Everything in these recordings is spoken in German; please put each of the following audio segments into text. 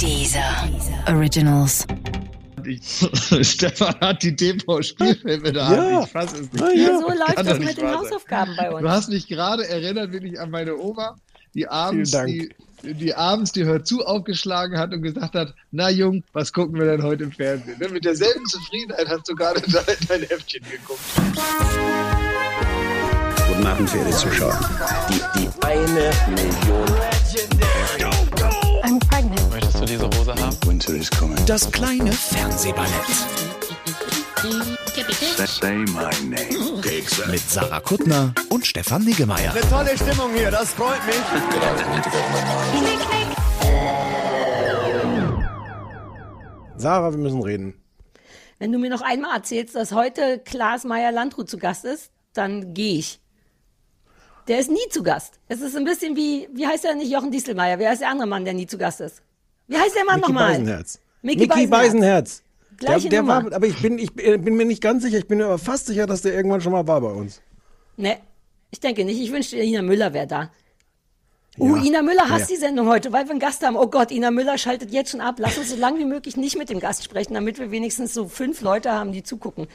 Dieser Originals. Stefan hat die TV-Spielfilme da. Ja. Ich fasse es nicht. Ja, Ja, so Das läuft das mit den. Hausaufgaben bei Du uns. hast mich gerade erinnert, wirklich an meine Oma, die abends die, die abends die Hör zu aufgeschlagen hat und gesagt hat, na Jung, was gucken wir denn heute im Fernsehen? Ne? Mit derselben Zufriedenheit hast du gerade dein, dein Heftchen geguckt. Guten Abend, verehrte Zuschauer. Die, die eine Million. I'm pregnant. Du diese Hose haben? Winter is coming. Das kleine Fernsehballett Say my name. mit Sarah Kuttner und Stefan Niggemeier. Tolle Stimmung hier, das freut mich. Sarah, wir müssen reden. Wenn du mir noch einmal erzählst, dass heute Klaas Meyer-Landrut zu Gast ist, dann gehe ich. Der ist nie zu Gast. Es ist ein bisschen wie, wie heißt der nicht Jochen Dieselmeier? Wer ist der andere Mann, der nie zu Gast ist? Wie heißt der Mann nochmal? Beisenherz. Micky Beisenherz. Beisenherz. Der, Gleiche der Nummer. war, aber ich bin, ich bin mir nicht ganz sicher, ich bin aber fast sicher, dass der irgendwann schon mal war bei uns. Ne, ich denke nicht. Ich wünschte, Ina Müller wäre da. Uh, Ina Müller hasst Ja. die Sendung heute, weil wir einen Gast haben. Oh Gott, Ina Müller schaltet jetzt schon ab. Lass uns so lange wie möglich nicht mit dem Gast sprechen, damit wir wenigstens so fünf Leute haben, die zugucken.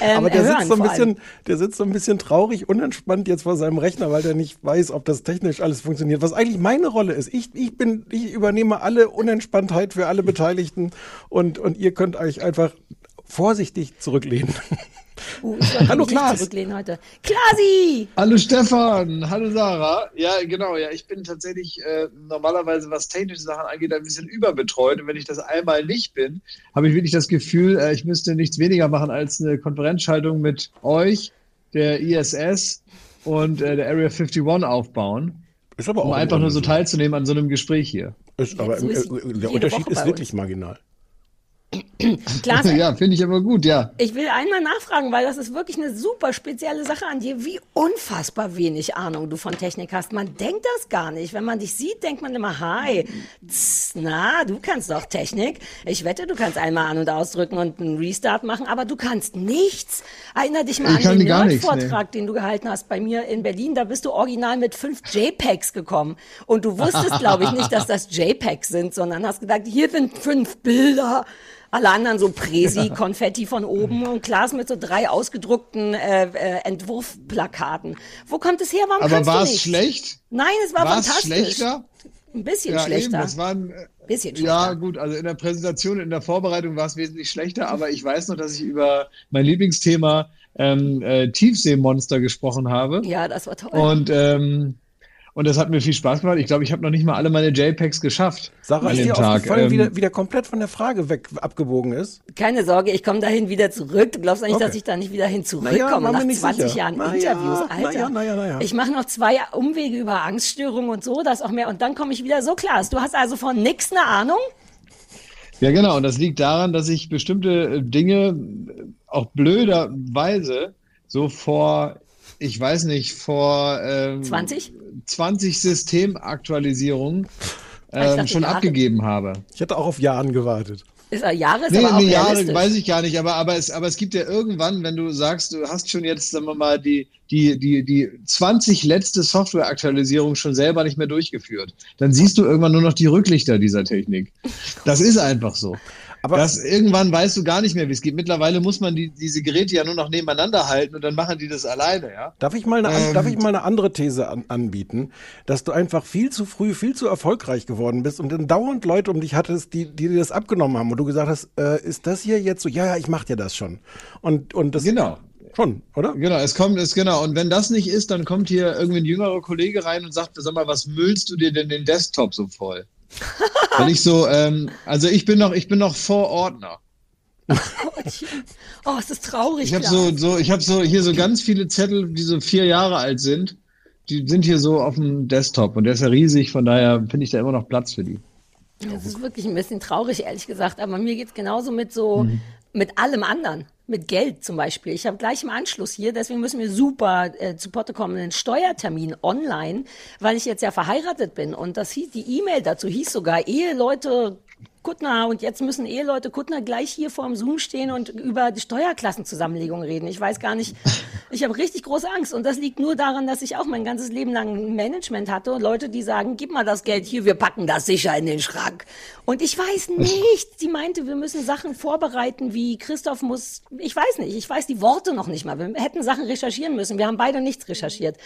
Ähm, Aber der hören sitzt so ein allem. bisschen, der sitzt so ein bisschen traurig, unentspannt jetzt vor seinem Rechner, weil der nicht weiß, ob das technisch alles funktioniert. Was eigentlich meine Rolle ist. Ich, ich bin, ich übernehme alle Unentspanntheit für alle Beteiligten und, und ihr könnt euch einfach vorsichtig zurücklehnen. Uh, Hallo, Klaas. heute. Klasi! Hallo Stefan, hallo Sarah. Ja, genau, ja, ich bin tatsächlich äh, normalerweise, was technische Sachen angeht, ein bisschen überbetreut. Und wenn ich das einmal nicht bin, habe ich wirklich das Gefühl, äh, ich müsste nichts weniger machen als eine Konferenzschaltung mit euch, der ISS und äh, der Area 51 aufbauen, Ist aber um auch einfach in nur so teilzunehmen an so einem Gespräch hier. Ist, aber so ist äh, der Unterschied ist wirklich marginal. Klaas, Ja, finde ich aber gut, ja. ich will einmal nachfragen, weil das ist wirklich eine super spezielle Sache an dir, wie unfassbar wenig Ahnung du von Technik hast. Man denkt das gar nicht. Wenn man dich sieht, denkt man immer, hi, tss, na, du kannst doch Technik. Ich wette, du kannst einmal an- und ausdrücken und einen Restart machen, aber du kannst nichts. Erinner dich mal Ich an den nichts, Nerd-Vortrag, den du gehalten hast bei mir in Berlin. Da bist du original mit fünf JPEGs gekommen. Und du wusstest, glaube ich, nicht, dass das JPEGs sind, sondern hast gesagt, hier sind fünf Bilder. Alle anderen so Presi, Konfetti von oben und Klaas mit so drei ausgedruckten äh, äh, Entwurfplakaten. Wo kommt es her? Warum Aber war es schlecht? Nein, es war War es fantastisch. schlechter? Ein bisschen Ja, eben, schlechter. das war ein, äh, bisschen schlechter. Ja, gut, also in der Präsentation, in der Vorbereitung war es wesentlich schlechter, aber ich weiß noch, dass ich über mein Lieblingsthema ähm, äh, Tiefseemonster gesprochen habe. Ja, das war toll. Und, ähm, und das hat mir viel Spaß gemacht. Ich glaube, ich habe noch nicht mal alle meine JPEGs geschafft Sarah, an ist dem dir Tag. aufgefallen, Ähm, wie, der, wie der komplett von der Frage weg abgebogen ist? Keine Sorge, ich komme dahin wieder zurück. Du glaubst eigentlich, Okay. dass ich da nicht wieder hin zurückkomme mir nach nicht 20 sicher. Jahren Na Interviews. ja, Alter, na ja, na ja, na ja. ich mache noch zwei Umwege über Angststörungen und so, das auch mehr. Und dann komme ich wieder so klar. Du hast also von nix eine Ahnung? Ja, genau. Und das liegt daran, dass ich bestimmte äh, Dinge äh, auch blöderweise so vor, ich weiß nicht, vor ähm, 20? 20 Systemaktualisierungen ähm, dachte schon Jahre. abgegeben habe. Ich hätte auch auf Jahren gewartet. Ist er Jahre, ist Nee, aber auch nee, Jahre weiß ich gar nicht, aber, aber, es, aber es gibt ja irgendwann, wenn du sagst, du hast schon jetzt, sagen wir mal, die, die, die, die 20 letzte Softwareaktualisierung schon selber nicht mehr durchgeführt, dann siehst du irgendwann nur noch die Rücklichter dieser Technik. Das ist einfach so. Aber- das, irgendwann weißt du gar nicht mehr, wie es geht. Mittlerweile muss man die, diese Geräte ja nur noch nebeneinander halten und dann machen die das alleine, ja. Darf ich mal eine, Ähm, darf ich mal eine andere These an, anbieten, dass du einfach viel zu früh, viel zu erfolgreich geworden bist und dann dauernd Leute um dich hattest, die, die dir das abgenommen haben und du gesagt hast, äh, ist das hier jetzt so? Ja, ja, ich mach dir das schon. Und, und das Genau. schon, oder? Genau, es kommt, es genau. Und wenn das nicht ist, dann kommt hier irgendwie ein jüngerer Kollege rein und sagt, sag mal, was müllst du dir denn den Desktop so voll? Weil ich so, ähm, also ich bin noch, ich bin noch Vorordner. Oh, es ist traurig. Ich habe so, so, ich habe so hier so ganz viele Zettel, die so vier Jahre alt sind. Die sind hier so auf dem Desktop und der ist ja riesig, von daher finde ich da immer noch Platz für die. Das ist wirklich ein bisschen traurig, ehrlich gesagt. Aber mir geht's genauso mit so, Mhm. mit allem anderen. Mit Geld zum Beispiel. Ich habe gleich im Anschluss hier, deswegen müssen wir super äh, zu Potte kommen, einen Steuertermin online, weil ich jetzt ja verheiratet bin. Und das hieß, die E-Mail dazu hieß sogar, Eheleute Kuttner und jetzt müssen Eheleute Kuttner gleich hier vor dem Zoom stehen und über die Steuerklassenzusammenlegung reden. Ich weiß gar nicht, ich habe richtig große Angst und das liegt nur daran, dass ich auch mein ganzes Leben lang ein Management hatte und Leute, die sagen, gib mal das Geld hier, wir packen das sicher in den Schrank. Und ich weiß nichts. Sie meinte, wir müssen Sachen vorbereiten, wie Christoph muss, ich weiß nicht, ich weiß die Worte noch nicht mal. Wir hätten Sachen recherchieren müssen. Wir haben beide nichts recherchiert.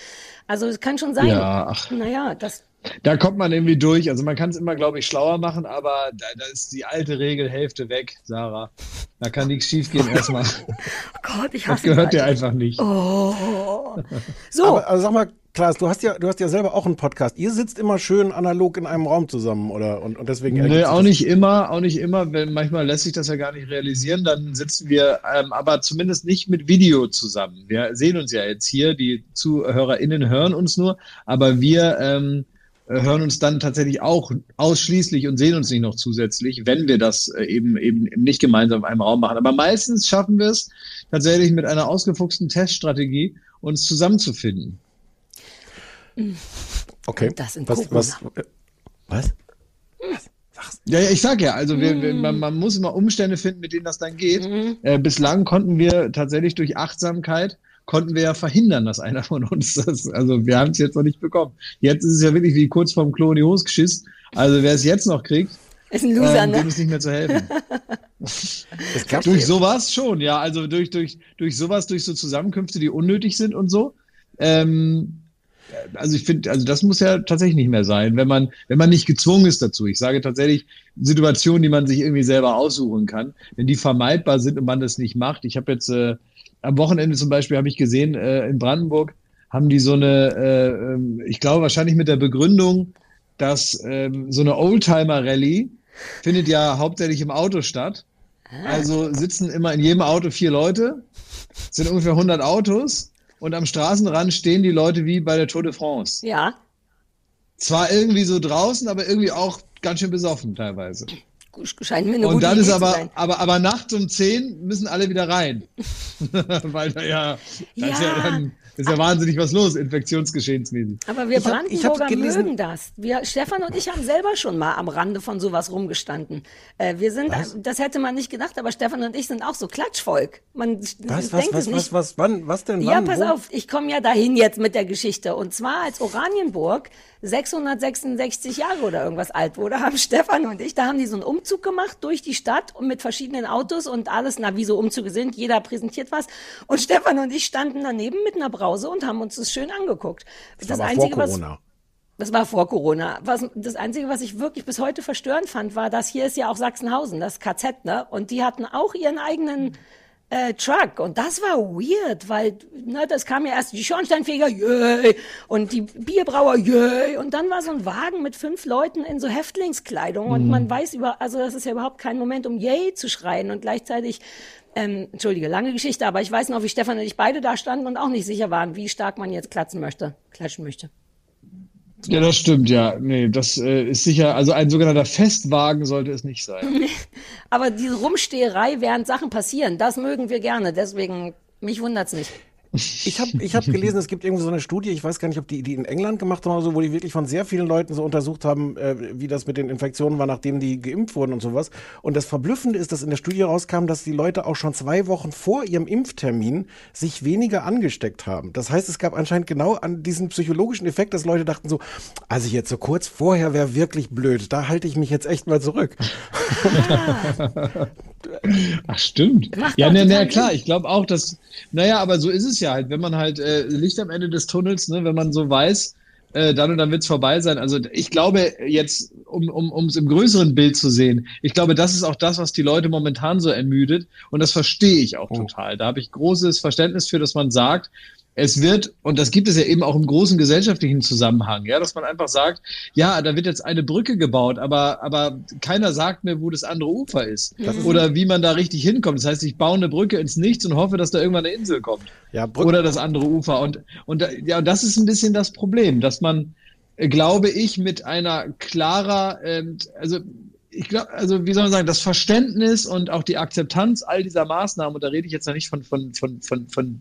Also es kann schon sein. Ja, ach. Naja, das Da kommt man irgendwie durch. Also man kann es immer, glaube ich, schlauer machen, aber da, da ist die alte Regel Hälfte weg, Sarah. Da kann nichts schiefgehen erstmal. Oh Gott, ich Das hasse gehört die dir einfach nicht. Oh. So, Aber also sag mal, Klaas, du hast ja, du hast ja selber auch einen Podcast. Ihr sitzt immer schön analog in einem Raum zusammen, oder? Und, und deswegen Nee, auch das- nicht immer, auch nicht immer. Wenn, manchmal lässt sich das ja gar nicht realisieren. Dann sitzen wir ähm, aber zumindest nicht mit Video zusammen. Wir sehen uns ja jetzt hier. Die ZuhörerInnen hören uns nur, aber wir ähm, äh, hören uns dann tatsächlich auch ausschließlich und sehen uns nicht noch zusätzlich, wenn wir das äh, eben eben nicht gemeinsam in einem Raum machen. Aber meistens schaffen wir es tatsächlich mit einer ausgefuchsten Teststrategie, uns zusammenzufinden. Okay. Das in was, was, was? Ja, ja, ich sag ja, also wir, wir, man, man muss immer Umstände finden, mit denen das dann geht. Äh, bislang konnten wir tatsächlich durch Achtsamkeit konnten wir ja verhindern, dass einer von uns das, also wir haben es jetzt noch nicht bekommen. Jetzt ist es ja wirklich wie kurz vorm Klo in die Hose geschissen. Also wer es jetzt noch kriegt, ist ein Loser, ähm, dem ne? ist nicht mehr zu helfen. Es gab durch sowas schon, ja, also durch, durch, durch sowas, durch so Zusammenkünfte, die unnötig sind und so. Ähm, also ich finde, also das muss ja tatsächlich nicht mehr sein, wenn man, wenn man nicht gezwungen ist dazu. Ich sage tatsächlich Situationen, die man sich irgendwie selber aussuchen kann, wenn die vermeidbar sind und man das nicht macht. Ich habe jetzt äh, am Wochenende zum Beispiel habe ich gesehen äh, in Brandenburg haben die so eine, äh, ähm, ich glaube wahrscheinlich mit der Begründung, dass ähm, so eine Oldtimer-Rallye findet ja hauptsächlich im Auto statt. Also sitzen immer in jedem Auto vier Leute, sind ungefähr 100 Autos und am Straßenrand stehen die Leute wie bei der Tour de France. Ja, Zwar irgendwie so draußen, aber irgendwie auch ganz schön besoffen teilweise. Scheint mir eine Und gute dann Idee ist zu aber, sein. aber, aber nachts um 10 müssen alle wieder rein. Weil da ja, ja Ja. dann ist ja wahnsinnig was los, infektionsgeschehensmäßig. Aber wir Ich hab- ich hab Brandenburger mögen das. Wir, Stefan und ich haben selber schon mal am Rande von sowas rumgestanden. Äh, wir sind, das hätte man nicht gedacht, aber Stefan und ich sind auch so Klatschvolk. Man Was, denkt was, es was, nicht. was, was, wann, was denn, Ja, wann, pass wo? auf, ich komme ja dahin jetzt mit der Geschichte. Und zwar als Oranienburg 666 Jahre oder irgendwas alt wurde, haben Stefan und ich, da haben die so einen Umzug gemacht durch die Stadt und mit verschiedenen Autos und alles, na, wie so Umzüge sind, jeder präsentiert was. Und Stefan und ich standen daneben mit einer Brause und haben uns das schön angeguckt. Das, Aber vor Corona. das war vor Corona. Was, das Einzige, was ich wirklich bis heute verstörend fand, war, dass hier ist ja auch Sachsenhausen, das KZ, ne? Und die hatten auch ihren eigenen äh, Truck. Und das war weird, weil ne, das kam ja erst die Schornsteinfeger, yay, und die Bierbrauer, yay. Und dann war so ein Wagen mit fünf Leuten in so Häftlingskleidung. Und man weiß über, also das ist ja überhaupt kein Moment, um yay zu schreien. Und gleichzeitig ähm, Entschuldige, lange Geschichte, aber ich weiß noch, wie Stefan und ich beide da standen und auch nicht sicher waren, wie stark man jetzt klatschen möchte, klatschen möchte. Ja, das stimmt, ja. Nee, das äh, ist sicher, also ein sogenannter Festwagen sollte es nicht sein. Aber diese Rumsteherei, während Sachen passieren, das mögen wir gerne. Deswegen, mich wundert's nicht. Ich habe ich hab gelesen, es gibt irgendwie so eine Studie, ich weiß gar nicht, ob die, die in England gemacht haben oder so, wo die wirklich von sehr vielen Leuten so untersucht haben, äh, wie das mit den Infektionen war, nachdem die geimpft wurden und sowas. Und das Verblüffende ist, dass in der Studie rauskam, dass die Leute auch schon zwei Wochen vor ihrem Impftermin sich weniger angesteckt haben. Das heißt, es gab anscheinend genau an diesen psychologischen Effekt, dass Leute dachten so, also jetzt so kurz vorher wäre wirklich blöd, da halte ich mich jetzt echt mal zurück. Ach, stimmt. Macht ja, na, na klar, ich glaube auch, dass, naja, aber so ist es ja halt, wenn man halt äh, Licht am Ende des Tunnels, ne, wenn man so weiß, äh, dann und dann wird's vorbei sein. Also ich glaube jetzt, um um um, es im größeren Bild zu sehen, ich glaube, das ist auch das, was die Leute momentan so ermüdet und das verstehe ich auch total. Da habe ich großes Verständnis für, dass man sagt, es wird, und das gibt es ja eben auch im großen gesellschaftlichen Zusammenhang, ja, dass man einfach sagt, ja, da wird jetzt eine Brücke gebaut, aber, aber keiner sagt mir, wo das andere Ufer ist. Oder wie man da richtig hinkommt. Das heißt, ich baue eine Brücke ins Nichts und hoffe, dass da irgendwann eine Insel kommt. Ja, Brück- Oder das andere Ufer. Und, und da- ja, das ist ein bisschen das Problem, dass man, glaube ich, mit einer klarer, ähm, also ich glaube, also wie soll man sagen, das Verständnis und auch die Akzeptanz all dieser Maßnahmen, und da rede ich jetzt noch nicht von, von, von, von, von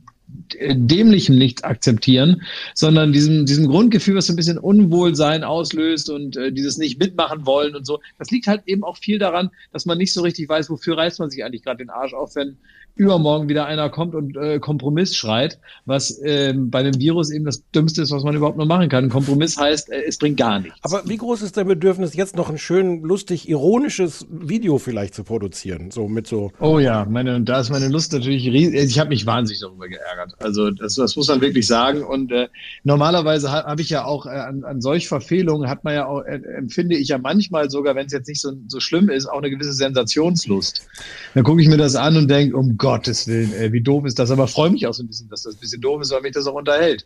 Dämlichem nicht akzeptieren, sondern diesem, diesem Grundgefühl, was so ein bisschen Unwohlsein auslöst und äh, dieses nicht mitmachen wollen und so. Das liegt halt eben auch viel daran, dass man nicht so richtig weiß, wofür reißt man sich eigentlich gerade den Arsch auf, wenn übermorgen wieder einer kommt und äh, Kompromiss schreit, was ähm, bei dem Virus eben das Dümmste ist, was man überhaupt nur machen kann. Kompromiss heißt, äh, es bringt gar nichts. Aber wie groß ist dein Bedürfnis, jetzt noch ein schön, lustig, ironisches Video vielleicht zu produzieren? So mit so. Oh ja, meine, da ist meine Lust natürlich riesig. Ich habe mich wahnsinnig darüber geärgert. Also das, das muss man wirklich sagen. Und äh, normalerweise habe hab ich ja auch äh, an, an solch Verfehlungen hat man ja auch, äh, empfinde ich ja manchmal sogar, wenn es jetzt nicht so, so schlimm ist, auch eine gewisse Sensationslust. Dann gucke ich mir das an und denke, um Gottes Willen, ey, wie doof ist das? Aber freue mich auch so ein bisschen, dass das ein bisschen doof ist, weil mich das auch unterhält.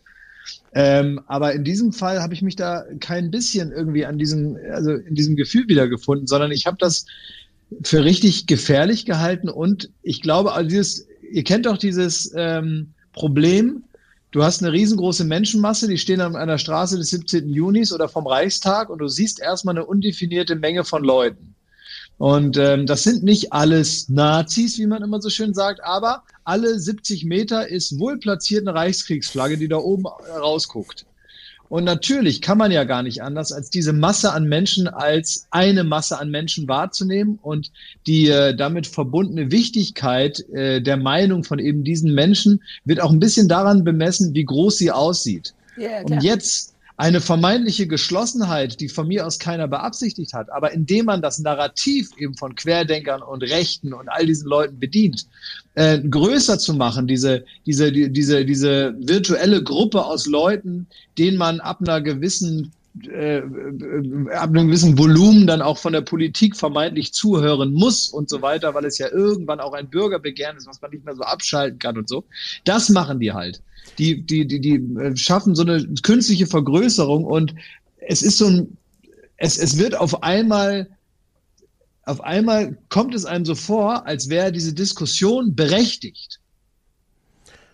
Ähm, aber in diesem Fall habe ich mich da kein bisschen irgendwie an diesem, also in diesem Gefühl wiedergefunden, sondern ich habe das für richtig gefährlich gehalten und ich glaube, also dieses, ihr kennt doch dieses ähm, Problem, du hast eine riesengroße Menschenmasse, die stehen an einer Straße des 17. Junis oder vom Reichstag und du siehst erstmal eine undefinierte Menge von Leuten. Und ähm, das sind nicht alles Nazis, wie man immer so schön sagt, aber alle 70 Meter ist wohl platziert eine Reichskriegsflagge, die da oben rausguckt. Und natürlich kann man ja gar nicht anders, als diese Masse an Menschen als eine Masse an Menschen wahrzunehmen und die äh, damit verbundene Wichtigkeit äh, der Meinung von eben diesen Menschen wird auch ein bisschen daran bemessen, wie groß sie aussieht. Ja, und jetzt eine vermeintliche Geschlossenheit, die von mir aus keiner beabsichtigt hat, aber indem man das Narrativ eben von Querdenkern und Rechten und all diesen Leuten bedient, äh, größer zu machen, diese, diese, die, diese, diese virtuelle Gruppe aus Leuten, denen man ab einer gewissen äh, ab einem gewissen Volumen dann auch von der Politik vermeintlich zuhören muss und so weiter, weil es ja irgendwann auch ein Bürgerbegehren ist, was man nicht mehr so abschalten kann und so. Das machen die halt die, die, die, die äh, schaffen so eine künstliche Vergrößerung und es ist so ein, es, es wird auf einmal, auf einmal kommt es einem so vor, als wäre diese Diskussion berechtigt.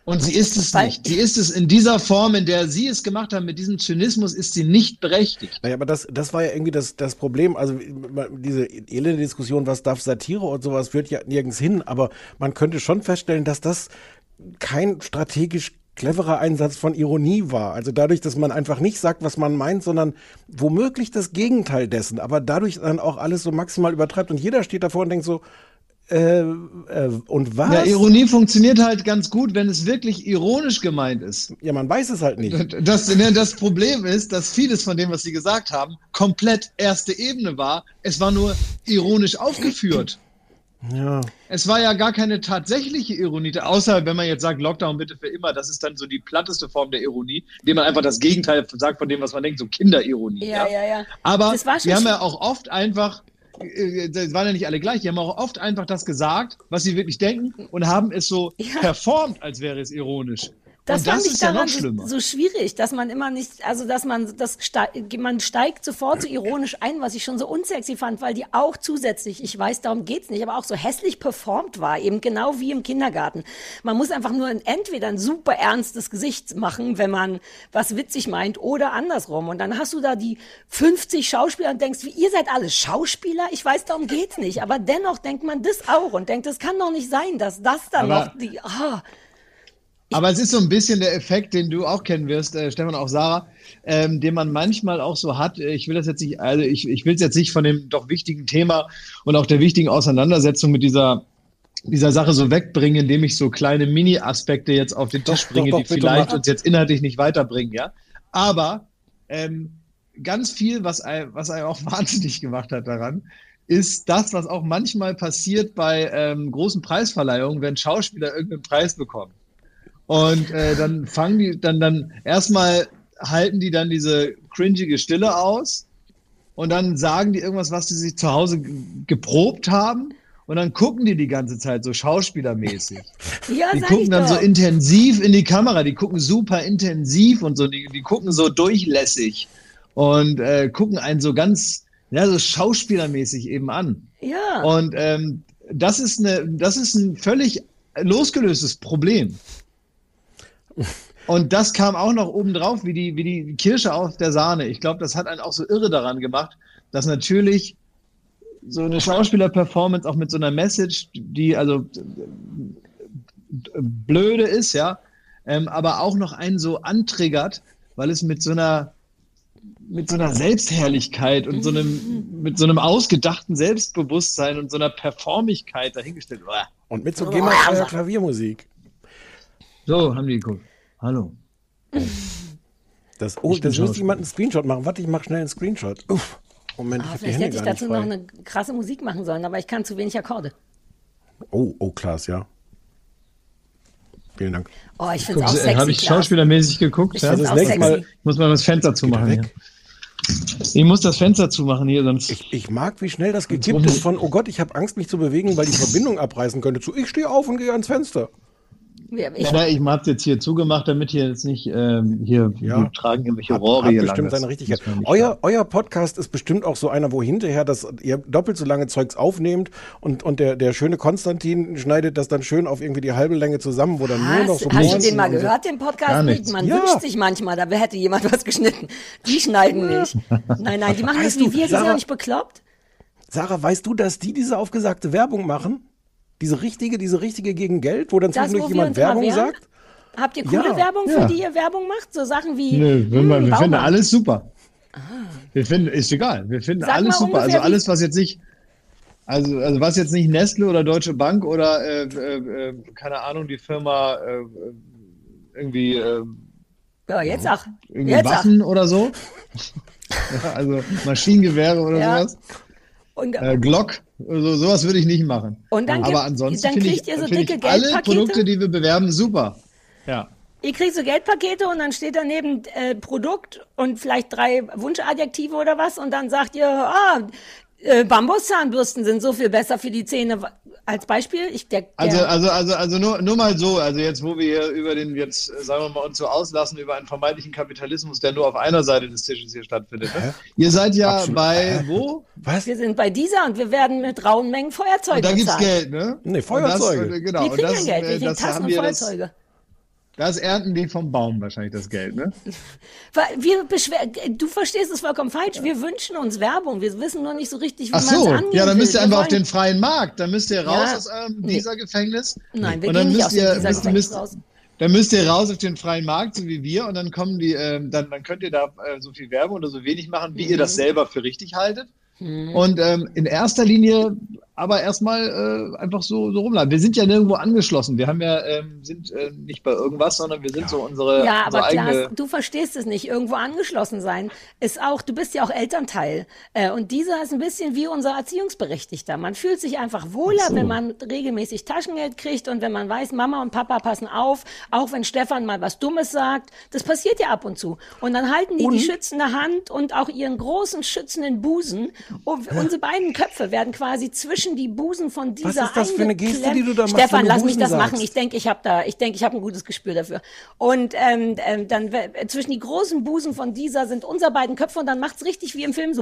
Und sie ist es nicht. Sie ist es in dieser Form, in der Sie es gemacht haben, mit diesem Zynismus, ist sie nicht berechtigt. Naja, aber das, das war ja irgendwie das, das Problem. Also diese elende Diskussion, was darf Satire und sowas, führt ja nirgends hin. Aber man könnte schon feststellen, dass das kein strategisch cleverer Einsatz von Ironie war. Also dadurch, dass man einfach nicht sagt, was man meint, sondern womöglich das Gegenteil dessen, aber dadurch dann auch alles so maximal übertreibt und jeder steht davor und denkt so, äh, äh, und was? Ja, Ironie funktioniert halt ganz gut, wenn es wirklich ironisch gemeint ist. Ja, man weiß es halt nicht. Das, ne, das Problem ist, dass vieles von dem, was Sie gesagt haben, komplett erste Ebene war. Es war nur ironisch aufgeführt. Ja. Es war ja gar keine tatsächliche Ironie, außer wenn man jetzt sagt, Lockdown bitte für immer, das ist dann so die platteste Form der Ironie, indem man einfach das Gegenteil sagt von dem, was man denkt, so Kinderironie. Ja, ja, ja. ja. Aber wir haben ja auch oft einfach, das waren ja nicht alle gleich, die haben auch oft einfach das gesagt, was sie wirklich denken und haben es so ja. performt, als wäre es ironisch. Das, das fand ich daran ja so, schwierig, dass man immer nicht, also dass man das man steigt sofort so ironisch ein, was ich schon so unsexy fand, weil die auch zusätzlich, ich weiß, darum geht's nicht, aber auch so hässlich performt war, eben genau wie im Kindergarten. Man muss einfach nur ein, entweder ein super ernstes Gesicht machen, wenn man was witzig meint, oder andersrum. Und dann hast du da die 50 Schauspieler und denkst, wie ihr seid alle Schauspieler? Ich weiß, darum geht's nicht. Aber dennoch denkt man das auch und denkt, es kann doch nicht sein, dass das dann aber noch die. Ah, aber es ist so ein bisschen der Effekt, den du auch kennen wirst, äh, Stefan, auch Sarah, ähm, den man manchmal auch so hat. Ich will das jetzt nicht, also ich, ich will es jetzt nicht von dem doch wichtigen Thema und auch der wichtigen Auseinandersetzung mit dieser dieser Sache so wegbringen, indem ich so kleine Mini-Aspekte jetzt auf den Tisch bringe, doch, doch, die vielleicht uns jetzt inhaltlich nicht weiterbringen, ja. Aber ähm, ganz viel, was was einem auch wahnsinnig gemacht hat daran, ist das, was auch manchmal passiert bei ähm, großen Preisverleihungen, wenn Schauspieler irgendeinen Preis bekommen. Und äh, dann fangen die, dann, dann erstmal halten die dann diese cringige Stille aus und dann sagen die irgendwas, was sie sich zu Hause geprobt haben. Und dann gucken die die ganze Zeit so schauspielermäßig. Ja, die gucken dann doch. so intensiv in die Kamera, die gucken super intensiv und so, die, die gucken so durchlässig und äh, gucken einen so ganz, ja, so schauspielermäßig eben an. Ja. Und ähm, das ist eine, das ist ein völlig losgelöstes Problem. Und das kam auch noch oben drauf, wie die, wie die Kirsche auf der Sahne. Ich glaube, das hat einen auch so irre daran gemacht, dass natürlich so eine Schauspieler-Performance auch mit so einer Message, die also blöde ist, ja, ähm, aber auch noch einen so antriggert, weil es mit so einer mit so einer Selbstherrlichkeit und so einem, mit so einem ausgedachten Selbstbewusstsein und so einer Performigkeit dahingestellt. Uah. Und mit so GEMA-freier Klaviermusik. So, haben die geguckt. Hallo. Das, oh, Ich das müsste jemand einen Screenshot machen. Warte, ich mache schnell einen Screenshot. Uff. Moment, ich Ah, habe die vielleicht Hände hätte ich dazu noch eine krasse Musik machen sollen, aber ich kann zu wenig Akkorde. Oh, oh, Klaas, ja. Vielen Dank. Oh, ich finde es auch Habe sexy. ich Klaas. schauspielermäßig geguckt? Ich Ja? find's das auch nächste sexy. Mal- Ich muss mal das Fenster zumachen weg. hier. Ich muss das Fenster zumachen hier, sonst. Ich, ich mag, wie schnell das gekippt ist von, oh Gott, ich habe Angst, mich zu bewegen, weil die Verbindung abreißen könnte, zu, ich stehe auf und gehe ans Fenster. Ja, ich, Ja, ich habe es jetzt hier zugemacht, damit hier jetzt nicht ähm, hier Ja. wir tragen irgendwelche Rohre hat hier bestimmt seine Richtigkeit. Nicht Euer, euer Podcast ist bestimmt auch so einer, wo hinterher das, ihr doppelt so lange Zeugs aufnehmt und, und der, der schöne Konstantin schneidet das dann schön auf irgendwie die halbe Länge zusammen, wo dann nur noch so hast du den mal gehört, den Gar Podcast? nichts. Man Ja. wünscht sich manchmal, da hätte jemand was geschnitten. Die schneiden nicht. Nein, nein, die machen Weißt das wie du, wir, die sind Sarah- ja nicht bekloppt. Sarah, weißt du, dass die diese aufgesagte Werbung machen? Diese richtige, diese richtige gegen Geld, wo dann zwischendurch jemand Werbung sagt? Habt ihr coole Ja. Werbung, für Ja. die ihr Werbung macht? So Sachen wie. Nö, wir, hm, wir finden alles super. Wir finden, ist egal. Wir finden Sag alles super. Also alles, was jetzt nicht, also, also was jetzt nicht Nestle oder Deutsche Bank oder äh, äh, äh, keine Ahnung, die Firma äh, irgendwie, äh, Ja, jetzt sag. irgendwie Jetzt. Waffen oder so. ja, also Maschinengewehre oder Ja. sowas. Und, Äh, Glock, so, sowas würde ich nicht machen. Und dann gibt- Aber ansonsten dann finde ich, kriegt ihr so dicke ich alle Geldpakete? Produkte, die wir bewerben, super. Ja. Ihr kriegt so Geldpakete und dann steht daneben äh, Produkt und vielleicht drei Wunschadjektive oder was und dann sagt ihr, ah, äh, Bambuszahnbürsten sind so viel besser für die Zähne. Als Beispiel, ich der, der Also, also, also, also nur, nur mal so, also jetzt, wo wir hier über den, jetzt äh, sagen wir mal, uns so auslassen über einen vermeintlichen Kapitalismus, der nur auf einer Seite des Tisches hier stattfindet. Ne? Ihr seid ja Absolut. bei wo? Was? wir sind bei dieser und wir werden mit rauen Mengen Feuerzeuge Und da gibt's bezahlt. Geld, ne? Nee, Und Feuerzeuge. Das, äh, genau. Wir und kriegen das, ja Geld, wir kriegen das Tassen und wir das, Feuerzeuge. Das ernten die vom Baum wahrscheinlich das Geld, ne? Wir beschwer du verstehst es vollkommen falsch. Wir wünschen uns Werbung. Wir wissen nur nicht so richtig, wie man es so, angehen ja, dann müsst ihr einfach auf den freien Markt, dann müsst ihr raus Ja. aus eurem Nee. dieser Gefängnis. Nein, wir und gehen nicht aus ihr, dieser müsst, Gefängnis müsst, raus. Dann müsst ihr raus auf den freien Markt, so wie wir, und dann kommen die, ähm, dann, dann könnt ihr da äh, so viel Werbung oder so wenig machen, wie ihr Mhm. das selber für richtig haltet. Und ähm, in erster Linie aber erstmal äh, einfach so, so rumladen. Wir sind ja nirgendwo angeschlossen. Wir haben ja, ähm, sind äh, nicht bei irgendwas, sondern wir sind so unsere, Ja, aber unsere eigene. Klaas, du verstehst es nicht. Irgendwo angeschlossen sein ist auch, du bist ja auch Elternteil. Äh, und dieser ist ein bisschen wie unser Erziehungsberechtigter. Man fühlt sich einfach wohler, wenn man regelmäßig Taschengeld kriegt und wenn man weiß, Mama und Papa passen auf, auch wenn Stefan mal was Dummes sagt. Das passiert ja ab und zu. Und dann halten die die schützende Hand und auch ihren großen schützenden Busen. Und unsere beiden Köpfe werden quasi zwischen die Busen von dieser ist das für eine Geste, die du da machst, Stefan, lass mich das sagst? machen. Ich denke, ich habe da, ich denke, ich habe ein gutes Gespür dafür. Und ähm, ähm, dann zwischen die großen Busen von dieser sind unser beiden Köpfe und dann macht's richtig wie im Film so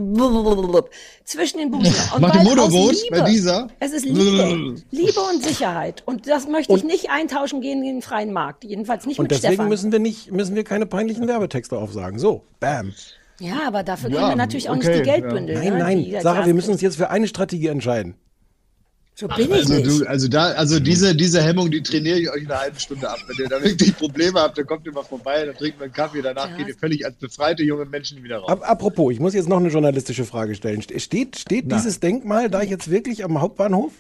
zwischen den Busen. Und Macht weil die aus Motorboot Liebe, bei dieser? Es ist Liebe, Liebe und Sicherheit. Und das möchte ich nicht eintauschen gehen in den freien Markt. Jedenfalls nicht Und mit deswegen Stefan. müssen wir nicht, müssen wir keine peinlichen Werbetexte aufsagen. So, bam. ja, aber dafür können Ja, wir natürlich auch nicht okay, die Geldbündel. Nein, ne, nein, Sarah, wir müssen uns jetzt für eine Strategie entscheiden. So bin ich Also, nicht. du, also da, also diese, diese Hemmung, die trainiere ich euch in einer halben Stunde ab. Wenn ihr da wirklich Probleme habt, dann kommt ihr mal vorbei, dann trinkt man einen Kaffee, danach Ja. geht ihr völlig als befreite junge Menschen wieder raus. Ap apropos, ich muss jetzt noch eine journalistische Frage stellen. Ste- Steht, steht Na. dieses Denkmal da jetzt wirklich am Hauptbahnhof?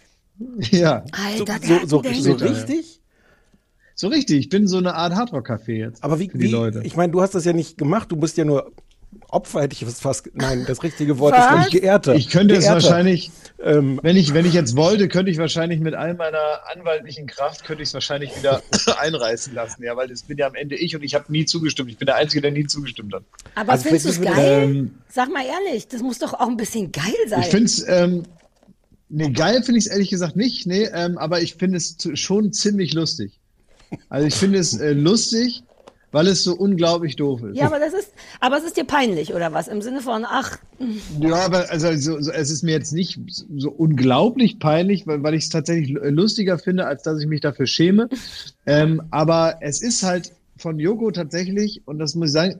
Ja, So, Alter, so, so, so Denker. richtig? so richtig. Ich bin so eine Art Hardrock-Café jetzt. Aber wie, für die wie Leute. ich meine, du hast das ja nicht gemacht, du bist ja nur Opfer, hätte ich fast- fast, nein, das richtige Wort ist, Was? glaube ich, Geehrter. Ich könnte es Geehrter. wahrscheinlich, Ähm, wenn ich, wenn ich jetzt wollte, könnte ich wahrscheinlich mit all meiner anwaltlichen Kraft, könnte ich es wahrscheinlich wieder einreißen lassen. Ja, weil das bin ja am Ende ich und ich habe nie zugestimmt. Ich bin der Einzige, der nie zugestimmt hat. Aber Also findest du es geil? Ähm, Sag mal ehrlich, das muss doch auch ein bisschen geil sein. Ich finde es, ähm, nee, geil finde ich es ehrlich gesagt nicht, nee, ähm, aber ich finde es schon ziemlich lustig. Also ich finde es äh, lustig, weil es so unglaublich doof ist. ja, aber das ist, aber es ist dir peinlich oder was? Im Sinne von, ach, Ja, aber also so, so, es ist mir jetzt nicht so unglaublich peinlich, weil, weil ich es tatsächlich lu- lustiger finde, als dass ich mich dafür schäme. Ähm, aber es ist halt von Joko tatsächlich, und das muss ich sagen,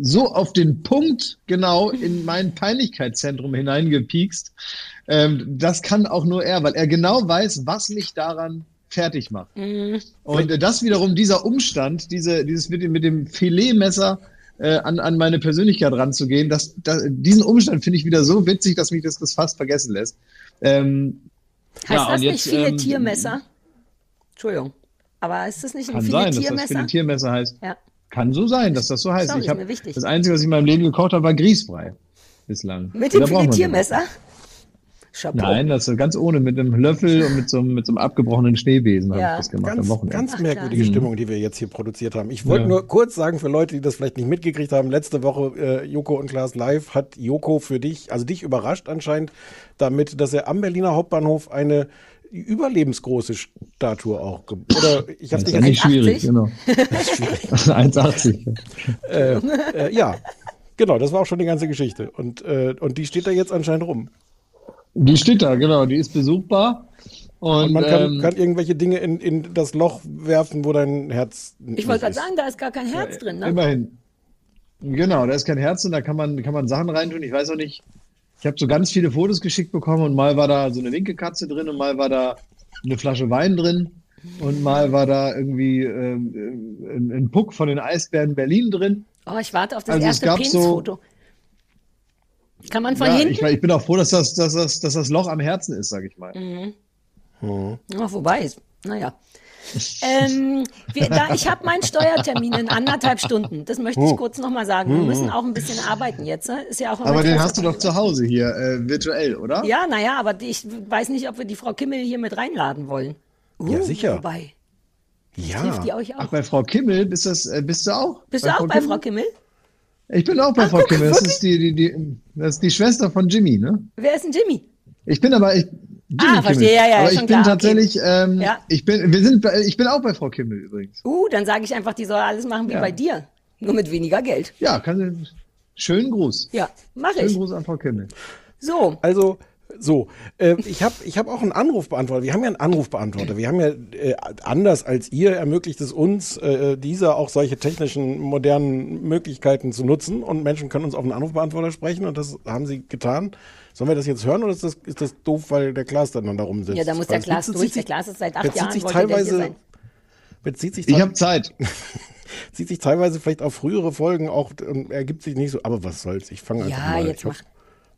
so auf den Punkt genau in mein Peinlichkeitszentrum hineingepiekst. Ähm, das kann auch nur er, weil er genau weiß, was mich daran fertig mache. Und äh, das wiederum, dieser Umstand, diese, dieses mit dem, mit dem Filetmesser äh, an, an meine Persönlichkeit ranzugehen, das, das, diesen Umstand finde ich wieder so witzig, dass mich das, das fast vergessen lässt. Ähm, Heißt Ja, das und nicht jetzt, viele ähm, Tiermesser? Entschuldigung. Aber ist das nicht ein kann viele sein, dass das Tiermesser? Filetiermesser heißt. ja. Kann so sein, dass das so heißt. Sorry, ich ist hab, mir wichtig. das Einzige, was ich in meinem Leben gekocht habe, war Grießbrei. Bislang. Mit dem braucht man Filetiermesser? Chapeau. Nein, das ist ganz ohne, mit einem Löffel und mit so, einem- mit so einem abgebrochenen Schneebesen Ja. habe ich das gemacht am Ganz, Wochenende. ganz Ach, merkwürdige klar. Stimmung, die wir jetzt hier produziert haben. Ich wollte Ja. nur kurz sagen, für Leute, die das vielleicht nicht mitgekriegt haben, letzte Woche äh, Joko und Klaas live hat Joko für dich, also dich überrascht anscheinend damit, dass er am Berliner Hauptbahnhof eine überlebensgroße Statue auch oder ich habe Das dich ist ja nicht 1,80? schwierig, genau. 1,80. äh, äh, ja genau das war auch schon die ganze Geschichte und äh, und die steht da jetzt anscheinend rum Die steht da, genau, die ist besuchbar. Und, und man kann, ähm, kann irgendwelche Dinge in, in das Loch werfen, wo dein Herz Ich wollte gerade sagen, da ist gar kein Herz drin, ne? Immerhin. Genau, da ist kein Herz und da kann man, kann man Sachen reintun. Ich weiß auch nicht, ich habe so ganz viele Fotos geschickt bekommen und mal war da so eine Winkelkatze drin und mal war da eine Flasche Wein drin und mal war da irgendwie ähm, ein, ein Puck von den Eisbären Berlin drin. Oh, ich warte auf das Also erste gab so- Penisfoto. Kann man von Ja, hinten? ich, ich bin auch froh, dass das, dass, das, dass das Loch am Herzen ist, sage ich mal. Mhm. Ja, wobei, ist- naja. ähm, wir, da, ich habe meinen Steuertermin in anderthalb Stunden. Das möchte ich kurz nochmal sagen. Wir müssen auch ein bisschen arbeiten jetzt. ne? Ist ja auch Aber den hast du doch zu Hause hier, äh, virtuell, oder? Ja, naja, aber ich weiß nicht, ob wir die Frau Kimmel hier mit reinladen wollen. Uh, Ja, sicher. Wobei, ja trifft die euch Ach, auch? bei Frau Kimmel bist, das, äh, bist du auch? Bist du auch bei Frau Kimmel? Ich bin auch bei Ach, Frau guck, Kimmel. Das ist die, die, die, das ist die Schwester von Jimmy, ne? Wer ist denn Jimmy? Ich bin aber ich, Jimmy Ah, verstehe, ja, ja, aber ich bin klar, okay. tatsächlich, ähm, Ja. ich bin, wir sind, ich bin auch bei Frau Kimmel übrigens. Uh, dann sage ich einfach, die soll alles machen wie Ja. bei dir. Nur mit weniger Geld. Ja, kann sie, schönen Gruß. Ja, mache Schönen ich. Gruß an Frau Kimmel. So, Also, so, äh, ich habe ich hab auch einen Anrufbeantworter. Wir haben ja einen Anrufbeantworter. Wir haben ja, äh, anders als ihr, ermöglicht es uns, äh, dieser auch solche technischen, modernen Möglichkeiten zu nutzen. Und Menschen können uns auf einen Anrufbeantworter sprechen und das haben sie getan. Sollen wir das jetzt hören oder ist das, ist das doof, weil der Klaas dann da rumsitzt? ja, da muss Weil der Klaas durch. Der sich- Klaas ist seit acht Jahren sich wollte der hier teilweise, sein. bezieht sich, Ich habe Zeit. zieht sich teilweise vielleicht auf frühere Folgen auch und ergibt sich nicht so. Aber was soll's? Ich fange einfach Ja, mal. jetzt ich mach.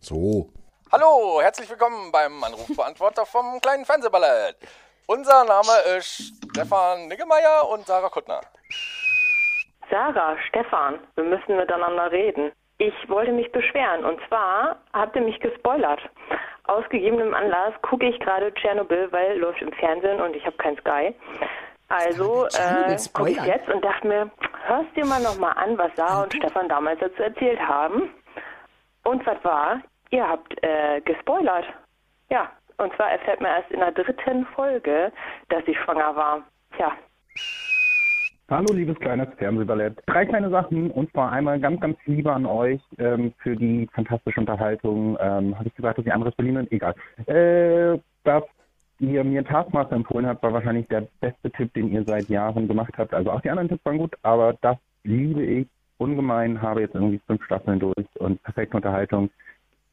So. Hallo, herzlich willkommen beim Anrufbeantworter vom kleinen Fernsehballett. Unser Name ist Stefan Niggemeier und Sarah Kuttner. Sarah, Stefan, wir müssen miteinander reden. Ich wollte mich beschweren und zwar habt ihr mich gespoilert. Aus gegebenem Anlass gucke ich gerade Tschernobyl, weil läuft im Fernsehen und ich habe kein Sky. Also äh, gucke ich jetzt und dachte mir, hörst dir mal nochmal an, was Sarah und Stefan damals dazu erzählt haben. Und was war? Ihr habt äh, gespoilert. Ja, und zwar erfährt man erst in der dritten Folge, dass sie schwanger war. Tja, Hallo, liebes kleines Fernsehballett. Drei kleine Sachen und zwar einmal ganz, ganz liebe an euch ähm, für die fantastische Unterhaltung. Ähm, Habe ich gesagt, dass ihr anderes Berlin bin? Egal. Äh, dass ihr mir Taskmaster empfohlen habt, war wahrscheinlich der beste Tipp, den ihr seit Jahren gemacht habt. Also auch die anderen Tipps waren gut, aber das liebe ich ungemein. Habe jetzt irgendwie fünf Staffeln durch und perfekte Unterhaltung.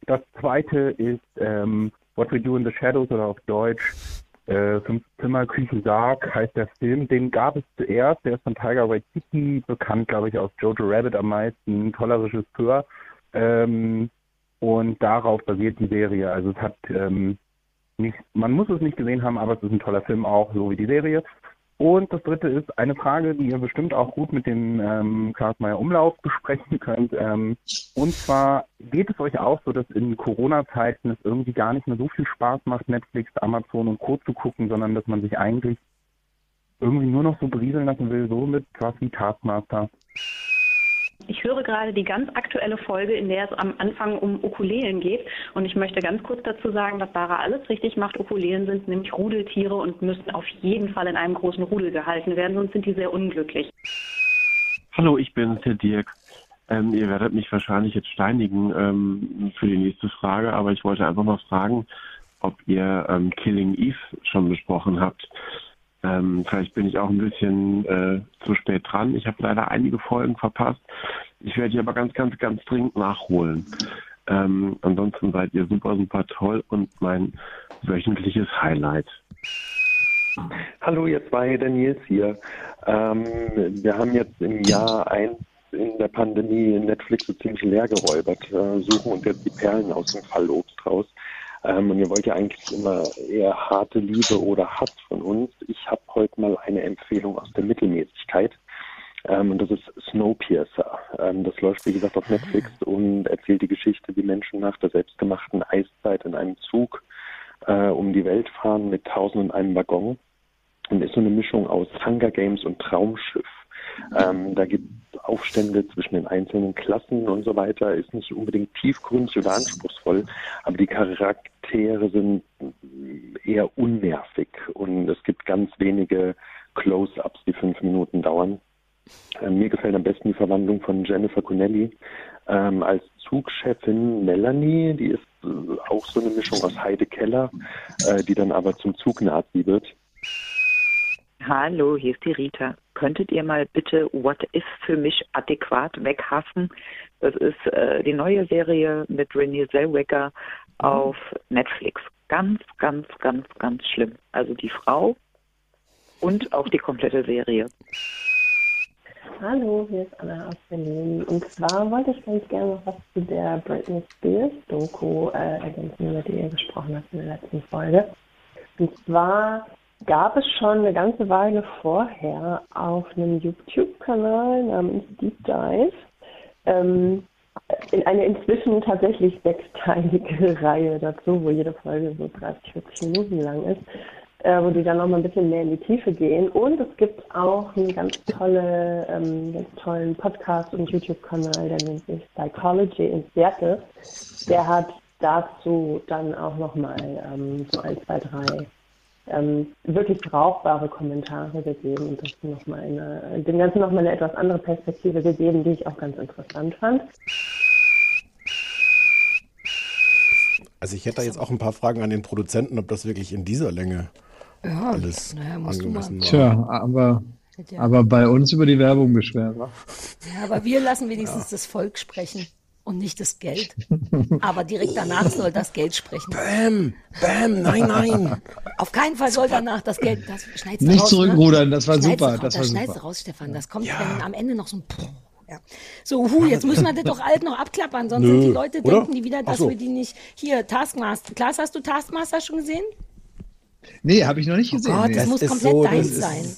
Das zweite ist ähm, What We Do in the Shadows oder auf Deutsch äh, Fünf Zimmer Küche Sarg heißt der Film. Den gab es zuerst. Der ist von Tiger Waititi bekannt, glaube ich, aus Jojo Rabbit am meisten. Toller Regisseur. Ähm, und darauf basiert die Serie. Also es hat ähm, nicht, man muss es nicht gesehen haben, aber es ist ein toller Film auch, so wie die Serie. Und das dritte ist eine Frage, die ihr bestimmt auch gut mit dem ähm, Klaus Meyer Umlauf besprechen könnt. Ähm, und zwar geht es euch auch so, dass in Corona-Zeiten es irgendwie gar nicht mehr so viel Spaß macht, Netflix, Amazon und Co. zu gucken, sondern dass man sich eigentlich irgendwie nur noch so berieseln lassen will, so mit was wie Taskmaster. Ich höre gerade die ganz aktuelle Folge, in der es am Anfang um Ukulelen geht. Und ich möchte ganz kurz dazu sagen, dass Sarah alles richtig macht. Ukulelen sind nämlich Rudeltiere und müssen auf jeden Fall in einem großen Rudel gehalten werden, sonst sind die sehr unglücklich. Hallo, ich bin's, der Dirk. Ähm, ihr werdet mich wahrscheinlich jetzt steinigen ähm, für die nächste Frage, aber ich wollte einfach mal fragen, ob ihr ähm, Killing Eve schon besprochen habt. Ähm, vielleicht bin ich auch ein bisschen äh, zu spät dran. Ich habe leider einige Folgen verpasst. Ich werde die aber ganz, ganz, ganz dringend nachholen. Ähm, ansonsten seid ihr super, super toll und mein wöchentliches Highlight. Hallo, ihr zwei, der Nils hier. Ähm, wir haben jetzt im Jahr eins in der Pandemie Netflix so ziemlich leer geräubert, äh, suchen uns jetzt die Perlen aus dem Fallobst raus. Ähm, und ihr wollt ja eigentlich immer eher harte Liebe oder Hass von uns. Ich habe heute mal eine Empfehlung aus der Mittelmäßigkeit. Ähm, und das ist Snowpiercer. Ähm, das läuft, wie gesagt, auf Netflix und erzählt die Geschichte, wie Menschen nach der selbstgemachten Eiszeit in einem Zug äh, um die Welt fahren mit tausend und einem Waggon. Und ist so eine Mischung aus Hunger Games und Traumschiff. Ähm, da gibt es Aufstände zwischen den einzelnen Klassen und so weiter. Ist nicht unbedingt tiefgründig oder anspruchsvoll, aber die Charaktere sind eher unnervig und es gibt ganz wenige Close-ups, die fünf Minuten dauern. Ähm, mir gefällt am besten die Verwandlung von Jennifer Connelly ähm, als Zugchefin Melanie. Die ist äh, auch so eine Mischung aus Heide Keller, äh, die dann aber zum Zugnazi wird. Hallo, hier ist die Rita. Könntet ihr mal bitte What If für mich adäquat weghassen? Das ist äh, die neue Serie mit Renée Zellweger auf Netflix. Ganz, ganz, ganz, ganz schlimm. Also die Frau und auch die komplette Serie. Hallo, hier ist Anna aus Berlin. Und zwar wollte ich ganz gerne noch was zu der Britney Spears Doku äh, ergänzen, über die ihr gesprochen habt in der letzten Folge. Und zwar gab es schon eine ganze Weile vorher auf einem YouTube-Kanal namens Deep Dive ähm, in eine inzwischen tatsächlich sechsteilige Reihe dazu, wo jede Folge so 30, 40 Minuten lang ist, äh, wo die dann nochmal ein bisschen mehr in die Tiefe gehen. Und es gibt auch einen ganz, tolle, ähm, ganz tollen Podcast und YouTube-Kanal, der nennt sich Psychology in Seattle. Der hat dazu dann auch nochmal ähm, so ein, zwei, drei ähm, wirklich brauchbare Kommentare gegeben und das noch mal eine, dem Ganzen nochmal eine etwas andere Perspektive gegeben, die ich auch ganz interessant fand. Also ich hätte da jetzt auch ein paar Fragen an den Produzenten, ob das wirklich in dieser Länge Ja, alles naja, musst du mal. angemessen war. Tja, aber, Ja. aber bei uns über die Werbung beschweren. Ja, aber wir lassen wenigstens das Volk sprechen und nicht das Geld. Aber direkt danach soll das Geld sprechen. Bäm, bäm, nein, nein. Auf keinen Fall soll danach das Geld. Das schneidest Nicht raus, zurückrudern, ne? das war Schneidest super, raus, das war schneidest super. du raus, Stefan. Das kommt dann am Ende noch so ein. Ja. So, hu, jetzt müssen wir das doch alt noch abklappern, sonst Nö, sind die Leute, oder? denken die wieder, dass so. wir die nicht. Hier, Taskmaster. Klaas, hast du Taskmaster schon gesehen? Nee, habe ich noch nicht Oh gesehen. Gott, nee. das muss komplett deins sein.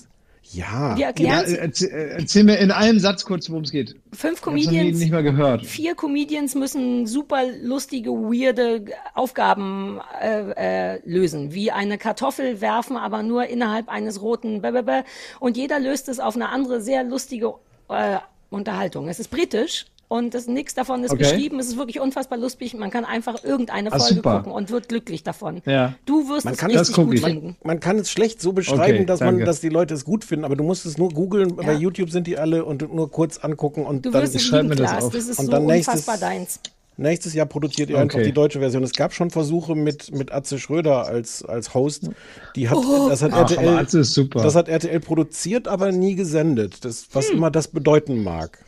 Ja. Wir Ja, erklären äh, erzähl, äh, erzähl mir in einem Satz kurz, worum es geht. Fünf Comedians. nicht mal gehört. Vier Comedians müssen super lustige, weirde Aufgaben äh, äh, lösen, wie eine Kartoffel werfen, aber nur innerhalb eines roten Blablabla. Und jeder löst es auf eine andere, sehr lustige äh, Unterhaltung. Es ist britisch. Und das, nichts davon ist Okay. geschrieben. Es ist wirklich unfassbar lustig. Man kann einfach irgendeine Ah, Folge super. gucken und wird glücklich davon. Ja. Du wirst Man es kann, richtig es, gut man, finden. man kann es schlecht so beschreiben, Okay, dass, man, dass die Leute es gut finden, aber du musst es nur googeln, bei Ja. YouTube sind die alle und nur kurz angucken und Du dann wirst es lieben, Klaas. Das ist und so dann nächstes, unfassbar deins. nächstes Jahr produziert ihr einfach Okay. die deutsche Version. Es gab schon Versuche mit, mit Atze Schröder als, als Host. Die hat, Oh. das hat Ach, RTL, aber Atze ist super. das hat RTL produziert, aber nie gesendet. Das, was Hm. immer das bedeuten mag.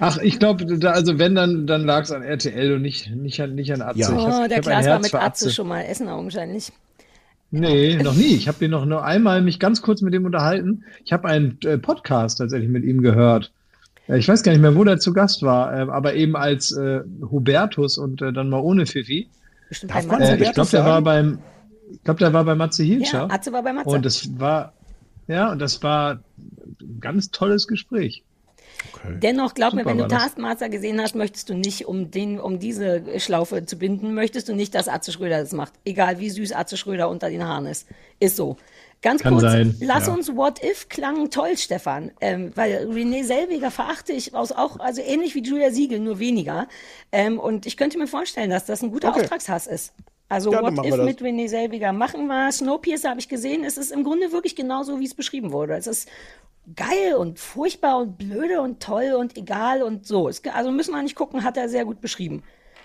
Ach, ich glaube, da, also wenn, dann, dann lag es an RTL und nicht, nicht, an, nicht an Atze. Ja. Ich hab, Oh, ich der hab ein Klaas war mit Atze schon mal essen augenscheinlich. Nee, noch nie. Ich habe den noch nur einmal mich ganz kurz mit ihm unterhalten. Ich habe einen äh, Podcast tatsächlich mit ihm gehört. Äh, Ich weiß gar nicht mehr, wo der zu Gast war, äh, aber eben als äh, Hubertus und äh, dann mal ohne Fifi. Bestimmt Darf man. Äh, ich glaube, der war beim, ich glaube, der war bei Matze Hilscher. Ja, Atze war bei Matze. Und das war, ja, und das war ein ganz tolles Gespräch. Dennoch, glaub mir, Super wenn du. Taskmaster gesehen hast, möchtest du nicht, um den, um diese Schlaufe zu binden, möchtest du nicht, dass Atze Schröder das macht. Egal wie süß Atze Schröder unter den Haaren ist. Ist so. Ganz Kann kurz, sein, lass ja. uns What If klang toll, Stefan. Ähm, weil René Selbiger verachte ich aus auch, also ähnlich wie Julia Siegel, nur weniger. Ähm, und ich könnte mir vorstellen, dass das ein guter Okay. Auftragshass ist. Also Ja, What If mit René Selbiger machen wir. Snowpiercer habe ich gesehen. Es ist im Grunde wirklich genauso, wie es beschrieben wurde. Es ist geil und furchtbar und blöde und toll und egal und so. Es, also müssen wir nicht gucken, hat er sehr gut beschrieben.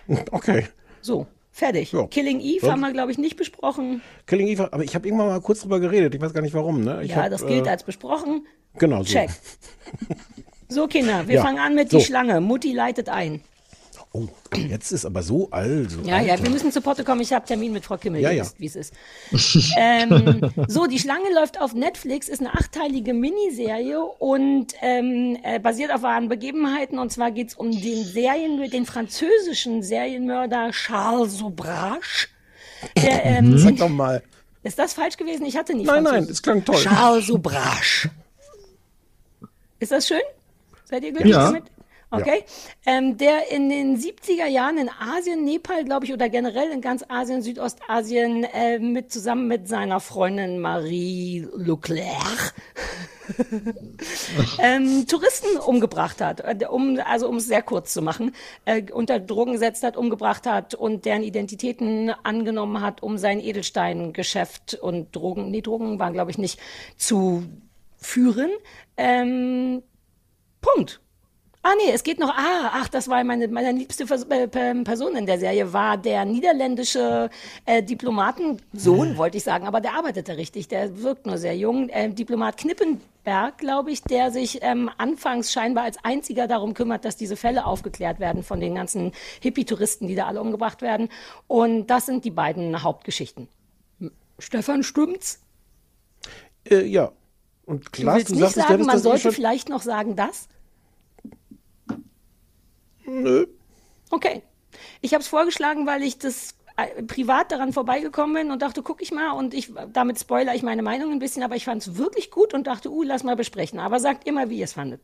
Okay. So, fertig. Ja. Killing Eve Sonst- haben wir, glaube ich, nicht besprochen. Killing Eve, aber ich habe irgendwann mal kurz drüber geredet. Ich weiß gar nicht warum. Ne? Ja, hab, das gilt äh, als besprochen. Genau so. Check. So, Kinder, wir Ja, fangen an mit so. die Schlange. Mutti leitet ein. Oh, jetzt ist aber so alt. So Ja, alt. ja, wir müssen zu Potte kommen. Ich habe Termin mit Frau Kimmel. Ja, ja. wisst, wie es ist. ähm, so, die Schlange läuft auf Netflix, ist eine achteilige Miniserie und ähm, äh, basiert auf wahren Begebenheiten. Und zwar geht's um den Serien, den französischen Serienmörder Charles Sobrache. Der, ähm, Sag doch mal. Ist das falsch gewesen? Ich hatte nie Nein, nein, es klang toll. Charles Sobrache. Ist das schön? Seid ihr glücklich Ja. damit? Okay. Ähm, der in den 70er Jahren in Asien, Nepal, glaube ich, oder generell in ganz Asien, Südostasien, äh, mit, zusammen mit seiner Freundin Marie Leclerc ähm, Touristen umgebracht hat, äh, um, also um es sehr kurz zu machen, äh, unter Drogen gesetzt hat, umgebracht hat und deren Identitäten angenommen hat, um sein Edelsteingeschäft und Drogen, nee, Drogen waren glaube ich nicht, zu führen. Ähm, Punkt. Ah nee, es geht noch. Ah, ach, das war meine meine liebste Vers äh, Pe- Person in der Serie war der niederländische äh, Diplomatensohn, wollte ich sagen, aber der arbeitete richtig. Der wirkt nur sehr jung. Äh, Diplomat Knippenberg, glaube ich, der sich ähm, anfangs scheinbar als einziger darum kümmert, dass diese Fälle aufgeklärt werden von den ganzen Hippie-Touristen, die da alle umgebracht werden. Und das sind die beiden Hauptgeschichten. Stefan, stimmt's? Äh, ja. Und Du Klaas, willst du, nicht sagtest, du sagen, man sollte vielleicht noch sagen das? Nö. Okay. Ich habe es vorgeschlagen, weil ich das äh, privat daran vorbeigekommen bin und dachte, guck ich mal und ich damit spoiler ich meine Meinung ein bisschen, aber ich fand es wirklich gut und dachte, uh, lass mal besprechen. Aber sagt immer, wie ihr es fandet.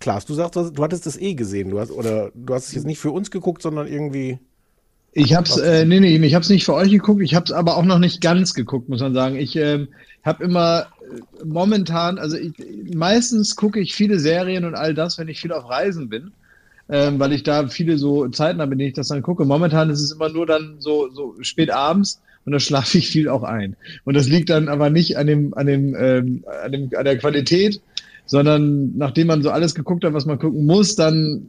Klaas, du sagst, du hattest das eh gesehen. Du hast, oder du hast es jetzt nicht für uns geguckt, sondern irgendwie. Ich hab's, äh, nee, nee, ich hab's nicht für euch geguckt, ich hab's aber auch noch nicht ganz geguckt, muss man sagen. Ich ähm, habe immer äh, momentan, also ich, meistens gucke ich viele Serien und all das, wenn ich viel auf Reisen bin, ähm, weil ich da viele so Zeiten habe, in denen ich das dann gucke. Momentan ist es immer nur dann so, so spät abends und da schlafe ich viel auch ein. Und das liegt dann aber nicht an dem, an dem, ähm, an dem, an der Qualität, sondern nachdem man so alles geguckt hat, was man gucken muss, dann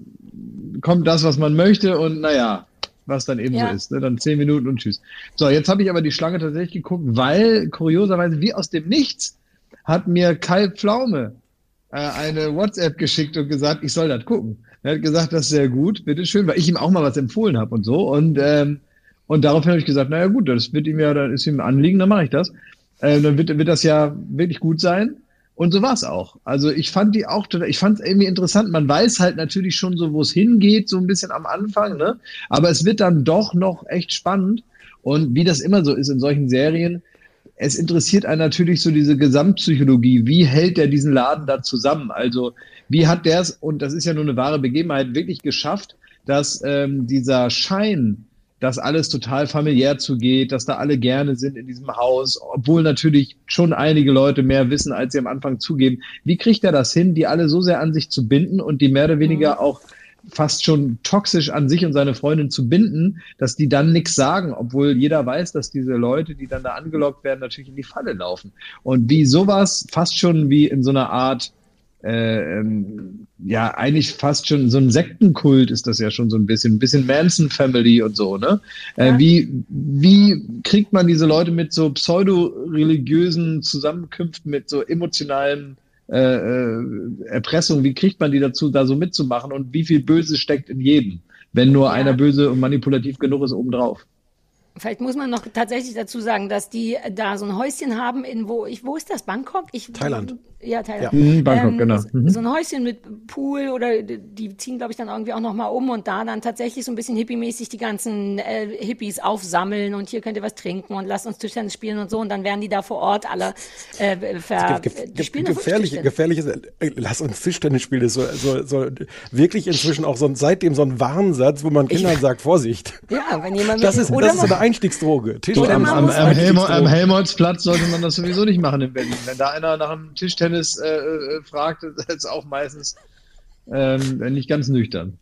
kommt das, was man möchte und naja, was dann eben Ja. so ist. Ne? Dann zehn Minuten und tschüss. So, jetzt habe ich aber die Schlange tatsächlich geguckt, weil kurioserweise wie aus dem Nichts hat mir Kai Pflaume äh, eine WhatsApp geschickt und gesagt, ich soll das gucken. Er hat gesagt, das ist sehr gut, bitteschön, weil ich ihm auch mal was empfohlen habe und so. Und, ähm, und daraufhin habe ich gesagt, naja gut, das wird ihm ja, dann ist ihm ein Anliegen, dann mache ich das. Äh, dann wird, wird das ja wirklich gut sein. Und so war es auch. Also ich fand die auch ich fand es irgendwie interessant. Man weiß halt natürlich schon so, wo es hingeht, so ein bisschen am Anfang, ne? Aber es wird dann doch noch echt spannend. Und wie das immer so ist in solchen Serien, es interessiert einen natürlich so diese Gesamtpsychologie. Wie hält der diesen Laden da zusammen? Also wie hat der es, und das ist ja nur eine wahre Begebenheit, wirklich geschafft, dass ähm, dieser Schein, dass alles total familiär zugeht, dass da alle gerne sind in diesem Haus, obwohl natürlich schon einige Leute mehr wissen, als sie am Anfang zugeben. Wie kriegt er das hin, die alle so sehr an sich zu binden und die mehr oder weniger auch fast schon toxisch an sich und seine Freundin zu binden, dass die dann nichts sagen, obwohl jeder weiß, dass diese Leute, die dann da angelockt werden, natürlich in die Falle laufen. Und wie sowas fast schon wie in so einer Art äh, ähm, ja, eigentlich fast schon so ein Sektenkult ist das ja schon so ein bisschen, ein bisschen Manson Family und so, ne? Äh, wie, wie kriegt man diese Leute mit so pseudo-religiösen Zusammenkünften, mit so emotionalen äh, äh, Erpressung, wie kriegt man die dazu, da so mitzumachen und wie viel Böse steckt in jedem, wenn nur einer böse und manipulativ genug ist obendrauf? Vielleicht muss man noch tatsächlich dazu sagen, dass die da so ein Häuschen haben in wo ich wo ist das Bangkok? Ich, Thailand. Ja, Thailand. Ja. Mhm, Bangkok, genau. Mhm. So ein Häuschen mit Pool oder die ziehen glaube ich dann irgendwie auch noch mal um und da dann tatsächlich so ein bisschen hippiemäßig die ganzen äh, Hippies aufsammeln und hier könnt ihr was trinken und lasst uns Tischtennis spielen und so und dann werden die da vor Ort alle äh, ver, Ge ge die spielen ge gefährlich, Tischtennis. gefährliches, äh, lass uns Tischtennis spielen, ist so, so, so wirklich inzwischen auch so ein, seitdem so ein Warnsatz, wo man Kindern sagt, Vorsicht. Ja, wenn jemand Das mit- ist, oder das ist so eine Einstiegsdroge. Tischtennis am, ist am, am, Helmo, am Einstiegsdroge. Helmholtzplatz sollte man das sowieso nicht machen in Berlin. Wenn da einer nach einem Tischtennis äh, äh, fragt, ist auch meistens ähm, nicht ganz nüchtern.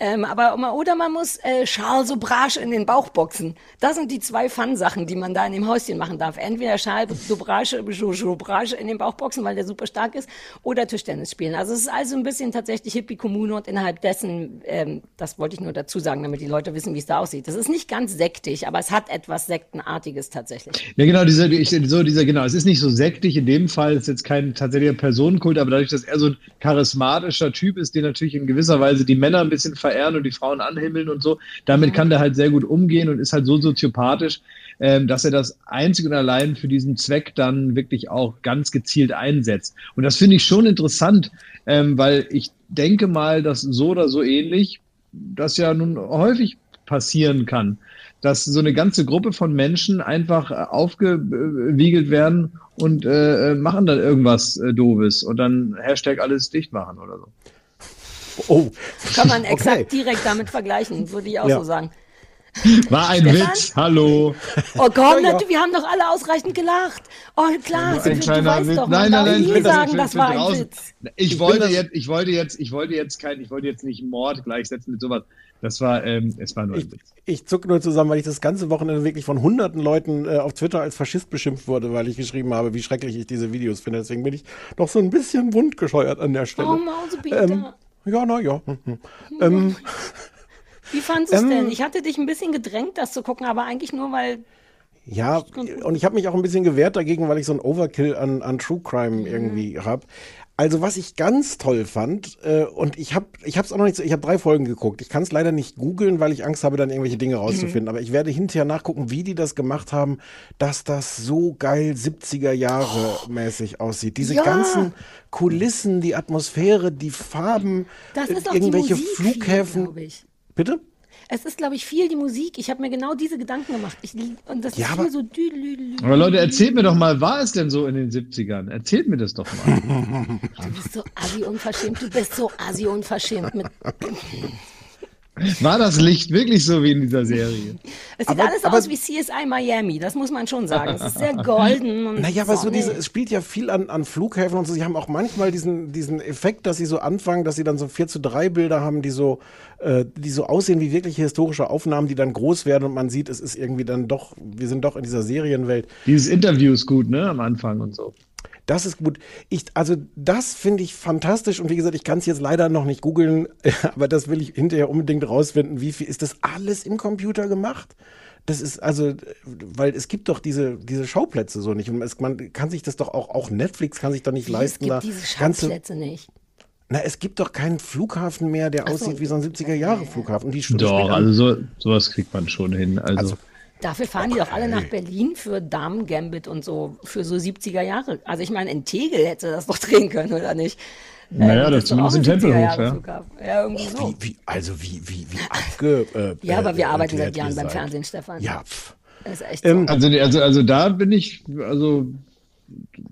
Ähm, aber oder man muss äh, Charles Sobrage in den Bauch boxen. Das sind die zwei Fun-Sachen, die man da in dem Häuschen machen darf. Entweder Charles Sobrage in den Bauch boxen, weil der super stark ist, oder Tischtennis spielen. Also es ist also ein bisschen tatsächlich Hippie-Kommune und innerhalb dessen, ähm, das wollte ich nur dazu sagen, damit die Leute wissen, wie es da aussieht. Das ist nicht ganz sektig, aber es hat etwas Sektenartiges tatsächlich. Ja, genau, dieser, ich, so dieser, genau, es ist nicht so sektig in dem Fall, es ist jetzt kein tatsächlicher Personenkult, aber dadurch, dass er so ein charismatischer Typ ist, der natürlich in gewisser Weise die Männer ein bisschen verehren und die Frauen anhimmeln und so. Damit kann der halt sehr gut umgehen und ist halt so soziopathisch, ähm, dass er das einzig und allein für diesen Zweck dann wirklich auch ganz gezielt einsetzt. Und das finde ich schon interessant, ähm, weil ich denke mal, dass so oder so ähnlich das ja nun häufig passieren kann, dass so eine ganze Gruppe von Menschen einfach äh, aufgewiegelt werden und äh, machen dann irgendwas äh, Doofes und dann Hashtag alles dicht machen oder so. Oh. Kann man exakt direkt damit vergleichen, würde ich auch Ja. so sagen. War ein Stefan? Witz, hallo. Oh komm, Ja, ja. wir haben doch alle ausreichend gelacht. Oh klar, du, ein du kleiner weißt Witz. doch, Nein, man nein, nein, nie sagen, das für war ein draußen. Witz. Ich, Ich wollte das- jetzt, ich wollte jetzt, ich wollte jetzt kein, ich wollte jetzt nicht Mord gleichsetzen mit sowas. Das war, ähm, es war nur ein Witz. Ich zuck nur zusammen, weil ich das ganze Wochenende wirklich von hunderten Leuten äh, auf Twitter als Faschist beschimpft wurde, weil ich geschrieben habe, wie schrecklich ich diese Videos finde. Deswegen bin ich doch so ein bisschen wundgescheuert an der Stelle. Oh, Mausepeter. Ähm, ja, na ja. Hm, hm. Ähm, Wie fandest du es ähm, denn? Ich hatte dich ein bisschen gedrängt, das zu gucken, aber eigentlich nur, weil ja, und ich habe mich auch ein bisschen gewehrt dagegen, weil ich so ein Overkill an, an True Crime irgendwie habe. Also was ich ganz toll fand, äh, und ich habe ich habe es auch noch nicht, so- ich habe drei Folgen geguckt. Ich kann es leider nicht googeln, weil ich Angst habe, dann irgendwelche Dinge rauszufinden. Aber ich werde hinterher nachgucken, wie die das gemacht haben, dass das so geil 70er Jahre mäßig aussieht. Diese Ja. ganzen Kulissen, die Atmosphäre, die Farben, das äh, irgendwelche Flughäfen. ich. Bitte? Es ist, glaube ich, viel die Musik. Ich habe mir genau diese Gedanken gemacht. Ich, lieb- und das Ja, ist aber- viel so dü, lü, lü, Aber Leute, erzählt mir doch mal, war es denn so in den 70ern? Erzählt mir das doch mal. Du bist so assi unverschämt. Du bist so assi unverschämt. Mit, War das Licht wirklich so wie in dieser Serie? es sieht alles aus wie CSI Miami. Das muss man schon sagen. Es ist sehr golden. Und Naja, aber so diese, es spielt ja viel an, an Flughäfen und so. Sie haben auch manchmal diesen, diesen Effekt, dass sie so anfangen, dass sie dann so 4 zu 3 Bilder haben, die so, äh, die so aussehen wie wirkliche historische Aufnahmen, die dann groß werden und man sieht, es ist irgendwie dann doch, wir sind doch in dieser Serienwelt. Dieses Interview ist gut, ne? Am Anfang und so. Das ist gut. Ich, also das finde ich fantastisch und wie gesagt, ich kann es jetzt leider noch nicht googeln, aber das will ich hinterher unbedingt rausfinden. Wie viel ist das alles im Computer gemacht? Das ist also, weil es gibt doch diese, diese Schauplätze so nicht und es, man kann sich das doch auch, auch Netflix kann sich doch nicht Wie, leisten, es da gibt diese ganze, Schauplätze nicht. Na, es gibt doch keinen Flughafen mehr, der Ach so. aussieht wie so ein 70er-Jahre-Flughafen. Die spielen Doch, also so, sowas kriegt man schon hin. Also, Dafür fahren die doch alle nach Berlin für Damen-Gambit und so, für so 70er Jahre. Also ich meine, in Tegel hätte das doch drehen können, oder nicht? Naja, Ähm, das zumindest im Tempelhof, 70er ja. Ja, irgendwie so. wie, wie, also wie, wie, wie abge... Äh, Ja, aber wir äh, arbeiten seit Jahren beim. Fernsehen, Stefan. Ja, pff. Das ist echt Ähm, so. also, also, also da bin ich, also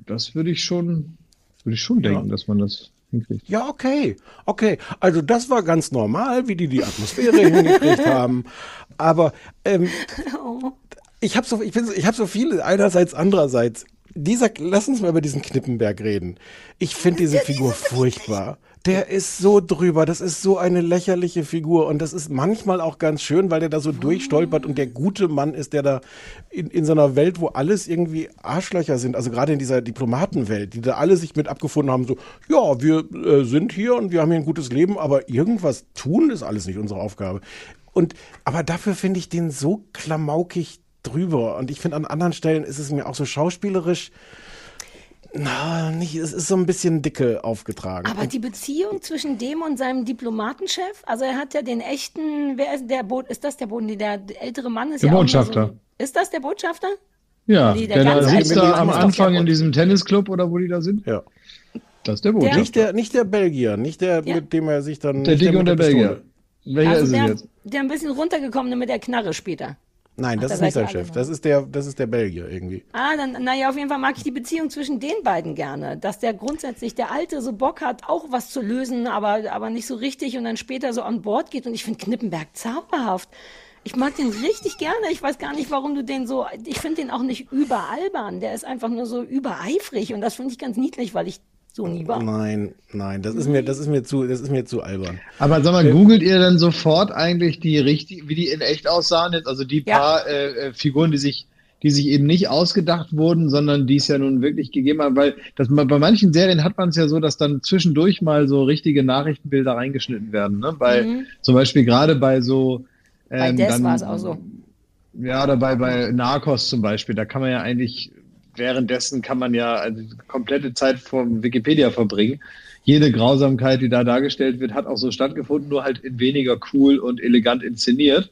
das würde ich schon, würde ich schon denken, dass man das hinkriegt. Ja, okay. Okay. Also das war ganz normal, wie die die Atmosphäre hingekriegt haben. Aber ähm, Oh. ich habe so, ich, bin ich hab so viele einerseits, andererseits. Dieser, lass uns mal über diesen Knippenberg reden. Ich finde diese Figur furchtbar. Der ist so drüber, das ist so eine lächerliche Figur und das ist manchmal auch ganz schön, weil der da so durchstolpert und der gute Mann ist, der da in, in so einer Welt, wo alles irgendwie Arschlöcher sind, also gerade in dieser Diplomatenwelt, die da alle sich mit abgefunden haben, so, ja, wir äh, sind hier und wir haben hier ein gutes Leben, aber irgendwas tun ist alles nicht unsere Aufgabe. Und, aber dafür finde ich den so klamaukig drüber und ich finde an anderen Stellen ist es mir auch so schauspielerisch, na, nicht, es ist so ein bisschen dicke aufgetragen. Aber die Beziehung zwischen dem und seinem Diplomatenchef, also er hat ja den echten, wer ist der Bo ist das der Boden, der ältere Mann ist Der ja Botschafter. So, ist das der Botschafter? Ja, Nee, der, da ganz sitzt alte da am Anfang der in diesem Tennisclub oder wo die da sind. Ja. Das ist der Botschafter. Nicht der, nicht der Belgier, nicht der, Ja. mit dem er sich dann. der Dicke und der Pistole. Belgier. Welcher also ist der, jetzt? der ein bisschen runtergekommene mit der Knarre später. Nein, das Ach, ist da nicht seid sein Chef. noch. Das ist der, das ist der Belgier irgendwie. Ah, dann, naja, auf jeden Fall mag ich die Beziehung zwischen den beiden gerne. Dass der grundsätzlich, der Alte so Bock hat, auch was zu lösen, aber, aber nicht so richtig und dann später so an Bord geht. Und ich finde Knippenberg zauberhaft. Ich mag den richtig gerne. Ich weiß gar nicht, warum du den so, ich finde den auch nicht überalbern. Der ist einfach nur so übereifrig und das finde ich ganz niedlich, weil ich so nie war. Nein, nein, das ist mir, das ist mir zu, das ist mir zu albern. Aber sag mal, googelt ihr dann sofort eigentlich die richtig, wie die in echt aussahen jetzt? Also die Ja. paar äh, äh, Figuren, die sich, die sich eben nicht ausgedacht wurden, sondern die es ja nun wirklich gegeben haben, weil das bei bei manchen Serien hat man es ja so, dass dann zwischendurch mal so richtige Nachrichtenbilder reingeschnitten werden, ne? Bei Mhm. zum Beispiel gerade bei so Bei ähm, Des dann- war es auch so. Ja, oder bei, bei Narcos zum Beispiel, da kann man ja eigentlich, währenddessen kann man ja also komplette Zeit vom Wikipedia verbringen. jede Grausamkeit, die da dargestellt wird, hat auch so stattgefunden, nur halt in weniger cool und elegant inszeniert.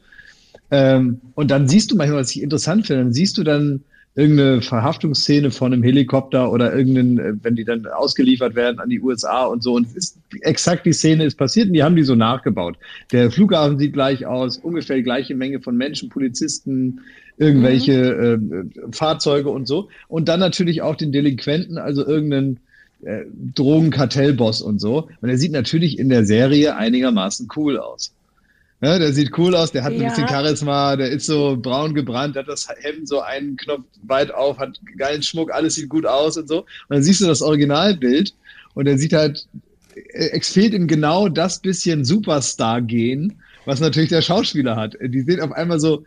Ähm, und dann siehst du manchmal, was ich interessant finde, dann siehst du dann irgendeine Verhaftungsszene von einem Helikopter oder irgendeinen, äh, wenn die dann ausgeliefert werden an die USA und so. Und ist exakt die Szene ist passiert und die haben die so nachgebaut. Der Flughafen sieht gleich aus, ungefähr die gleiche Menge von Menschen, Polizisten, irgendwelche Mhm. äh, Fahrzeuge und so. Und dann natürlich auch den Delinquenten, also irgendeinen äh, Drogenkartellboss und so. Und er sieht natürlich in der Serie einigermaßen cool aus. Ja, der sieht cool aus, der hat ein Ja. bisschen Charisma, der ist so braun gebrannt, hat das Hemd so einen Knopf weit auf, hat geilen Schmuck, alles sieht gut aus und so. Und dann siehst du das Originalbild und er sieht halt, äh, es fehlt ihm genau das bisschen Superstar-Gen, was natürlich der Schauspieler hat. Die sehen auf einmal so,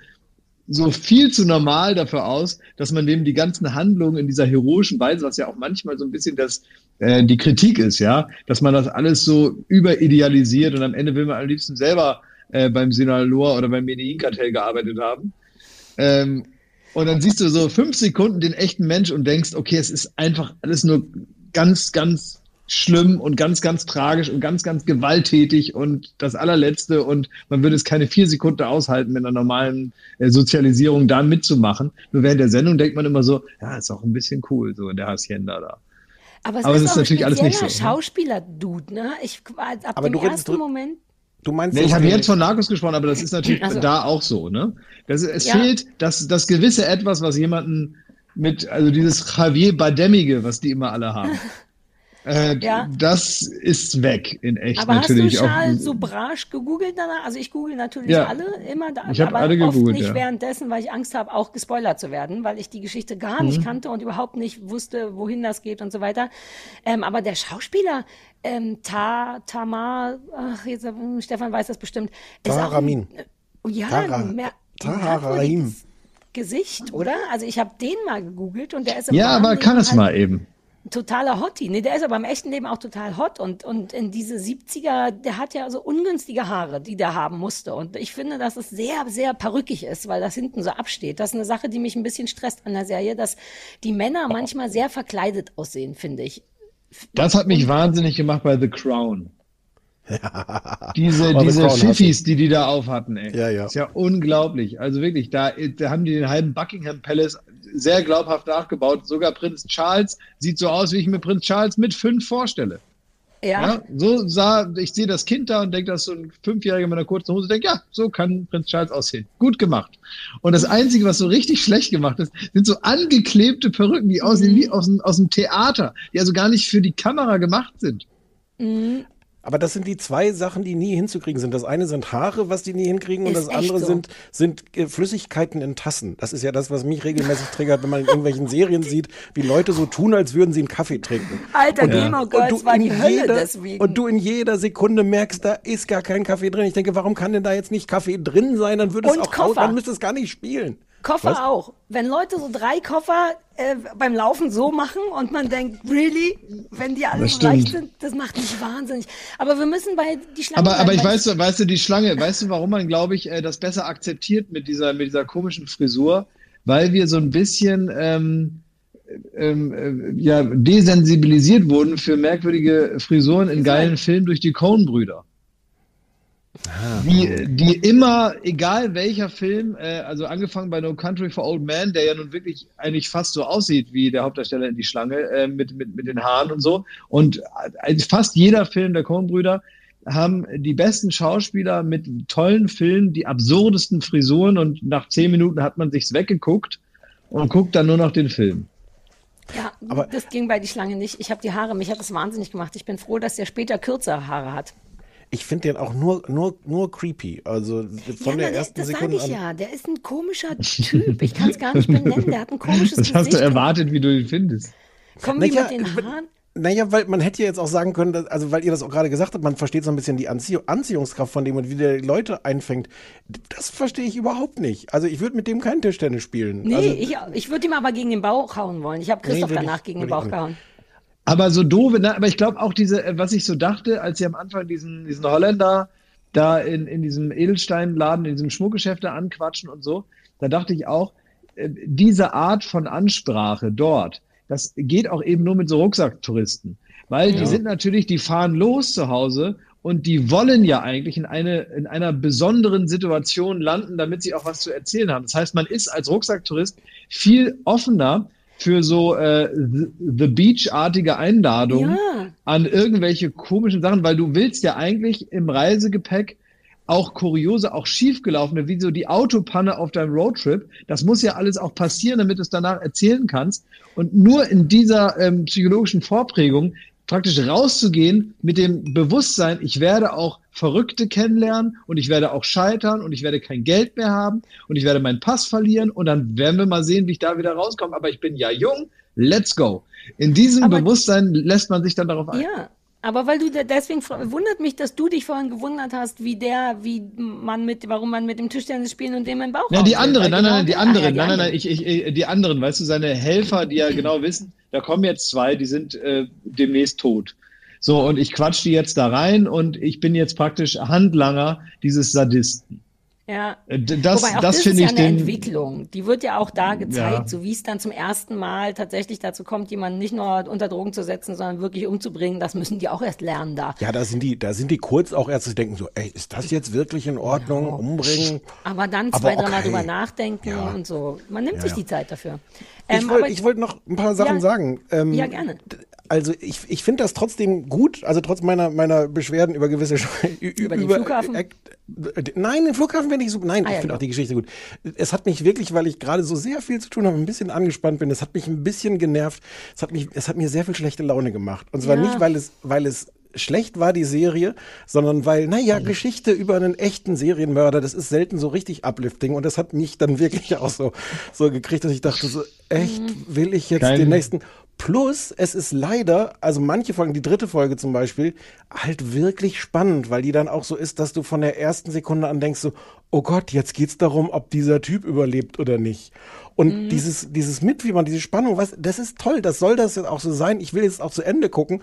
so viel zu normal dafür aus, dass man dem die ganzen Handlungen in dieser heroischen Weise, was ja auch manchmal so ein bisschen das, äh, die Kritik ist, ja, dass man das alles so überidealisiert und am Ende will man am liebsten selber äh, beim Sinaloa oder beim Medellin-Kartell gearbeitet haben. Ähm, und dann siehst du so fünf Sekunden den echten Mensch und denkst, okay, es ist einfach alles nur ganz, ganz schlimm und ganz, ganz tragisch und ganz, ganz gewalttätig und das allerletzte und man würde es keine vier Sekunden aushalten, mit einer normalen äh, Sozialisierung da mitzumachen. Nur während der Sendung denkt man immer so, ja, ist auch ein bisschen cool, so der Hacienda da. Aber es Aber ist, es ist auch natürlich alles nicht so, ne? Schauspieler-Dude, ne? Ich, ab Aber dem du ersten drü- Moment. Du meinst Nee, ich habe jetzt von Narcos gesprochen, aber das ist natürlich Also- da auch so, ne? Das, es Ja. fehlt das, das gewisse Etwas, was jemanden mit, also dieses Javier Bademige, was die immer alle haben. äh, Ja. Das ist weg in echt Aber hast du natürlich. Charles auch, Sobrasch gegoogelt danach? Also ich google natürlich Ja. alle immer, da, Ich hab aber alle oft gegoogelt, nicht ja. währenddessen, weil ich Angst habe, auch gespoilert zu werden, weil ich die Geschichte gar nicht Mhm. kannte und überhaupt nicht wusste, wohin das geht und so weiter. Ähm, aber der Schauspieler, ähm, Ta, Tamar, ach, jetzt, äh, Stefan weiß das bestimmt. Taharamin. Oh ja, Tara- Gesicht, oder? Also ich habe den mal gegoogelt und der ist im ja, aber Charisma Leben halt eben. Totaler Hottie. Nee, der ist aber im echten Leben auch total hot und, und in diese 70er, der hat ja so ungünstige Haare, die der haben musste. Und ich finde, dass es sehr, sehr perückig ist, weil das hinten so absteht. Das ist eine Sache, die mich ein bisschen stresst an der Serie, dass die Männer manchmal sehr verkleidet aussehen, finde ich. Das hat mich wahnsinnig gemacht bei The Crown. Diese, diese Fiffis, die die da aufhatten, ey. Ja, ja. Ist ja unglaublich. Also wirklich, da, da haben die den halben Buckingham Palace sehr glaubhaft nachgebaut. Sogar Prinz Charles sieht so aus, wie ich mir Prinz Charles mit fünf vorstelle. Ja. Ja, so sah, ich sehe das Kind da und denke, dass so ein Fünfjähriger mit einer kurzen Hose denkt, ja, so kann Prinz Charles aussehen. Gut gemacht. Und das Einzige, was so richtig schlecht gemacht ist, sind so angeklebte Perücken, die aussehen wie aus dem, aus dem Theater, die also gar nicht für die Kamera gemacht sind. Mhm. Aber das sind die zwei Sachen, die nie hinzukriegen sind. Das eine sind Haare, was die nie hinkriegen, und Ist das andere so. sind, sind äh, Flüssigkeiten in Tassen. Das ist ja das, was mich regelmäßig triggert, wenn man in irgendwelchen Serien sieht, wie Leute so tun, als würden sie einen Kaffee trinken. Alter, Und- Gamer und Girls du war in die Hölle jeder- deswegen. Und du in jeder Sekunde merkst, da ist gar kein Kaffee drin. Ich denke, warum kann denn da jetzt nicht Kaffee drin sein? Dann würde es Und auch Koffer. aus, dann müsste es gar nicht spielen. Koffer Was? auch. Wenn Leute so drei Koffer äh, beim Laufen so machen und man denkt, really? Wenn die alle so leicht sind, das macht mich wahnsinnig. Aber wir müssen bei die Schlange Aber, bleiben, aber ich weiß, weißt du, die Schlange, weißt du, warum man, glaube ich, äh, das besser akzeptiert mit dieser, mit dieser komischen Frisur? Weil wir so ein bisschen ähm, ähm, äh, ja, desensibilisiert wurden für merkwürdige Frisuren in geilen Filmen durch die Coen-Brüder. Die, die immer, egal welcher Film, äh, also angefangen bei No Country for Old Men, der ja nun wirklich eigentlich fast so aussieht wie der Hauptdarsteller in Die Schlange, äh, mit, mit, mit den Haaren und so. Und äh, fast jeder Film der Coen-Brüder haben die besten Schauspieler mit tollen Filmen, die absurdesten Frisuren und nach zehn Minuten hat man sich's weggeguckt und guckt dann nur noch den Film. Ja, das ging bei die Schlange nicht. Ich habe die Haare, mich hat das wahnsinnig gemacht. Ich bin froh, dass der später kürzere Haare hat. Ich finde den auch nur, nur, nur creepy. Also von der na, ersten das sage Sekunde ich an. ja. Der ist ein komischer Typ. Ich kann es gar nicht benennen. Der hat ein komisches Das hast du Gesicht. erwartet, wie du ihn findest. Kommen die Naja, mit den Haaren? Naja, weil man hätte ja jetzt auch sagen können, dass, also weil ihr das auch gerade gesagt habt, man versteht so ein bisschen die Anzie Anziehungskraft von dem und wie der die Leute einfängt. Das verstehe ich überhaupt nicht. Also ich würde mit dem kein Tischtennis spielen. Nee, also, ich, ich würde ihm aber gegen den Bauch hauen wollen. Ich habe Christoph Nee, würd ich- danach gegen den Bauch auch gehauen. Aber so doof, ne? aber ich glaube auch diese, äh, was ich so dachte, als sie am Anfang diesen, diesen Holländer da in, in diesem Edelsteinladen, in diesem Schmuckgeschäft da anquatschen und so, da dachte ich auch, äh, diese Art von Ansprache dort, das geht auch eben nur mit so Rucksacktouristen. Weil Ja. die sind natürlich, die fahren los zu Hause und die wollen ja eigentlich in, eine, in einer besonderen Situation landen, damit sie auch was zu erzählen haben. Das heißt, man ist als Rucksacktourist viel offener für so äh, The, Beach-artige Einladungen Ja. an irgendwelche komischen Sachen, weil du willst ja eigentlich im Reisegepäck auch kuriose, auch schiefgelaufene, wie so die Autopanne auf deinem Roadtrip. Das muss ja alles auch passieren, damit du es danach erzählen kannst. Und nur in dieser ähm, psychologischen Vorprägung praktisch rauszugehen mit dem Bewusstsein, ich werde auch Verrückte kennenlernen und ich werde auch scheitern und ich werde kein Geld mehr haben und ich werde meinen Pass verlieren und dann werden wir mal sehen, wie ich da wieder rauskomme. Aber ich bin ja jung, let's go. In diesem Bewusstsein lässt man sich dann darauf ein. Ja, aber weil du deswegen wundert mich, dass du dich vorhin gewundert hast, wie der, wie man mit, warum man mit dem Tischtennis spielen und dem im Bauch. Ja, die anderen, nein, nein, nein, die genau- Ah, anderen, die nein, nein, nein, ich, ich, die anderen, weißt du, seine Helfer, die ja genau wissen, da kommen jetzt zwei, die sind äh, demnächst tot. So, und ich quatsch die jetzt da rein und ich bin jetzt praktisch Handlanger dieses Sadisten. Ja. Äh, das- Wobei auch das das, finde ist ja ich eine den- Entwicklung. Die wird ja auch da gezeigt, Ja. so wie es dann zum ersten Mal tatsächlich dazu kommt, jemanden nicht nur unter Drogen zu setzen, sondern wirklich umzubringen. Das müssen die auch erst lernen da. Ja, da sind die, da sind die kurz auch erst, die denken so, ey, ist das jetzt wirklich in Ordnung? Umbringen? Aber dann zwei, dreimal okay. drüber nachdenken und so. Man nimmt Ja, sich ja. die Zeit dafür. Ich Ähm, wollte ich wollt noch ein paar Sachen Ja. sagen. Ähm, Ja, gerne. Also ich, ich finde das trotzdem gut, also trotz meiner, meiner Beschwerden über gewisse Sch- Über den Flughafen? Äh, nein, den Flughafen finde ich super. Nein, Ah, ich ja, finde genau. auch die Geschichte gut. Es hat mich wirklich, weil ich gerade so sehr viel zu tun habe, ein bisschen angespannt bin. Es hat mich ein bisschen genervt. Es hat mich, es hat mir sehr viel schlechte Laune gemacht. Und zwar Ja. nicht, weil es, weil es schlecht war, die Serie, sondern weil, naja, Geschichte über einen echten Serienmörder, das ist selten so richtig uplifting. Und das hat mich dann wirklich auch so, so gekriegt, dass ich dachte so, echt, will ich jetzt Kein- den nächsten Plus, es ist leider, also manche Folgen, die dritte Folge zum Beispiel, halt wirklich spannend, weil die dann auch so ist, dass du von der ersten Sekunde an denkst so, oh Gott, jetzt geht's darum, ob dieser Typ überlebt oder nicht. Und Mhm. dieses, dieses Mitfiebern, diese Spannung, was, das ist toll, das soll das jetzt auch so sein. Ich will jetzt auch zu Ende gucken,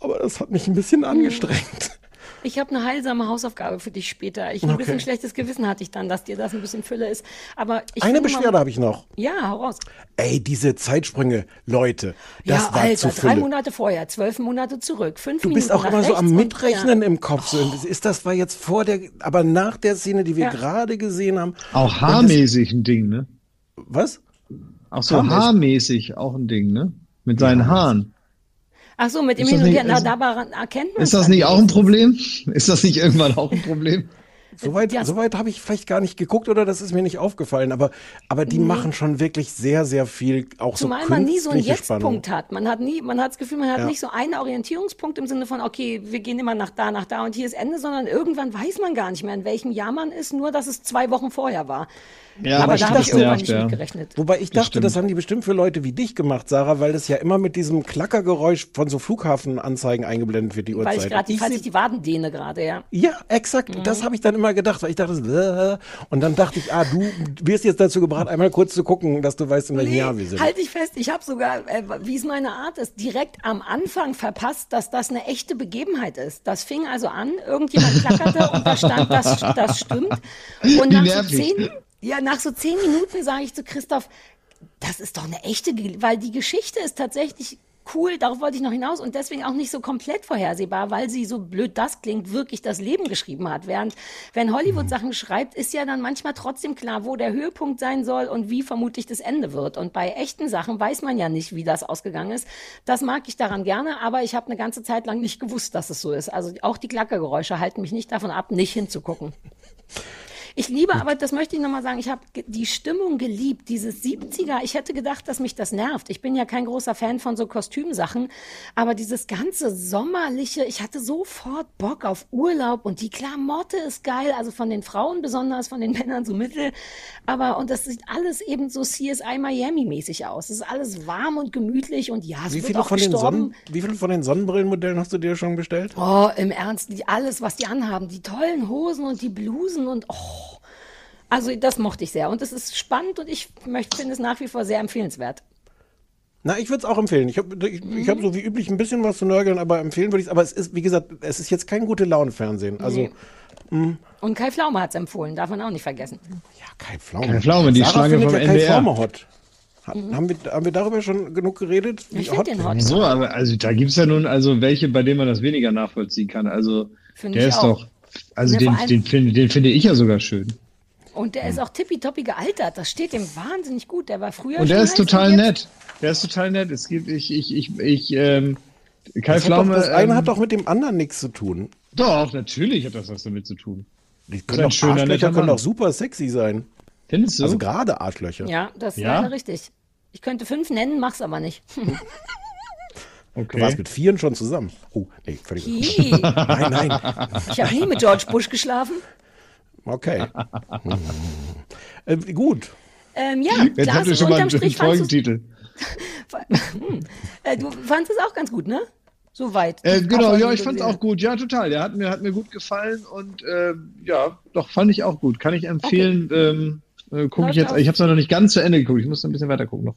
aber das hat mich ein bisschen angestrengt. Ich habe eine heilsame Hausaufgabe für dich später. Ich ein Okay. bisschen schlechtes Gewissen hatte ich dann, dass dir das ein bisschen Fülle ist. Aber ich Eine Beschwerde habe ich noch. Ja, hau raus. Ey, diese Zeitsprünge, Leute, das ja, war Alter, zu drei Fülle. Monate vorher, zwölf Monate zurück, fünf Du Minuten bist auch immer so am und- Mitrechnen ja. im Kopf. So, ist das war jetzt vor der, aber nach der Szene, die wir Ja. gerade gesehen haben. Auch haarmäßig ein Ding, ne? Was? Auch so Haarmäßig. haarmäßig auch ein Ding, ne? Mit seinen Haaren. Ach so, mit dem Hin und Her, na, ist- daran erkennt man Ist das nicht auch ein Problem? Ist das nicht irgendwann auch ein Problem? Soweit, soweit habe ich vielleicht gar nicht geguckt oder das ist mir nicht aufgefallen, aber, aber die Nee. machen schon wirklich sehr, sehr viel, auch Zumal so man nie so einen. Jetzt-Punkt hat. Man hat nie, man hat das Gefühl, man hat Ja. nicht so einen Orientierungspunkt im Sinne von, okay, wir gehen immer nach da, nach da und hier ist Ende, sondern irgendwann weiß man gar nicht mehr, in welchem Jahr man ist, nur dass es zwei Wochen vorher war. Ja, aber da habe ich irgendwann nicht ja. mit gerechnet. Wobei ich dachte, stimmt. das haben die bestimmt für Leute wie dich gemacht, Sarah, weil das ja immer mit diesem Klackergeräusch von so Flughafenanzeigen eingeblendet wird, die Weil ich Uhrzeit. gerade, falls ich die Waden dehne gerade, ja. Ja, exakt. Mhm. Das habe ich dann immer gedacht, weil ich dachte, und dann dachte ich, ah, du wirst jetzt dazu gebracht, einmal kurz zu gucken, dass du weißt, in welchem Jahr wir sind. Halt dich fest, ich habe sogar, äh, wie es meine Art ist, direkt am Anfang verpasst, dass das eine echte Begebenheit ist. Das fing also an, irgendjemand klackerte und da stand, das, das stimmt. Und nach so, zehn, ja, nach so zehn Minuten sage ich zu Christoph, das ist doch eine echte, weil die Geschichte ist tatsächlich cool, darauf wollte ich noch hinaus und deswegen auch nicht so komplett vorhersehbar, weil sie so blöd das klingt, wirklich das Leben geschrieben hat. Während, wenn Hollywood Sachen schreibt, ist ja dann manchmal trotzdem klar, wo der Höhepunkt sein soll und wie vermutlich das Ende wird. Und bei echten Sachen weiß man ja nicht, wie das ausgegangen ist. Das mag ich daran gerne, aber ich habe eine ganze Zeit lang nicht gewusst, dass es so ist. Also auch die Klackergeräusche halten mich nicht davon ab, nicht hinzugucken. Ich liebe, aber das möchte ich nochmal sagen, ich habe die Stimmung geliebt, dieses 70er. Ich hätte gedacht, dass mich das nervt. Ich bin ja kein großer Fan von so Kostümsachen, aber dieses ganze sommerliche, ich hatte sofort Bock auf Urlaub und die Klamotte ist geil, also von den Frauen besonders, von den Männern so mittel. Aber, und das sieht alles eben so CSI Miami-mäßig aus. Es ist alles warm und gemütlich und ja, es Wie wird viele, auch von den gestorben. Sonnen, wie viele von den Sonnenbrillenmodellen hast du dir schon bestellt? Oh, im Ernst, alles, was die anhaben, die tollen Hosen und die Blusen und oh. Also das mochte ich sehr und es ist spannend und ich möchte finde es nach wie vor sehr empfehlenswert. Na, ich würde es auch empfehlen. Ich habe ich, ich hab so wie üblich ein bisschen was zu nörgeln, aber empfehlen würde ich es. Aber es ist, wie gesagt, es ist jetzt kein gute Laune-Fernsehen. Also, Nee. mh, Und Kai Pflaume hat es empfohlen, darf man auch nicht vergessen. Kai Pflaume. Kai Pflaume, die Sarah Schlange vom ja Kai NDR. Pflaume hot. Ha- Haben wir, haben wir darüber schon genug geredet? Wie Ich find den hot. So, aber also da gibt es ja nun also welche, bei denen man das weniger nachvollziehen kann. Also Find der ich ist auch. doch, also Ne, den, den, finde, den finde ich ja sogar schön. Und der ist auch tippitoppi gealtert. Das steht ihm wahnsinnig gut. Der war früher Und der ist total nett. Der ist total nett. Es gibt, ich, ich, ich, ich, ähm, Kai Das, hat Pflaume. doch, das eine ähm, hat doch mit dem anderen nichts zu tun. Doch, natürlich hat das was damit zu tun. Die ist können ein doch, schöner, Arschlöcher können doch super sexy sein. Findest du? Also gerade Arschlöcher. Ja, das ist Ja? leider richtig. Ich könnte fünf nennen, mach's aber nicht. Du warst mit vieren schon zusammen. Oh, nee, völlig. Nein, nein. Ich habe nie mit George Bush geschlafen. Okay. äh, gut. Ähm, ja, Jetzt habt ihr schon mal einen Folgentitel. Hm. äh, du fandest es auch ganz gut, ne? Soweit. Äh, genau, ja, ich fand's gesehen auch gut. Ja, total. Der hat mir, hat mir gut gefallen und äh, ja, doch, fand ich auch gut. Kann ich empfehlen. Ähm, äh, gucke Läuft ich jetzt. auf- Ich habe es noch nicht ganz zu Ende geguckt. Ich muss noch ein bisschen weiter gucken noch.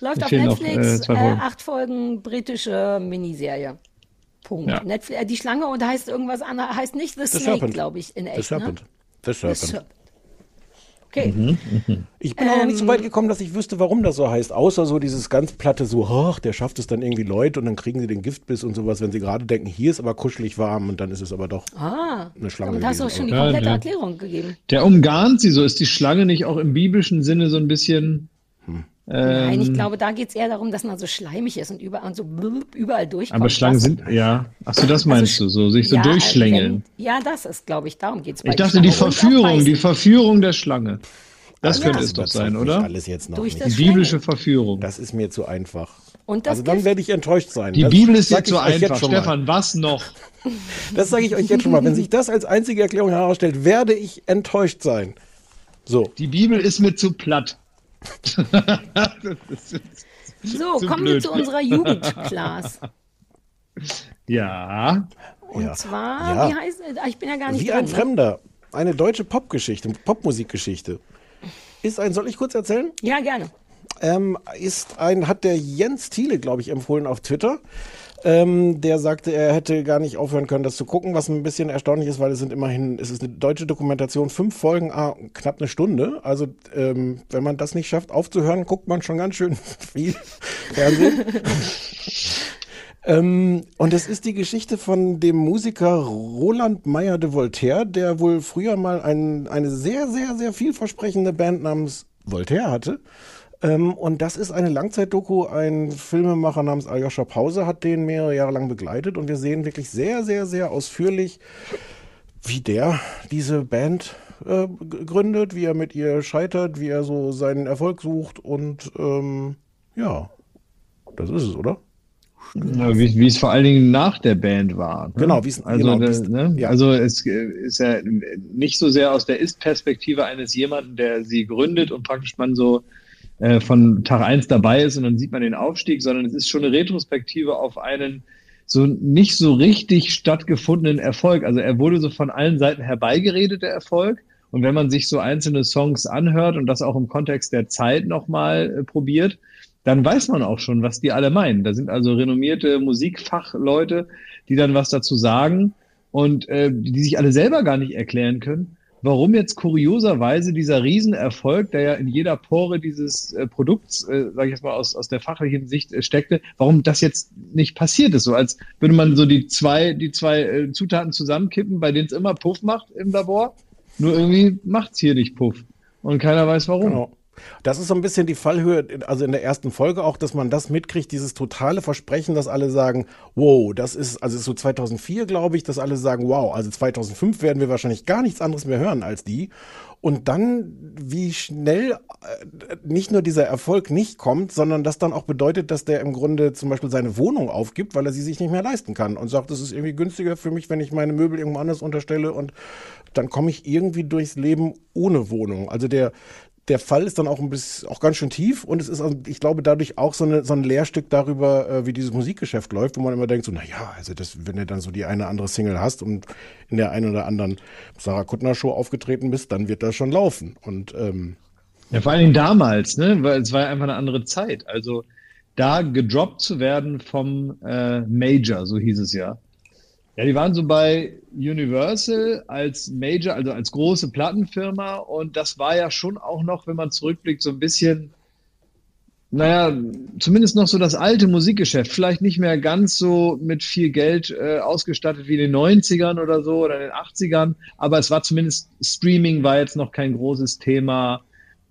Läuft auf fehlen noch, Netflix, äh, zwei äh, Folgen. acht Folgen britische Miniserie. Punkt. Ja. Netflix, äh, die Schlange und heißt irgendwas anderes, heißt nicht The, Snake, glaube ich, in echt. Serpent. Ne? The Serpent. Serpent. Okay. Mhm. Ich bin auch noch nicht so Ähm, weit gekommen, dass ich wüsste, warum das so heißt. Außer so dieses ganz platte, so, ach, der schafft es dann irgendwie Leute und dann kriegen sie den Giftbiss und sowas, wenn sie gerade denken, hier ist aber kuschelig warm und dann ist es aber doch Ah, eine Schlange. und hast du gewesen. schon die komplette ja. Erklärung gegeben. Der umgarnt sie so. Ist die Schlange nicht auch im biblischen Sinne so ein bisschen. Nein, ich ähm, glaube, da geht es eher darum, dass man so schleimig ist und überall, und so überall durchkommt. Aber Schlangen Das- sind, ja. Ach so, das meinst du, so sich so Ja, durchschlängeln. wenn- Ja, das ist, glaube ich, darum geht es Ich dachte, die Verführung, die Verführung der Schlange. Das Also, könnte das es doch sein, oder? Alles jetzt noch Durch nicht. Die biblische Verführung. Das ist mir zu einfach. Und das also dann werde ich enttäuscht sein. Die das Bibel ist jetzt so jetzt einfach. schon mal. Stefan, was noch? Das sage ich euch jetzt schon mal. Wenn sich das als einzige Erklärung herausstellt, werde ich enttäuscht sein. So. Die Bibel ist mir zu platt. So, zu kommen wir blöd. zu unserer Jugendclass. Ja. Und Ja. zwar, Ja. wie heißt äh, Ich bin ja gar nicht Wie dran. ein ne? Fremder. Eine deutsche Popgeschichte, Popmusikgeschichte. Ist ein, soll ich kurz erzählen? Ja, gerne. Ähm, ist ein, hat der Jens Thiele, glaube ich, empfohlen auf Twitter. Ähm, der sagte, er hätte gar nicht aufhören können, das zu gucken, was ein bisschen erstaunlich ist, weil es sind immerhin, es ist eine deutsche Dokumentation, fünf Folgen, ah, knapp eine Stunde. Also ähm, wenn man das nicht schafft aufzuhören, guckt man schon ganz schön viel Fernsehen. Ähm, und es ist die Geschichte von dem Musiker Roland Meyer de Voltaire, der wohl früher mal ein, eine sehr, sehr, sehr vielversprechende Band namens Voltaire hatte. Ähm, und das ist eine Langzeitdoku. Ein Filmemacher namens Aljoscha Pause hat den mehrere Jahre lang begleitet. Und wir sehen wirklich sehr, sehr, sehr ausführlich, wie der diese Band äh, gründet, wie er mit ihr scheitert, wie er so seinen Erfolg sucht. Und ähm, ja, das ist es, oder? Ja, wie, wie es vor allen Dingen nach der Band war. Ne? Genau, wie es- also, genau, da- wie es- ne? ja. also es äh, ist ja nicht so sehr aus der Ist-Perspektive eines jemanden, der sie gründet und praktisch man so äh, von Tag eins dabei ist und dann sieht man den Aufstieg, sondern es ist schon eine Retrospektive auf einen so nicht so richtig stattgefundenen Erfolg. Also er wurde so von allen Seiten herbeigeredet, der Erfolg. Und wenn man sich so einzelne Songs anhört und das auch im Kontext der Zeit nochmal äh, probiert, dann weiß man auch schon, was die alle meinen. Da sind also renommierte Musikfachleute, die dann was dazu sagen und äh, die sich alle selber gar nicht erklären können, warum jetzt kurioserweise dieser Riesenerfolg, der ja in jeder Pore dieses äh, Produkts, äh, sage ich jetzt mal aus, aus der fachlichen Sicht äh, steckte, warum das jetzt nicht passiert ist. So als würde man so die zwei, die zwei äh, Zutaten zusammenkippen, bei denen es immer Puff macht im Labor. Nur irgendwie macht's hier nicht Puff. Und keiner weiß warum. Genau. Das ist so ein bisschen die Fallhöhe, also in der ersten Folge auch, dass man das mitkriegt, dieses totale Versprechen, dass alle sagen, wow, das ist, also ist so 2004, glaube ich, dass alle sagen, wow, also 2005 werden wir wahrscheinlich gar nichts anderes mehr hören als die. Und dann, wie schnell äh, nicht nur dieser Erfolg nicht kommt, sondern das dann auch bedeutet, dass der im Grunde zum Beispiel seine Wohnung aufgibt, weil er sie sich nicht mehr leisten kann und sagt, es ist irgendwie günstiger für mich, wenn ich meine Möbel irgendwo anders unterstelle und dann komme ich irgendwie durchs Leben ohne Wohnung. Also der, der Fall ist dann auch ein bisschen, auch ganz schön tief und es ist, also ich glaube, dadurch auch so, eine, so ein Lehrstück darüber, äh, wie dieses Musikgeschäft läuft, wo man immer denkt, so, na ja, also das, wenn du dann so die eine andere Single hast und in der einen oder anderen Sarah Kuttner Show aufgetreten bist, dann wird das schon laufen. Und ähm, Ja, vor allen Dingen damals, ne? Weil es war ja einfach eine andere Zeit. Also da gedroppt zu werden vom äh, Major, so hieß es ja. Ja, die waren so bei Universal als Major, also als große Plattenfirma und das war ja schon auch noch, wenn man zurückblickt, so ein bisschen naja, zumindest noch so das alte Musikgeschäft. Vielleicht nicht mehr ganz so mit viel Geld äh, ausgestattet wie in den 90ern oder so oder in den 80ern, aber es war zumindest, Streaming war jetzt noch kein großes Thema.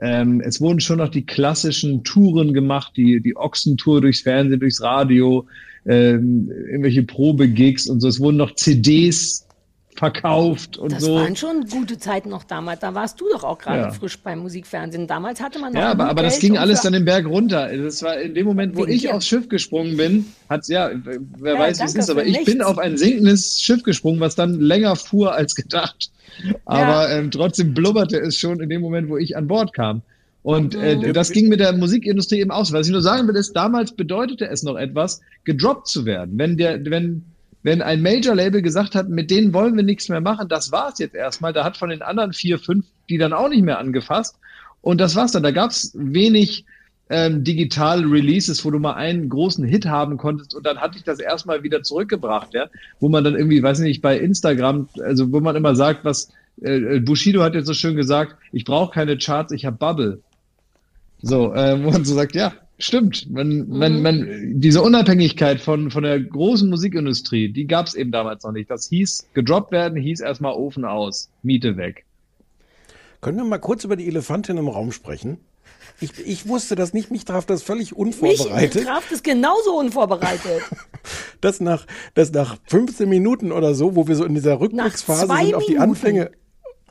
Ähm, es wurden schon noch die klassischen Touren gemacht, die, die Ochsentour durchs Fernsehen, durchs Radio, ähm, irgendwelche Probegigs und so. Es wurden noch CDs verkauft und das so. waren schon gute Zeiten noch damals. Da warst du doch auch gerade Ja. frisch beim Musikfernsehen. Damals hatte man noch Ja, aber, aber das ging alles dann den Berg runter. Das war in dem Moment, wo ich aufs Schiff gesprungen bin, hat's ja, wer Ja, weiß, wie es ist, aber ich bin nichts. auf ein sinkendes Schiff gesprungen, was dann länger fuhr als gedacht. Aber ähm, trotzdem blubberte es schon in dem Moment, wo ich an Bord kam. Und äh, Mhm. das ging mit der Musikindustrie eben aus. Was ich nur sagen will, ist, damals bedeutete es noch etwas, gedroppt zu werden. Wenn der, wenn, wenn ein Major-Label gesagt hat, mit denen wollen wir nichts mehr machen, das war's jetzt erstmal. Da hat von den anderen vier, fünf die dann auch nicht mehr angefasst. Und das war's dann. Da gab's wenig ähm, digitale Releases, wo du mal einen großen Hit haben konntest und dann hatte ich das erstmal wieder zurückgebracht, ja, wo man dann irgendwie, weiß nicht, bei Instagram, also wo man immer sagt, was äh, Bushido hat jetzt so schön gesagt, ich brauche keine Charts, ich habe Bubble. So, äh, wo man so sagt, ja, stimmt. Man, man, man, diese Unabhängigkeit von, von der großen Musikindustrie, die gab es eben damals noch nicht. Das hieß, gedroppt werden, hieß erstmal Ofen aus, Miete weg. Können wir mal kurz über die Elefantin im Raum sprechen? Ich, ich wusste das nicht, mich traf das völlig Mich unvorbereitet. traf das genauso unvorbereitet. dass nach, dass nach 15 Minuten oder so, wo wir so in dieser Rückblicksphase sind auf die Minuten. Anfänge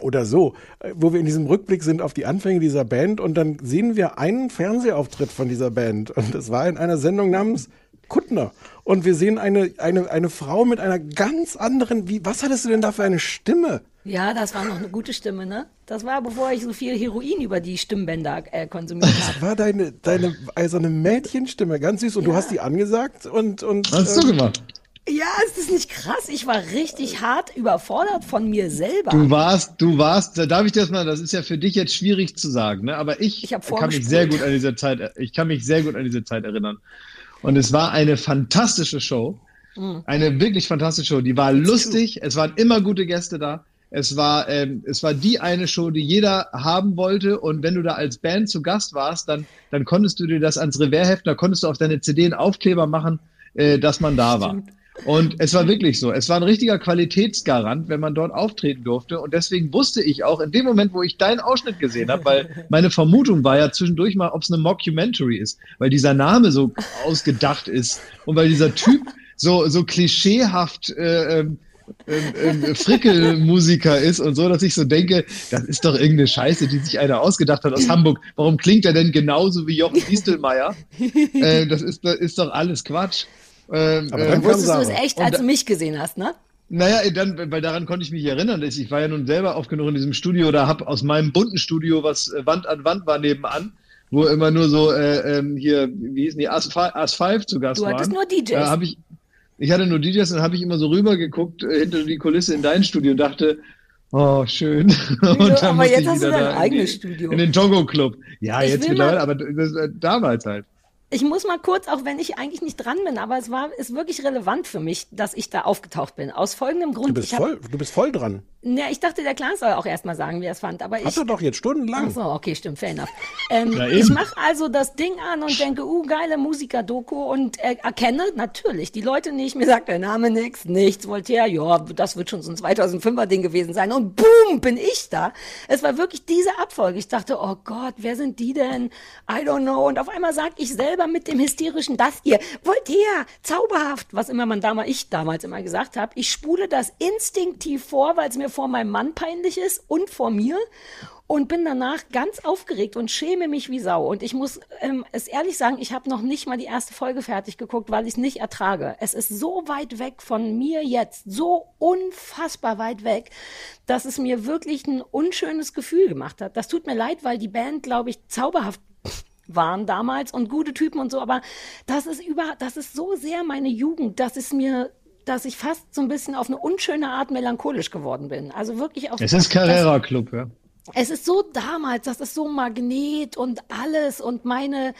oder so, äh, wo wir in diesem Rückblick sind auf die Anfänge dieser Band und dann sehen wir einen Fernsehauftritt von dieser Band und das war in einer Sendung namens Kuttner und wir sehen eine, eine, eine Frau mit einer ganz anderen, wie, was hattest du denn da für eine Stimme? Ja, das war noch eine gute Stimme, ne? Das war, bevor ich so viel Heroin über die Stimmbänder äh, konsumiert habe. Das war deine, deine, also eine Mädchenstimme, ganz süß und du hast die angesagt und, und Was hast du ähm, gemacht? Ja, ist das nicht krass? Ich war richtig hart überfordert von mir selber. Du warst, du warst, da darf ich das mal, das ist ja für dich jetzt schwierig zu sagen, ne? aber ich, Ich kann mich sehr gut an diese Zeit, ich kann mich sehr gut an diese Zeit erinnern. Und es war eine fantastische Show, Mhm. eine wirklich fantastische Show. Die war lustig, es waren immer gute Gäste da. Es war, ähm, es war die eine Show, die jeder haben wollte. Und wenn du da als Band zu Gast warst, dann, dann konntest du dir das ans Revers heften, da konntest du auf deine CD einen Aufkleber machen, äh, dass man da war. Und es war wirklich so. Es war ein richtiger Qualitätsgarant, wenn man dort auftreten durfte. Und deswegen wusste ich auch in dem Moment, wo ich deinen Ausschnitt gesehen habe, weil meine Vermutung war ja zwischendurch mal, ob es eine Mockumentary ist, weil dieser Name so ausgedacht ist und weil dieser Typ so, so klischeehaft äh, ähm, ähm, ähm, Frickelmusiker ist und so, dass ich so denke, das ist doch irgendeine Scheiße, die sich einer ausgedacht hat aus Hamburg. Warum klingt er denn genauso wie Jochen Distelmeier? äh, das ist, das ist doch alles Quatsch. Ähm, Aber äh, dann Wusstest du es echt, als da- du mich gesehen hast, ne? naja, dann, weil daran konnte ich mich erinnern. Ich war ja nun selber oft genug in diesem Studio oder habe aus meinem bunten Studio, was äh, Wand an Wand war nebenan, wo immer nur so äh, ähm, hier, wie hießen die, As-Fi- As5 zu Gast Du waren. hattest nur DJs. Äh, ich, ich hatte nur DJs und habe ich immer so rübergeguckt äh, hinter die Kulisse in dein Studio und dachte, oh, schön. und aber musste jetzt ich hast du dein eigenes Studio. In den Togo Club. Ja, Ich jetzt mittlerweile, mal- aber das, äh, damals halt. Ich muss mal kurz, auch wenn ich eigentlich nicht dran bin, aber es war, ist wirklich relevant für mich, dass ich da aufgetaucht bin. Aus folgendem Grund. Du bist ich hab- voll, du bist voll dran. Ja, ich dachte, der Klaas soll auch erst mal sagen, wie er es fand. Aber ich, Hat er doch jetzt stundenlang. Ach so, okay, stimmt, fair enough. Ähm, Ja, ich mache also das Ding an und denke, uh, geile Musiker-Doku und äh, erkenne natürlich die Leute nicht. Mir sagt der Name nix, nichts, Voltaire, ja, das wird schon so ein 2005er-Ding gewesen sein. Und boom, bin ich da. Es war wirklich diese Abfolge. Ich dachte, oh Gott, wer sind die denn? I don't know. Und auf einmal sag ich selber mit dem hysterischen, das hier, Voltaire, zauberhaft, was immer man damals, ich damals immer gesagt habe. Ich spule das instinktiv vor, weil es mir vor meinem Mann peinlich ist und vor mir und bin danach ganz aufgeregt und schäme mich wie Sau. Und ich muss ähm, es ehrlich sagen, ich habe noch nicht mal die erste Folge fertig geguckt, weil ich es nicht ertrage. Es ist so weit weg von mir jetzt, so unfassbar weit weg, dass es mir wirklich ein unschönes Gefühl gemacht hat. Das tut mir leid, weil die Band, glaube ich, zauberhaft waren damals und gute Typen und so, aber das ist über, das ist so sehr meine Jugend, dass es mir dass ich fast so ein bisschen auf eine unschöne Art melancholisch geworden bin. Also wirklich auf Es ist Carrera Club, ja. es ist so damals, das ist so Magnet und alles und meine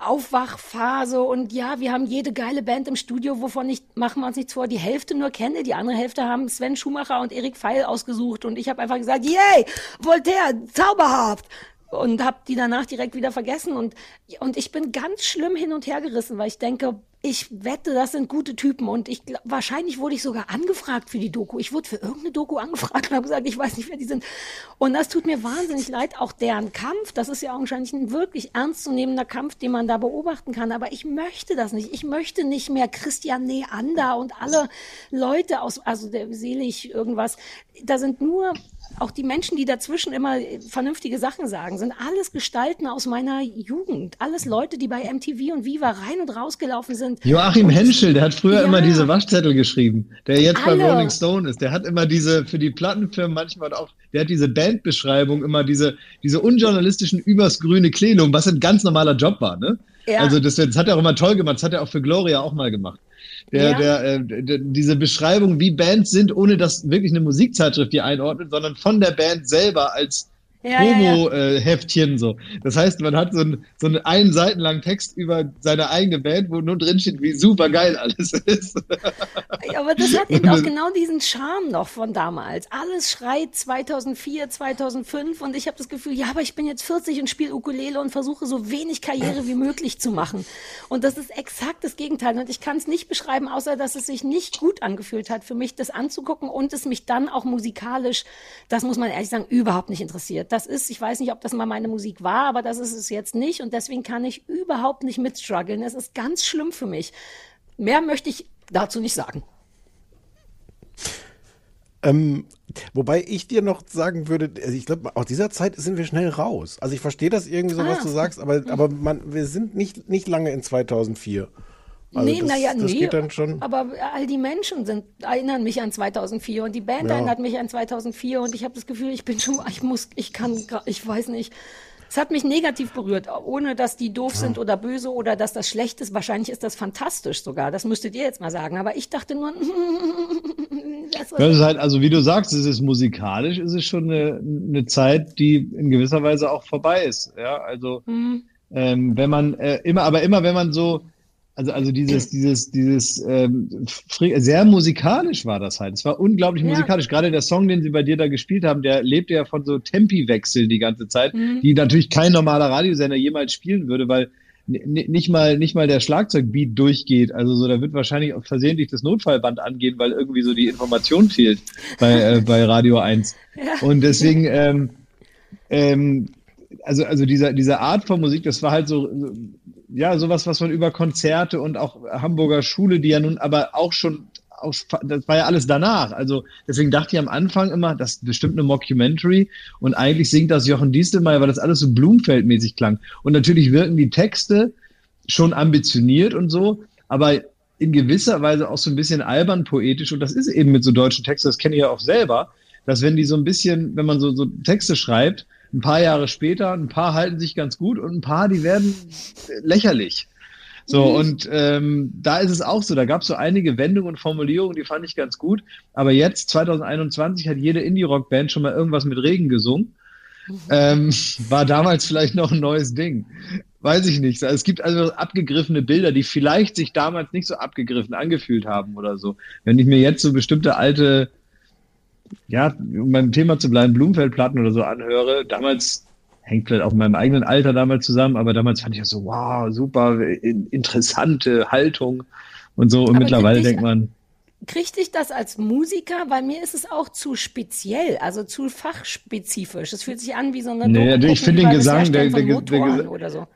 Aufwachphase und ja, wir haben jede geile Band im Studio, wovon ich, machen wir uns nichts vor, die Hälfte nur kenne, die andere Hälfte haben Sven Schumacher und Erik Pfeil ausgesucht und ich habe einfach gesagt, yay, Voltaire, zauberhaft. Und habe die danach direkt wieder vergessen und und ich bin ganz schlimm hin und her gerissen, weil ich denke, ich wette, das sind gute Typen und ich wahrscheinlich wurde ich sogar angefragt für die Doku. Ich wurde für irgendeine Doku angefragt und habe gesagt, ich weiß nicht, wer die sind. Und das tut mir wahnsinnig leid. Auch deren Kampf, das ist ja augenscheinlich ein wirklich ernstzunehmender Kampf, den man da beobachten kann. Aber ich möchte das nicht. Ich möchte nicht mehr Christian Neander und alle Leute aus, also der selig irgendwas. Da sind nur auch die Menschen, die dazwischen immer vernünftige Sachen sagen, sind alles Gestalten aus meiner Jugend. Alles Leute, die bei MTV und Viva rein und rausgelaufen sind. Joachim Und- Henschel, der hat früher Ja. immer diese Waschzettel geschrieben, der jetzt Alle. bei Rolling Stone ist. Der hat immer diese, für die Plattenfirmen manchmal auch, der hat diese Bandbeschreibung, immer diese, diese unjournalistischen übers grüne Klenum, was ein ganz normaler Job war, ne? Ja. Also das, das hat er auch immer toll gemacht, das hat er auch für Gloria auch mal gemacht. Der, Ja. der, äh, der, diese Beschreibung, wie Bands sind, ohne dass wirklich eine Musikzeitschrift die einordnet, sondern von der Band selber als Ja, ja, ja. So. Das heißt, man hat so, ein, so einen einen Seiten langen Text über seine eigene Band, wo nur drin steht, wie super geil alles ist. Aber das hat eben auch genau diesen Charme noch von damals. Alles schreit 2004, 2005 und ich habe das Gefühl, ja, aber ich bin jetzt 40 und spiele Ukulele und versuche so wenig Karriere wie möglich zu machen. Und das ist exakt das Gegenteil. Und ich kann es nicht beschreiben, außer dass es sich nicht gut angefühlt hat für mich, das anzugucken und es mich dann auch musikalisch, das muss man ehrlich sagen, überhaupt nicht interessiert. Das ist, ich weiß nicht, ob das mal meine Musik war, aber das ist es jetzt nicht und deswegen kann ich überhaupt nicht mitstruggeln. Es ist ganz schlimm für mich. Mehr möchte ich dazu nicht sagen. Ähm, wobei ich dir noch sagen würde, also ich glaube, aus dieser Zeit sind wir schnell raus. Also ich verstehe das irgendwie so, was Ah. du sagst, aber, aber man, wir sind nicht, nicht lange in 2004. Also nee, naja, nee. geht dann schon. Aber all die Menschen sind, erinnern mich an 2004 und die Band Ja. erinnert mich an 2004 und ich habe das Gefühl, ich bin schon, ich muss, ich kann, ich weiß nicht. Es hat mich negativ berührt, ohne dass die doof sind oder böse oder dass das schlecht ist. Wahrscheinlich ist das fantastisch sogar. Das müsstet ihr jetzt mal sagen. Aber ich dachte nur, das ist halt, also wie du sagst, es ist musikalisch, es ist schon eine, eine Zeit, die in gewisser Weise auch vorbei ist. Ja, also Hm. ähm, wenn man äh, immer, aber immer wenn man so, also also dieses dieses dieses ähm, sehr musikalisch war das halt. Es war unglaublich Ja. musikalisch. Gerade der Song, den sie bei dir da gespielt haben, der lebte ja von so Tempiwechseln die ganze Zeit, Mhm. die natürlich kein normaler Radiosender jemals spielen würde, weil nicht mal nicht mal der Schlagzeugbeat durchgeht. Also so, da wird wahrscheinlich auch versehentlich das Notfallband angehen, weil irgendwie so die Information fehlt bei äh, bei Radio 1. Ja. Und deswegen ähm, ähm, also, also dieser, diese Art von Musik, das war halt so- ja, sowas, was man über Konzerte und auch Hamburger Schule, die ja nun aber auch schon aus, das war ja alles danach. Also deswegen dachte ich am Anfang immer, das ist bestimmt eine Mockumentary und eigentlich singt das Jochen Diestelmeier, weil das alles so Blumfeld-mäßig klang. Und natürlich wirken die Texte schon ambitioniert und so, aber in gewisser Weise auch so ein bisschen albern poetisch und das ist eben mit so deutschen Texten, das kenne ich ja auch selber, dass wenn die so ein bisschen, wenn man so, so Texte schreibt, ein paar Jahre später, ein paar halten sich ganz gut und ein paar, die werden lächerlich. So, Mhm. und ähm, da ist es auch so, da gab es so einige Wendungen und Formulierungen, die fand ich ganz gut. Aber jetzt, 2021, hat jede Indie-Rock-Band schon mal irgendwas mit Regen gesungen. Ähm, war damals vielleicht noch ein neues Ding. Weiß ich nicht. Es gibt also abgegriffene Bilder, die vielleicht sich damals nicht so abgegriffen angefühlt haben oder so. Wenn ich mir jetzt so bestimmte alte, ja, um beim Thema zu bleiben, Blumenfeldplatten oder so anhöre, damals hängt vielleicht auch mit meinem eigenen Alter damals zusammen, aber damals fand ich das so, wow, super, in, interessante Haltung und so. Und Aber mittlerweile dich- denkt man, Kriegte ich das als Musiker? Weil mir ist es auch zu speziell, also zu fachspezifisch. Es fühlt sich an wie so eine Nee, ich finde den Gesang, der- der- der- der- oder so.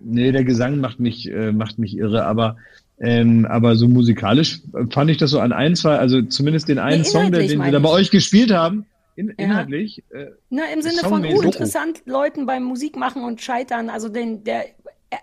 Nee, der Gesang macht mich, äh, macht mich irre, aber, ähm, aber so musikalisch fand ich das so an ein, zwei, also zumindest den einen Nee, Song, der, inhaltlich den sie da bei euch gespielt haben, in, Ja. inhaltlich. Äh, Na, im Sinne von, Songmäßig. uh, interessant, Leuten beim Musik machen und scheitern, also den, der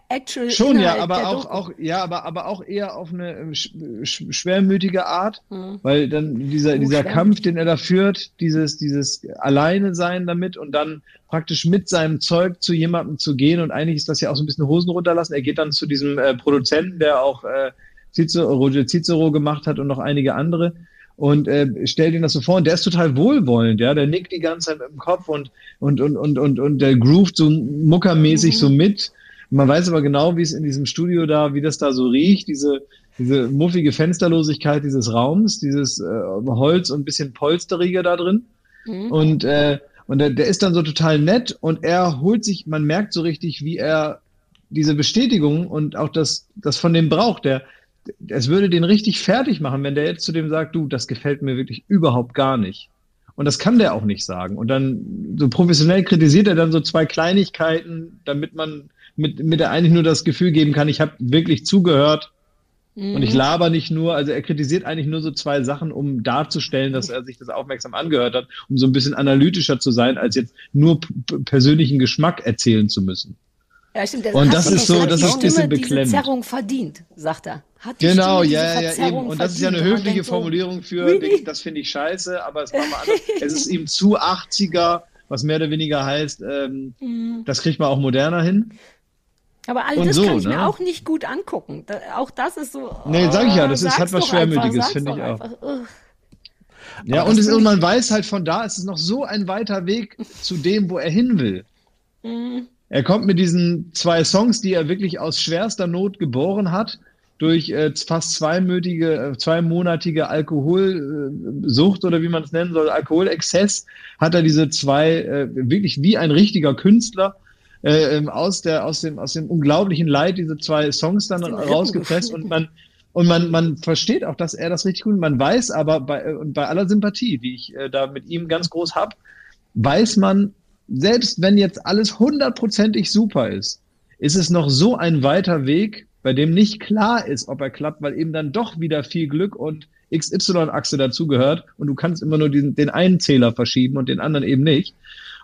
actual Schon, ja, Inhalt aber der auch, Doku. auch, ja, aber, aber auch eher auf eine ähm, sch, sch, schwermütige Art, Hm. weil dann dieser, dieser schwer. Kampf, den er da führt, dieses, dieses Alleine sein damit und dann praktisch mit seinem Zeug zu jemandem zu gehen und eigentlich ist das ja auch so ein bisschen Hosen runterlassen. Er geht dann zu diesem äh, Produzenten, der auch äh, Cicero, Roger Cicero gemacht hat und noch einige andere und äh, stellt ihn das so vor und der ist total wohlwollend, ja, der nickt die ganze Zeit mit dem Kopf und und und und und, und der groovt so muckermäßig Mhm. so mit. Man weiß aber genau, wie es in diesem Studio da, wie das da so riecht, diese diese muffige Fensterlosigkeit dieses Raums, dieses äh, Holz und ein bisschen polsteriger da drin. Mhm. Und, äh, Und der, der ist dann so total nett und er holt sich, man merkt so richtig, wie er diese Bestätigung und auch das, das von dem braucht. Der, es würde den richtig fertig machen, wenn der jetzt zu dem sagt, du, das gefällt mir wirklich überhaupt gar nicht. Und das kann der auch nicht sagen. Und dann so professionell kritisiert er dann so zwei Kleinigkeiten, damit man mit, mit der eigentlich nur das Gefühl geben kann, ich habe wirklich zugehört und ich Mhm. laber nicht nur. Also er kritisiert eigentlich nur so zwei Sachen, um darzustellen, dass er sich das aufmerksam angehört hat, um so ein bisschen analytischer zu sein, als jetzt nur persönlichen Geschmack erzählen zu müssen. Ja, stimmt. der Und das ist so- das ist ein bisschen beklemmend. Diese Zerrung verdient, sagt er. Hat die Genau, Stimme ja, ja, ja, Verzerrung eben. Und das ist ja eine höfliche Formulierung für, really? das finde ich scheiße, aber es, wir anders. es ist ihm zu 80er, was mehr oder weniger heißt, ähm, Mhm. das kriegt man auch moderner hin. Aber all das so, kann ich mir ne? auch nicht gut angucken. Da, auch das ist so. Nee, sag ich ja, das ist- hat was Schwermütiges, finde ich auch. einfach. Ja, Aber und, es, und man weiß halt von da, es ist noch so ein weiter Weg zu dem, wo er hin will. Mhm. Er kommt mit diesen zwei Songs, die er wirklich aus schwerster Not geboren hat, durch äh, fast zweimötige, äh, zweimonatige Alkoholsucht oder wie man es nennen soll, Alkoholexzess, hat er diese zwei äh, wirklich wie ein richtiger Künstler äh, ähm, aus der aus dem aus dem unglaublichen Leid diese zwei Songs dann den rausgepresst und man und man, man versteht auch, dass er das richtig gut, man weiß aber bei, äh, und bei aller Sympathie, die ich äh, da mit ihm ganz groß hab, weiß man, selbst wenn jetzt alles hundertprozentig super ist, ist es noch so ein weiter Weg, bei dem nicht klar ist, ob er klappt, weil eben dann doch wieder viel Glück und XY-Achse dazugehört und du kannst immer nur diesen, den einen Zähler verschieben und den anderen eben nicht.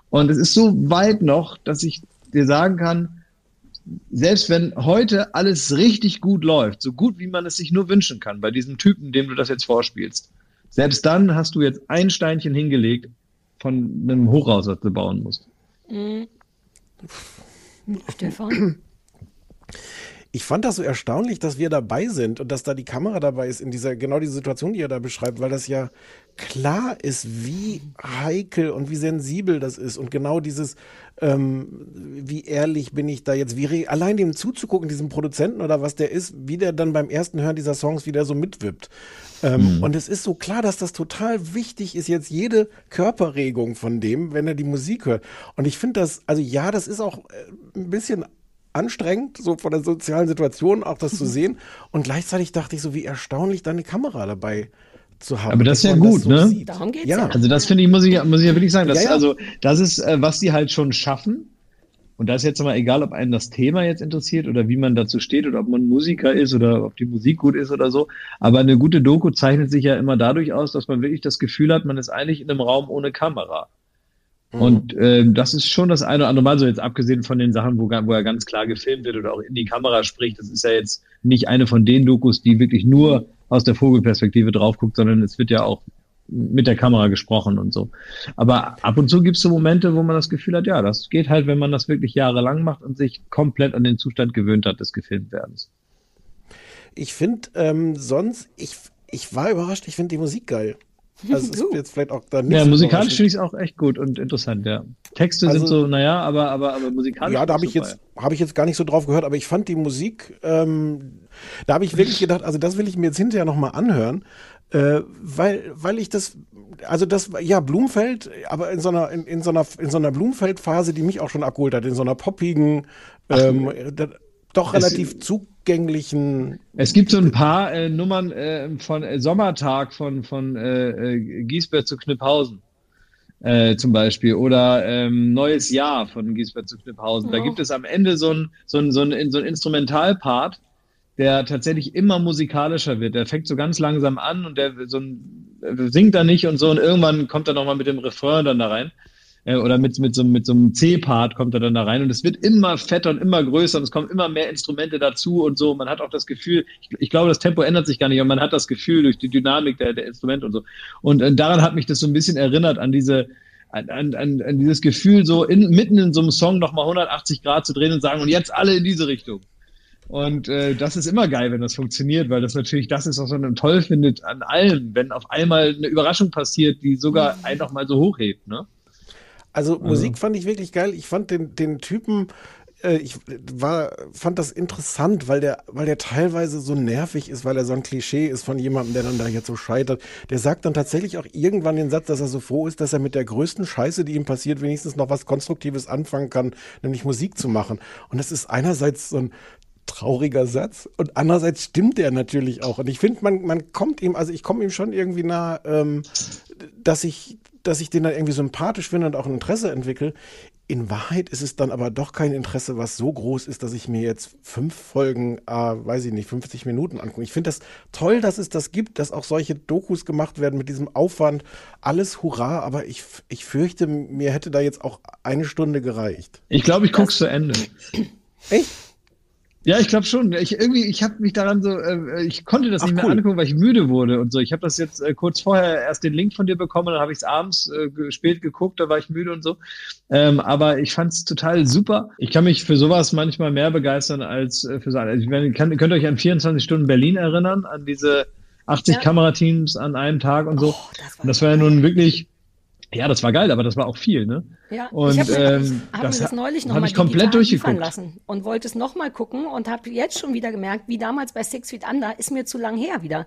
Und es ist so weit noch, dass ich dir sagen kann, selbst wenn heute alles richtig gut läuft, so gut wie man es sich nur wünschen kann, bei diesem Typen, dem du das jetzt vorspielst, selbst dann hast du jetzt ein Steinchen hingelegt von einem Hochhaus, das du bauen musst. Mhm. Stefan? Ich fand das so erstaunlich, dass wir dabei sind und dass da die Kamera dabei ist in dieser, genau diese Situation, die er da beschreibt, weil das ja klar ist, wie heikel und wie sensibel das ist und genau dieses, ähm, wie ehrlich bin ich da jetzt, wie allein dem zuzugucken, diesem Produzenten oder was der ist, wie der dann beim ersten Hören dieser Songs wieder so mitwippt. Ähm, Mhm. Und es ist so klar, dass das total wichtig ist, jetzt jede Körperregung von dem, wenn er die Musik hört. Und ich finde das, also ja, das ist auch äh, ein bisschen anstrengend, so von der sozialen Situation auch das zu sehen. Und gleichzeitig dachte ich so, wie erstaunlich, da eine Kamera dabei zu haben. Aber das ist ja gut, so ne? sieht. Darum geht's ja. ja. Also das finde ich, muss ich, muss ich ja wirklich sagen, dass, Ja, ja. also das ist, äh, was die halt schon schaffen. Und da ist jetzt mal egal, ob einen das Thema jetzt interessiert oder wie man dazu steht oder ob man Musiker ist oder ob die Musik gut ist oder so. Aber eine gute Doku zeichnet sich ja immer dadurch aus, dass man wirklich das Gefühl hat, man ist eigentlich in einem Raum ohne Kamera. Und ähm, das ist schon das eine oder andere Mal so jetzt abgesehen von den Sachen, wo, wo er ganz klar gefilmt wird oder auch in die Kamera spricht. Das ist ja jetzt nicht eine von den Dokus, die wirklich nur aus der Vogelperspektive drauf guckt, sondern es wird ja auch mit der Kamera gesprochen und so. Aber ab und zu gibt es so Momente, wo man das Gefühl hat, ja, das geht halt, wenn man das wirklich jahrelang macht und sich komplett an den Zustand gewöhnt hat des Gefilmtwerdens. Ich finde ähm, sonst, ich, ich war überrascht, ich finde die Musik geil. Also es ist jetzt vielleicht auch da nicht Ja, so musikalisch finde ich es auch echt gut und interessant, ja. Texte Also- sind so, naja, aber, aber, aber musikalisch. Ja, da habe ich jetzt habe ich jetzt gar nicht so drauf gehört, aber ich fand die Musik, ähm, da habe ich wirklich gedacht, also das will ich mir jetzt hinterher noch mal anhören, äh, weil weil ich das, also das ja Blumfeld, aber in so einer in, in so einer in so einer Blumfeld-Phase, die mich auch schon abgeholt hat, in so einer poppigen, ähm, da, doch Es- relativ zugänglichen. Es gibt so ein paar äh, Nummern äh, von äh, Sommertag von, von äh, äh, Giesbert zu Kniphausen äh, zum Beispiel oder ähm, Neues Jahr von Giesbert zu Kniphausen. Da Oh. gibt es am Ende so ein, so ein, so ein, so ein Instrumentalpart, der tatsächlich immer musikalischer wird. Der fängt so ganz langsam an und der so ein, singt da nicht und so und irgendwann kommt er nochmal mit dem Refrain dann da rein. Äh, Oder mit, mit, so, mit so einem C-Part kommt er dann da rein und es wird immer fetter und immer größer und es kommen immer mehr Instrumente dazu und so. Man hat auch das Gefühl, ich, ich glaube, das Tempo ändert sich gar nicht, aber man hat das Gefühl durch die Dynamik der, der Instrumente und so. Und äh, daran hat mich das so ein bisschen erinnert an diese, an, an, an, dieses Gefühl, so in, mitten in so einem Song nochmal 180 Grad zu drehen und sagen, und jetzt alle in diese Richtung. Und äh, das ist immer geil, wenn das funktioniert, weil das natürlich das ist, was man toll findet an allem, wenn auf einmal eine Überraschung passiert, die sogar einen noch mal so hochhebt, ne? Also Musik fand ich wirklich geil. Ich fand den, den Typen, äh, ich war, fand das interessant, weil der, weil der teilweise so nervig ist, weil er so ein Klischee ist von jemandem, der dann da jetzt so scheitert. Der sagt dann tatsächlich auch irgendwann den Satz, dass er so froh ist, dass er mit der größten Scheiße, die ihm passiert, wenigstens noch was Konstruktives anfangen kann, nämlich Musik zu machen. Und das ist einerseits so ein trauriger Satz und andererseits stimmt der natürlich auch. Und ich finde, man, man kommt ihm, also ich komme ihm schon irgendwie nah, ähm, dass ich, dass ich den dann irgendwie sympathisch finde und auch ein Interesse entwickle. In Wahrheit ist es dann aber doch kein Interesse, was so groß ist, dass ich mir jetzt fünf Folgen, äh, weiß ich nicht, 50 Minuten angucke. Ich finde das toll, dass es das gibt, dass auch solche Dokus gemacht werden mit diesem Aufwand. Alles hurra, aber ich, ich fürchte, mir hätte da jetzt auch eine Stunde gereicht. Ich glaube, ich gucke zu Ende. Echt? Ja, ich glaube schon. Ich irgendwie, ich habe mich daran so, äh, ich konnte das Ach, nicht mehr cool. angucken, weil ich müde wurde und so. Ich habe das jetzt äh, kurz vorher erst den Link von dir bekommen, dann habe ich es abends äh, spät geguckt, da war ich müde und so. Ähm, aber ich fand es total super. Ich kann mich für sowas manchmal mehr begeistern als äh, für so also ich meine, kann, könnt ihr euch an 24 Stunden Berlin erinnern, an diese 80 Ja. Kamerateams an einem Tag und so. und das war ja nun wirklich, ja, das war geil, aber das war auch viel, ne? Ja, Und, ich habe ähm, hab das das neulich nochmal ich komplett durchgeguckt. lassen und wollte es nochmal gucken und habe jetzt schon wieder gemerkt, wie damals bei Six Feet Under, ist mir zu lang her wieder.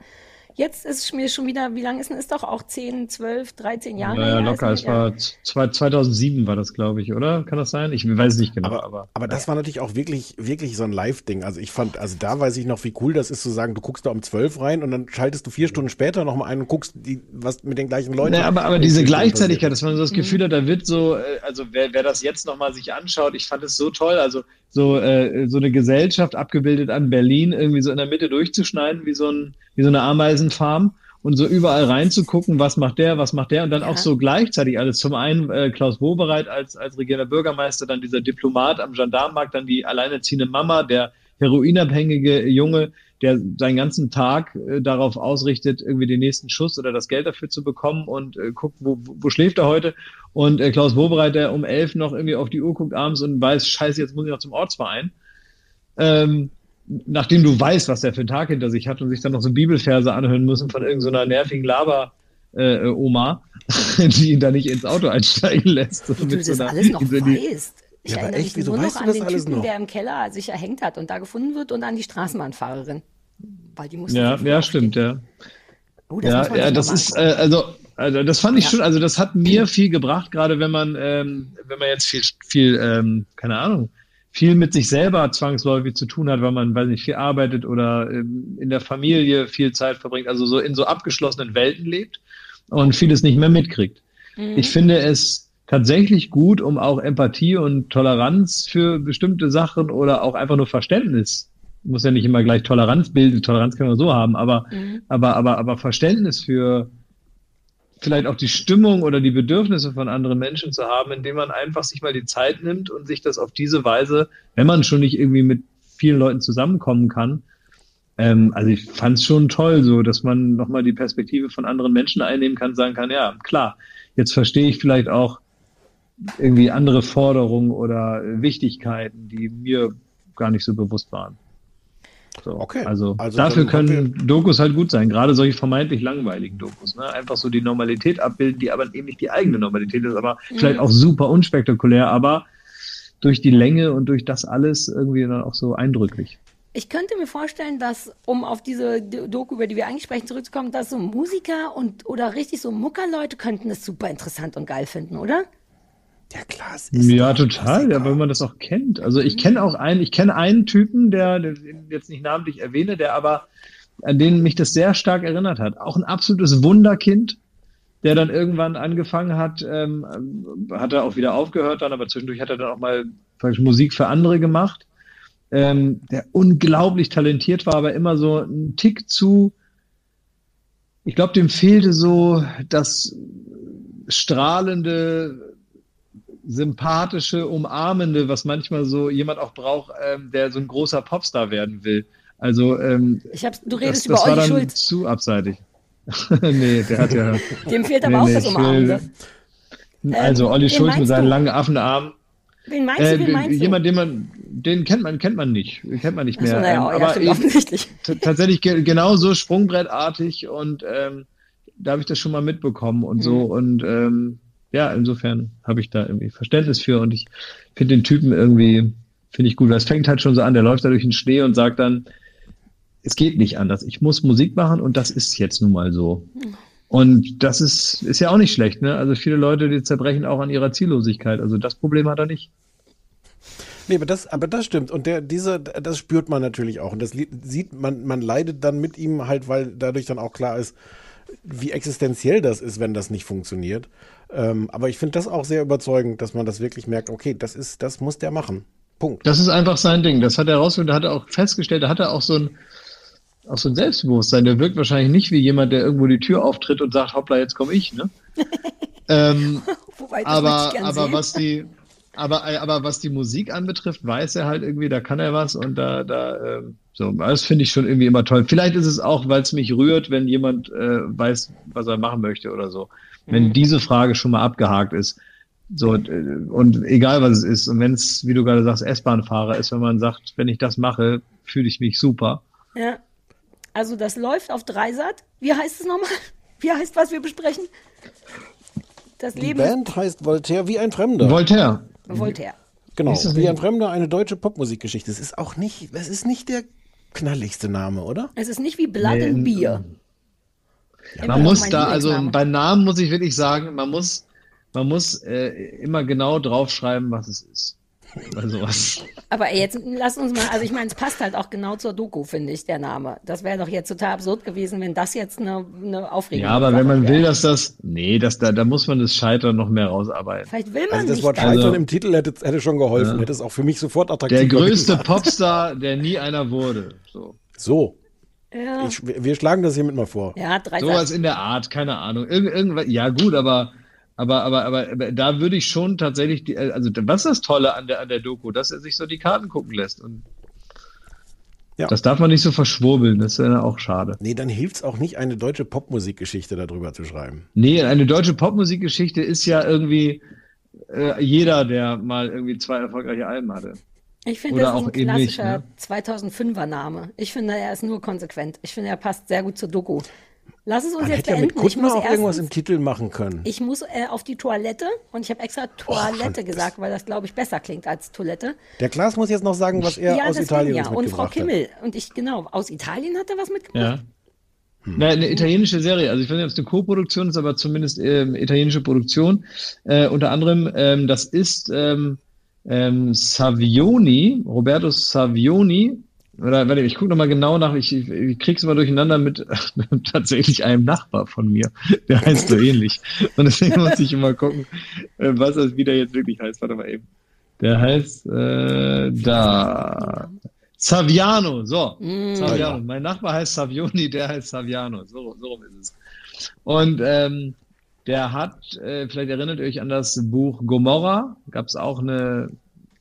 Jetzt ist mir schon wieder, wie lange ist denn, ist doch auch 10, 12, 13 Jahre Ja, ja, her. locker. Es war zwei- 2007 war das, glaube ich, oder? Kann das sein? Ich weiß nicht genau, aber. Aber das war natürlich auch wirklich, wirklich so ein Live-Ding. Also ich fand, also da weiß ich noch, wie cool das ist zu sagen, du guckst da um 12 rein und dann schaltest du vier Stunden später nochmal ein und guckst die, was mit den gleichen Leuten. Nee, aber, aber diese Gleichzeitigkeit, dass man so das Mhm. Gefühl hat, da wird so, äh, also wer, wer das jetzt nochmal sich anschaut, ich fand es so toll, also so, äh, so eine Gesellschaft abgebildet an Berlin, irgendwie so in der Mitte durchzuschneiden, wie so, ein, wie so eine Ameisenfarm und so überall reinzugucken, was macht der, was macht der und dann auch so gleichzeitig alles. Zum einen äh, Klaus Wobereit als, als regierender Bürgermeister, dann dieser Diplomat am Gendarmenmarkt, dann die alleinerziehende Mama, der heroinabhängige Junge, der seinen ganzen Tag äh, darauf ausrichtet, irgendwie den nächsten Schuss oder das Geld dafür zu bekommen und äh, guckt, wo, wo schläft er heute. Und äh, Klaus Wobereit, der um elf noch irgendwie auf die Uhr guckt abends und weiß, scheiße, jetzt muss ich noch zum Ortsverein. Ähm, nachdem du weißt, was der für einen Tag hinter sich hat und sich dann noch so Bibelverse anhören müssen von irgendeiner nervigen Laber, äh, Oma, die ihn da nicht ins Auto einsteigen lässt. Wie du das alles noch weißt. Ich Ja, erinnere echt, mich nur noch du an den Typen, noch? der im Keller sich erhängt hat und da gefunden wird und an die Straßenbahnfahrerin. Weil die musste Ja, ja, stimmt, ja. Oh, das ja, ja, das ist, äh, also, also das fand ich Ja. schon, also das hat mir viel gebracht, gerade wenn man, ähm, wenn man jetzt viel, viel, ähm, keine Ahnung, viel mit sich selber zwangsläufig zu tun hat, weil man, weiß nicht, viel arbeitet oder ähm, in der Familie viel Zeit verbringt, also so in so abgeschlossenen Welten lebt und vieles nicht mehr mitkriegt. Mhm. Ich finde es tatsächlich gut, um auch Empathie und Toleranz für bestimmte Sachen oder auch einfach nur Verständnis. Muss ja nicht immer gleich Toleranz bilden, Toleranz kann man so haben, aber, Mhm. aber, aber, aber Verständnis für vielleicht auch die Stimmung oder die Bedürfnisse von anderen Menschen zu haben, indem man einfach sich mal die Zeit nimmt und sich das auf diese Weise, wenn man schon nicht irgendwie mit vielen Leuten zusammenkommen kann, ähm, also ich fand es schon toll, so, dass man nochmal die Perspektive von anderen Menschen einnehmen kann, sagen kann, ja, klar, jetzt verstehe ich vielleicht auch irgendwie andere Forderungen oder Wichtigkeiten, die mir gar nicht so bewusst waren. So, Okay, Also, also dafür können Dokus halt gut sein, gerade solche vermeintlich langweiligen Dokus. Ne? Einfach so die Normalität abbilden, die aber eben nicht die eigene Normalität ist, aber Mhm. vielleicht auch super unspektakulär, aber durch die Länge und durch das alles irgendwie dann auch so eindrücklich. Ich könnte mir vorstellen, dass, um auf diese Doku, über die wir eigentlich sprechen, zurückzukommen, dass so Musiker und oder richtig so Muckerleute könnten das super interessant und geil finden, oder? Ja, total, ja, weil man das auch kennt. Also ich kenne auch einen, ich kenne einen Typen, der, den jetzt nicht namentlich erwähne, der aber, an den mich das sehr stark erinnert hat. Auch ein absolutes Wunderkind, der dann irgendwann angefangen hat, ähm, hat er auch wieder aufgehört dann, aber zwischendurch hat er dann auch mal Musik für andere gemacht, ähm, der unglaublich talentiert war, aber immer so ein Tick zu, ich glaube, dem fehlte so das strahlende, sympathische, umarmende, was manchmal so jemand auch braucht, ähm, der so ein großer Popstar werden will. Also ähm, Ich hab's, du redest das, über das war Olli dann Schulz. zu abseitig. nee, der hat ja. Dem fehlt aber auch das ich will- Umarmende. Also Ähm, Olli wen Schulz mit seinen du? langen Affenarmen. Wen meinst du, Äh, wen meinst du? jemand, den man, den kennt man, kennt man nicht, kennt man nicht so, mehr. naja, ähm, ja, aber eben offensichtlich. tatsächlich ge genauso sprungbrettartig und ähm, da habe ich das schon mal mitbekommen und so Mhm. und ähm, ja, insofern habe ich da irgendwie Verständnis für und ich finde den Typen irgendwie Finde ich gut. Das fängt halt schon so an. Der läuft da durch den Schnee und sagt dann, es geht nicht anders. Ich muss Musik machen und das ist jetzt nun mal so. Und das ist, ist ja auch nicht schlecht, ne? Also viele Leute, die zerbrechen auch an ihrer Ziellosigkeit. Also das Problem hat er nicht. Nee, aber das, aber das stimmt. Und der, diese, das spürt man natürlich auch. Und das sieht man, man leidet dann mit ihm halt, weil dadurch dann auch klar ist, wie existenziell das ist, wenn das nicht funktioniert. Ähm, aber ich finde das auch sehr überzeugend, dass man das wirklich merkt, okay, das ist, das muss der machen. Punkt. Das ist einfach sein Ding. Das hat er rausgefunden. Da hat er auch festgestellt, da hat er auch so ein, auch so ein Selbstbewusstsein. Der wirkt wahrscheinlich nicht wie jemand, der irgendwo die Tür auftritt und sagt, hoppla, jetzt komme ich, ne? ähm, Wobei, aber, aber was die, aber, aber was die Musik anbetrifft, weiß er halt irgendwie, da kann er was und da, da, ähm, so, das finde ich schon irgendwie immer toll. Vielleicht ist es auch, weil es mich rührt, wenn jemand äh, weiß, was er machen möchte oder so. Wenn Mhm. diese Frage schon mal abgehakt ist. So, äh, und egal was es ist. Und wenn es, wie du gerade sagst, S-Bahn-Fahrer ist, wenn man sagt, wenn ich das mache, fühle ich mich super. Ja. Also das läuft auf Dreisat. Wie heißt es nochmal? Wie heißt, was wir besprechen? Das Die Leben Band heißt Voltaire wie ein Fremder. Voltaire. Ist Voltaire. Genau, Ist wie ein Fremder, eine deutsche Popmusikgeschichte. Es ist auch nicht, es ist nicht der knalligste Name, oder? Es ist nicht wie Blood Nee, and Beer. Immer man muss da, also Lieblingsname. bei Namen muss ich wirklich sagen, man muss, man muss äh, immer genau draufschreiben, was es ist. Bei sowas. Aber jetzt lass uns mal, also ich meine, es passt halt auch genau zur Doku, finde ich, der Name. Das wäre doch jetzt total absurd gewesen, wenn das jetzt eine, eine Aufregung Ja, aber wenn man will, dass das, nee, das, da, da muss man das Scheitern noch mehr rausarbeiten. Vielleicht will man Also das nicht. Wort. Scheitern Also- im Titel hätte, hätte schon geholfen, Ja. hätte es auch für mich sofort attraktiv Der größte. Popstar, der nie einer wurde. So. So, ja, ich, wir wir schlagen das hiermit mal vor. ja, drei Sowas in der Art, keine Ahnung. Irgend, irgendwas, ja gut, aber, aber, aber, aber, aber da würde ich schon tatsächlich, die, also was ist das Tolle an der, an der Doku, dass er sich so die Karten gucken lässt. Und Ja. das darf man nicht so verschwurbeln, das ist ja auch schade. Nee, dann hilft es auch nicht, eine deutsche Popmusikgeschichte darüber zu schreiben. Nee, eine deutsche Popmusikgeschichte ist ja irgendwie äh, jeder, der mal irgendwie zwei erfolgreiche Alben hatte. Ich finde, Oder das ist auch ein klassischer ne? 2005er Name. Ich finde, er ist nur konsequent. Ich finde, er passt sehr gut zur Doku. Lass es uns Man jetzt hätte ja mit beenden. ich muss Kuttner auch irgendwas im erstens, Titel machen können. ich muss äh, auf die Toilette und ich habe extra Toilette gesagt, weil das, glaube ich, besser klingt als Toilette. Der Klaas muss jetzt noch sagen, was er aus deswegen Italien ja. uns Und Frau mitgebracht hat. Kimmel. Und ich, genau, aus Italien hat er was mitgebracht. Ja. Na, eine italienische Serie, also ich weiß nicht, ob es eine Co-Produktion ist, aber zumindest ähm, italienische Produktion. Äh, unter anderem, ähm, das ist ähm, ähm, Savioni, Roberto Savioni, oder warte, ich gucke nochmal genau nach, ich, ich, krieg's immer durcheinander mit tatsächlich einem Nachbar von mir. Der heißt so ähnlich. Und deswegen muss ich immer gucken, äh, was das wieder jetzt wirklich heißt. Warte mal eben. Der heißt äh, da. Saviano, so. Mm. Saviano. Mein Nachbar heißt Savioni, der heißt Saviano. So, so rum ist es. Und ähm, der hat, äh, vielleicht erinnert ihr euch an das Buch Gomorra, gab es auch eine,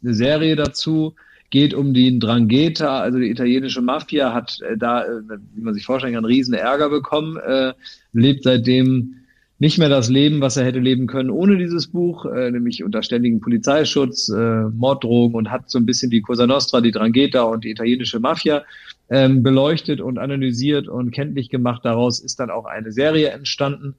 eine Serie dazu, geht um die Drangheta, also die italienische Mafia, hat äh, da, äh, wie man sich vorstellen kann, riesen Ärger bekommen, äh, lebt seitdem nicht mehr das Leben, was er hätte leben können ohne dieses Buch, äh, nämlich unter ständigem Polizeischutz, äh, Morddrogen und hat so ein bisschen die Cosa Nostra, die Drangheta und die italienische Mafia ähm, beleuchtet und analysiert und kenntlich gemacht. Daraus ist dann auch eine Serie entstanden,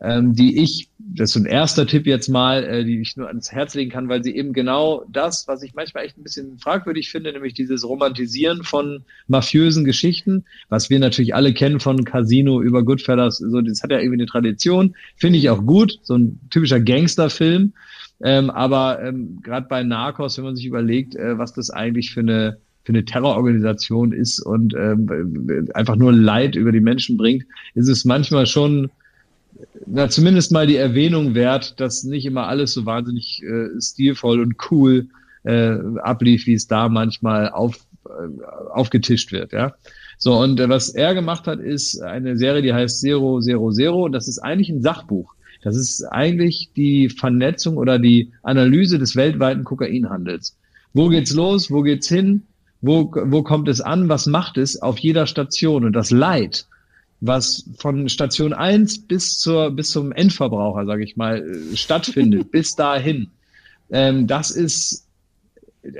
ähm, die ich, das ist ein erster Tipp jetzt mal, äh, die ich nur ans Herz legen kann, weil sie eben genau das, was ich manchmal echt ein bisschen fragwürdig finde, nämlich dieses Romantisieren von mafiösen Geschichten, was wir natürlich alle kennen von Casino über Goodfellas, so, das hat ja irgendwie eine Tradition, finde ich auch gut, so ein typischer Gangsterfilm. Ähm, aber ähm, gerade bei Narcos, wenn man sich überlegt, äh, was das eigentlich für eine für eine Terrororganisation ist und ähm, einfach nur Leid über die Menschen bringt, ist es manchmal schon na, zumindest mal die Erwähnung wert, dass nicht immer alles so wahnsinnig äh, stilvoll und cool äh, ablief, wie es da manchmal auf, äh, aufgetischt wird, ja. So, und äh, was er gemacht hat, ist eine Serie, die heißt Zero Zero Zero, und das ist eigentlich ein Sachbuch. Das ist eigentlich die Vernetzung oder die Analyse des weltweiten Kokainhandels. Wo geht's los? Wo geht's hin? Wo, wo kommt es an? Was macht es auf jeder Station? Und das Leid, was von Station 1 bis zur bis zum Endverbraucher, sage ich mal, äh, stattfindet, bis dahin. Ähm, das ist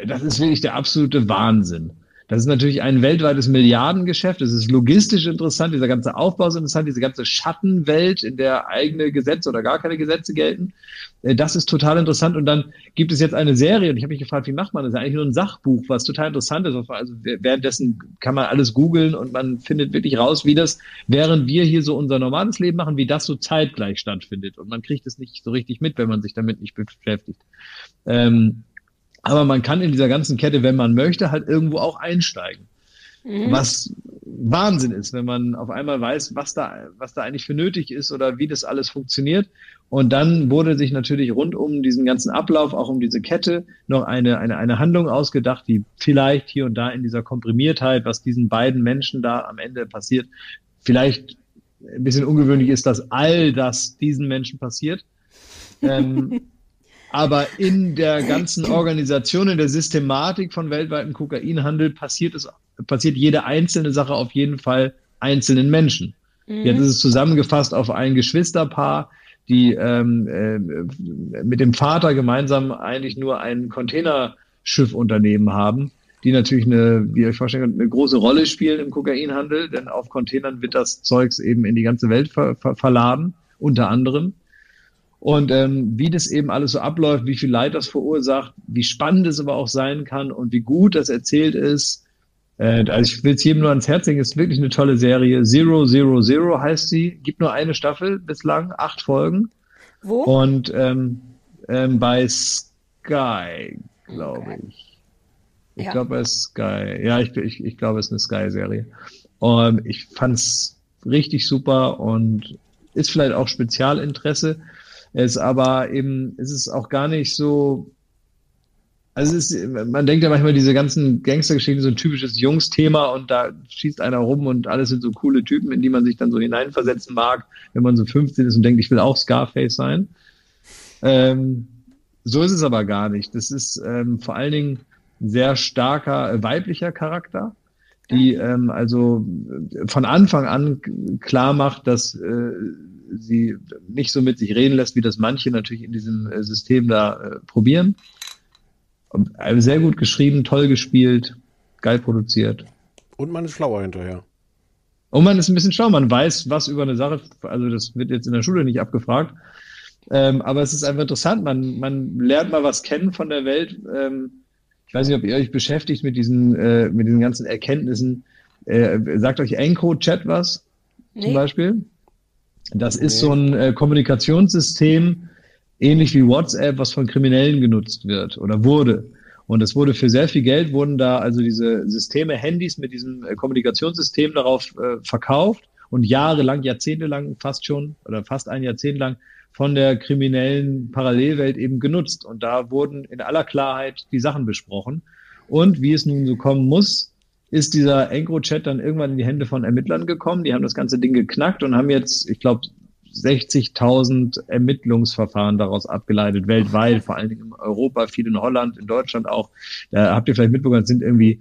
das ist wirklich der absolute Wahnsinn. Das ist natürlich ein weltweites Milliardengeschäft. Es ist logistisch interessant. Dieser ganze Aufbau ist interessant. Diese ganze Schattenwelt, in der eigene Gesetze oder gar keine Gesetze gelten. Äh, Das ist total interessant. Und dann gibt es jetzt eine Serie. Und ich habe mich gefragt, wie macht man das? Eigentlich nur ein Sachbuch, was total interessant ist. Also währenddessen kann man alles googeln und man findet wirklich raus, wie das, während wir hier so unser normales Leben machen, wie das so zeitgleich stattfindet. Und man kriegt es nicht so richtig mit, wenn man sich damit nicht beschäftigt. Ähm, aber man kann in dieser ganzen Kette, wenn man möchte, halt irgendwo auch einsteigen. Mhm. Was Wahnsinn ist, wenn man auf einmal weiß, was da, was da eigentlich für nötig ist oder wie das alles funktioniert. Und dann wurde sich natürlich rund um diesen ganzen Ablauf, auch um diese Kette, noch eine, eine, eine Handlung ausgedacht, die vielleicht hier und da in dieser Komprimiertheit, was diesen beiden Menschen da am Ende passiert, vielleicht ein bisschen ungewöhnlich ist, dass all das diesen Menschen passiert. Ähm, aber in der ganzen Organisation, in der Systematik von weltweiten Kokainhandel passiert es, passiert jede einzelne Sache auf jeden Fall einzelnen Menschen. Mhm. Jetzt ist es zusammengefasst auf ein Geschwisterpaar, die ähm, äh, mit dem Vater gemeinsam eigentlich nur ein Containerschiffunternehmen haben, die natürlich eine, wie ihr euch vorstellen könnt, eine große Rolle spielen im Kokainhandel, denn auf Containern wird das Zeugs eben in die ganze Welt ver ver verladen, unter anderem. Und ähm, wie das eben alles so abläuft, wie viel Leid das verursacht, wie spannend es aber auch sein kann und wie gut das erzählt ist. Äh, also ich will es jedem nur ans Herz legen, ist wirklich eine tolle Serie. Zero Zero Zero heißt sie. Gibt nur eine Staffel bislang, acht Folgen. Wo? Und ähm, ähm, bei Sky, glaube ich. Ich Ja. glaube bei Sky. Ja, ich, ich, ich glaube, es ist eine Sky-Serie. Und ich fand's richtig super und ist vielleicht auch Spezialinteresse. Es ist aber eben, es ist auch gar nicht so. Also ist, man denkt ja manchmal, diese ganzen Gangstergeschichten so ein typisches Jungsthema und da schießt einer rum und alles sind so coole Typen, in die man sich dann so hineinversetzen mag, wenn man so 15 ist und denkt, ich will auch Scarface sein. Ähm, so ist es aber gar nicht. Das ist ähm, vor allen Dingen ein sehr starker äh, weiblicher Charakter, die ähm, also von Anfang an klar macht, dass äh, sie nicht so mit sich reden lässt, wie das manche natürlich in diesem äh, System da äh, probieren. Und, äh, Sehr gut geschrieben, toll gespielt, geil produziert. Und man ist schlauer hinterher. Und man ist ein bisschen schlau, man weiß was über eine Sache, also das wird jetzt in der Schule nicht abgefragt, ähm, aber es ist einfach interessant, man, man lernt mal was kennen von der Welt. Ähm, ich weiß nicht, ob ihr euch beschäftigt mit diesen, äh, mit diesen ganzen Erkenntnissen. Äh, sagt euch EncroChat was Nee. zum Beispiel? Das ist so ein äh, Kommunikationssystem, ähnlich wie WhatsApp, was von Kriminellen genutzt wird oder wurde. Und es wurde für sehr viel Geld, wurden da also diese Systeme, Handys mit diesem äh, Kommunikationssystem darauf äh, verkauft und jahrelang, jahrzehntelang fast schon oder fast ein Jahrzehnt lang von der kriminellen Parallelwelt eben genutzt. Und da wurden in aller Klarheit die Sachen besprochen. Und wie es nun so kommen muss, ist dieser EncroChat dann irgendwann in die Hände von Ermittlern gekommen. Die haben das ganze Ding geknackt und haben jetzt, ich glaube, 60.000 Ermittlungsverfahren daraus abgeleitet, weltweit, vor allen Dingen in Europa, viel in Holland, in Deutschland auch. Da habt ihr vielleicht mitbekommen, es sind irgendwie